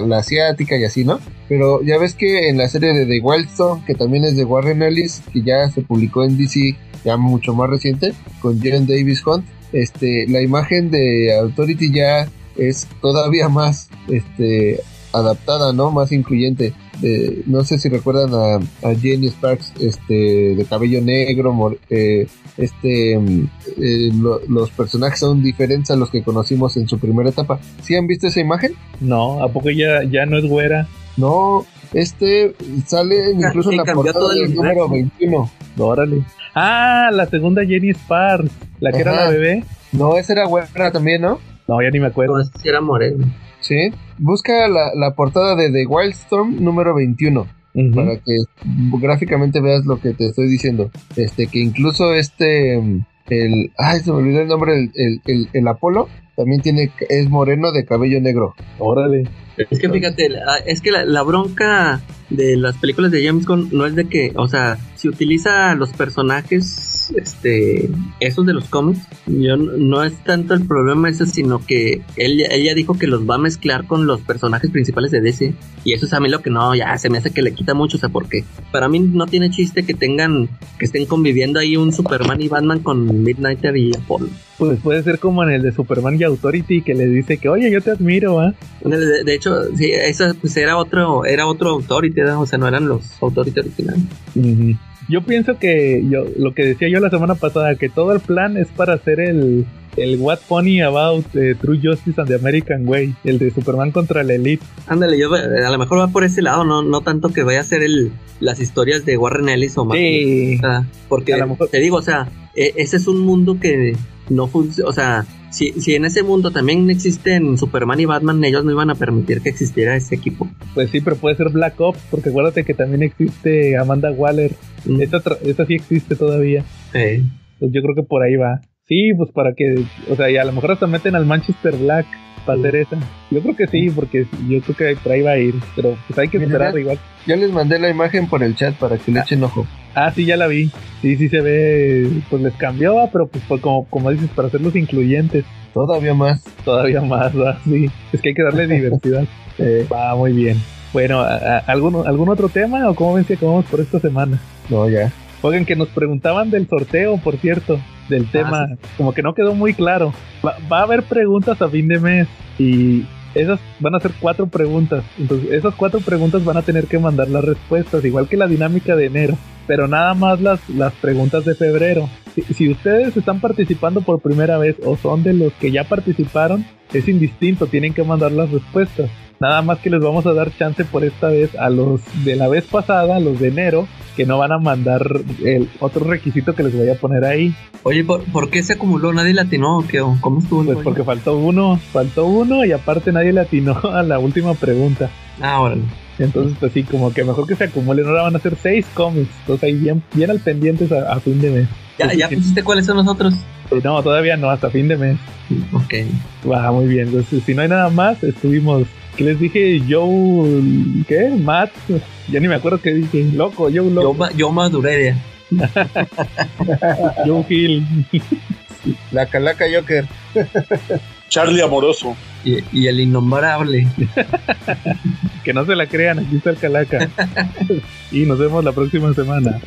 la asiática y así, ¿no? Pero ya ves que en la serie de The Wildstone, que también es de Warren Ellis, que ya se publicó en DC, ya mucho más reciente, con Jaren Davis Hunt, este, la imagen de Authority ya es todavía más, este, adaptada, ¿no? Más incluyente. De- no sé si recuerdan a, a Jenny Sparks, este, de cabello negro, mor- eh, este, mm, eh, lo- los personajes son diferentes a los que conocimos en su primera etapa. ¿Sí han visto esa imagen? No, ¿a poco ya, ya no es güera? No, este sale incluso en la portada del número universo. 21. Órale. Ah, la segunda Jenny Sparks, la que era la bebé. No, esa era buena también, ¿no? No, ya ni me acuerdo. No, ese sí era moreno. Sí. Busca la, la portada de The Wildstorm número 21. Ujú. para que gráficamente veas lo que te estoy diciendo. Este, que incluso este, el, ay, se me olvidó el nombre, el, el, el, el Apolo, también tiene, es moreno de cabello negro. Órale. Es que fíjate, la- es que la, la bronca de las películas de James Gunn no es de que, o sea, si utiliza los personajes, este, esos de los cómics, yo no, es tanto el problema ese, sino que él, ya dijo que los va a mezclar con los personajes principales de DC. Y eso es a mí lo que no, ya se me hace que le quita mucho, o sea, porque para mí no tiene chiste que tengan, que estén conviviendo ahí un Superman y Batman con Midnighter y Apollo. Pues puede ser como en el de Superman y Authority que le dice que, oye, yo te admiro, ¿ah? De, de hecho, sí, esa pues era otro, era otro Authority, o sea, no eran los Authority originales. Yo pienso que yo lo que decía yo la semana pasada, que todo el plan es para hacer el, el What Funny About eh, True Justice and the American Way, el de Superman contra la Elite. Ándale, yo eh, a lo mejor va por ese lado, no, no tanto que vaya a ser el, las historias de Warren Ellis o más. Sí. porque A lo mejor- te digo, o sea, e- ese es un mundo que no funciona, o sea, si, si en ese mundo también existen Superman y Batman, ellos no iban a permitir que existiera ese equipo. Pues sí, pero puede ser Black Ops, porque acuérdate que también existe Amanda Waller. Mm, Esa, sí existe todavía. eh, Pues yo creo que por ahí va. Sí, pues para que, o sea, y a lo mejor hasta meten al Manchester Black para hacer esa. Yo creo que sí, porque yo creo que por ahí va a ir. Pero pues hay que esperar igual. Ya les mandé la imagen por el chat para que le echen ojo. Ah, sí, ya la vi. Sí, sí se ve, pues les cambió, ah, pero pues como, como dices, para hacerlos incluyentes. Todavía más. Todavía más, ¿va? sí. Es que hay que darle diversidad. Eh, va muy bien. Bueno, ¿a- a- ¿algún, ¿algún otro tema o cómo ven si acabamos por esta semana? No, ya. Oigan, que nos preguntaban del sorteo, por cierto, del Ah, tema. Como que no quedó muy claro. Va, va a haber preguntas a fin de mes y esas van a ser cuatro preguntas. Entonces, esas cuatro preguntas van a tener que mandar las respuestas, igual que la dinámica de enero. Pero nada más las, las preguntas de febrero. Si, si ustedes están participando por primera vez o son de los que ya participaron, es indistinto, tienen que mandar las respuestas. Nada más que les vamos a dar chance por esta vez a los de la vez pasada, a los de enero, que no van a mandar el otro requisito que les voy a poner ahí. Oye, ¿por, por qué se acumuló? ¿Nadie latinó o qué? ¿O ¿Cómo estuvo Pues porque faltó uno, faltó uno y aparte nadie le atinó a la última pregunta. Ah, órale. Entonces, pues sí, como que mejor que se acumulen. Ahora van a ser seis cómics. Entonces ahí bien, bien al pendientes a, a fin de mes. ¿Ya, ¿Ya sí. pusiste cuáles son los otros? Eh, No, todavía no, hasta fin de mes. Ok. Va, muy bien. Entonces, si no hay nada más, estuvimos. ¿Qué les dije? Joe. ¿Qué? Matt. Ya ni me acuerdo qué dije. Loco, Joe Yo, Loco. ma- yo maduré ya. Joe Hill. La Calaca Joker. Charlie Amoroso. Y, y el innombrable. Que no se la crean, aquí está el Calaca. y nos vemos la próxima semana.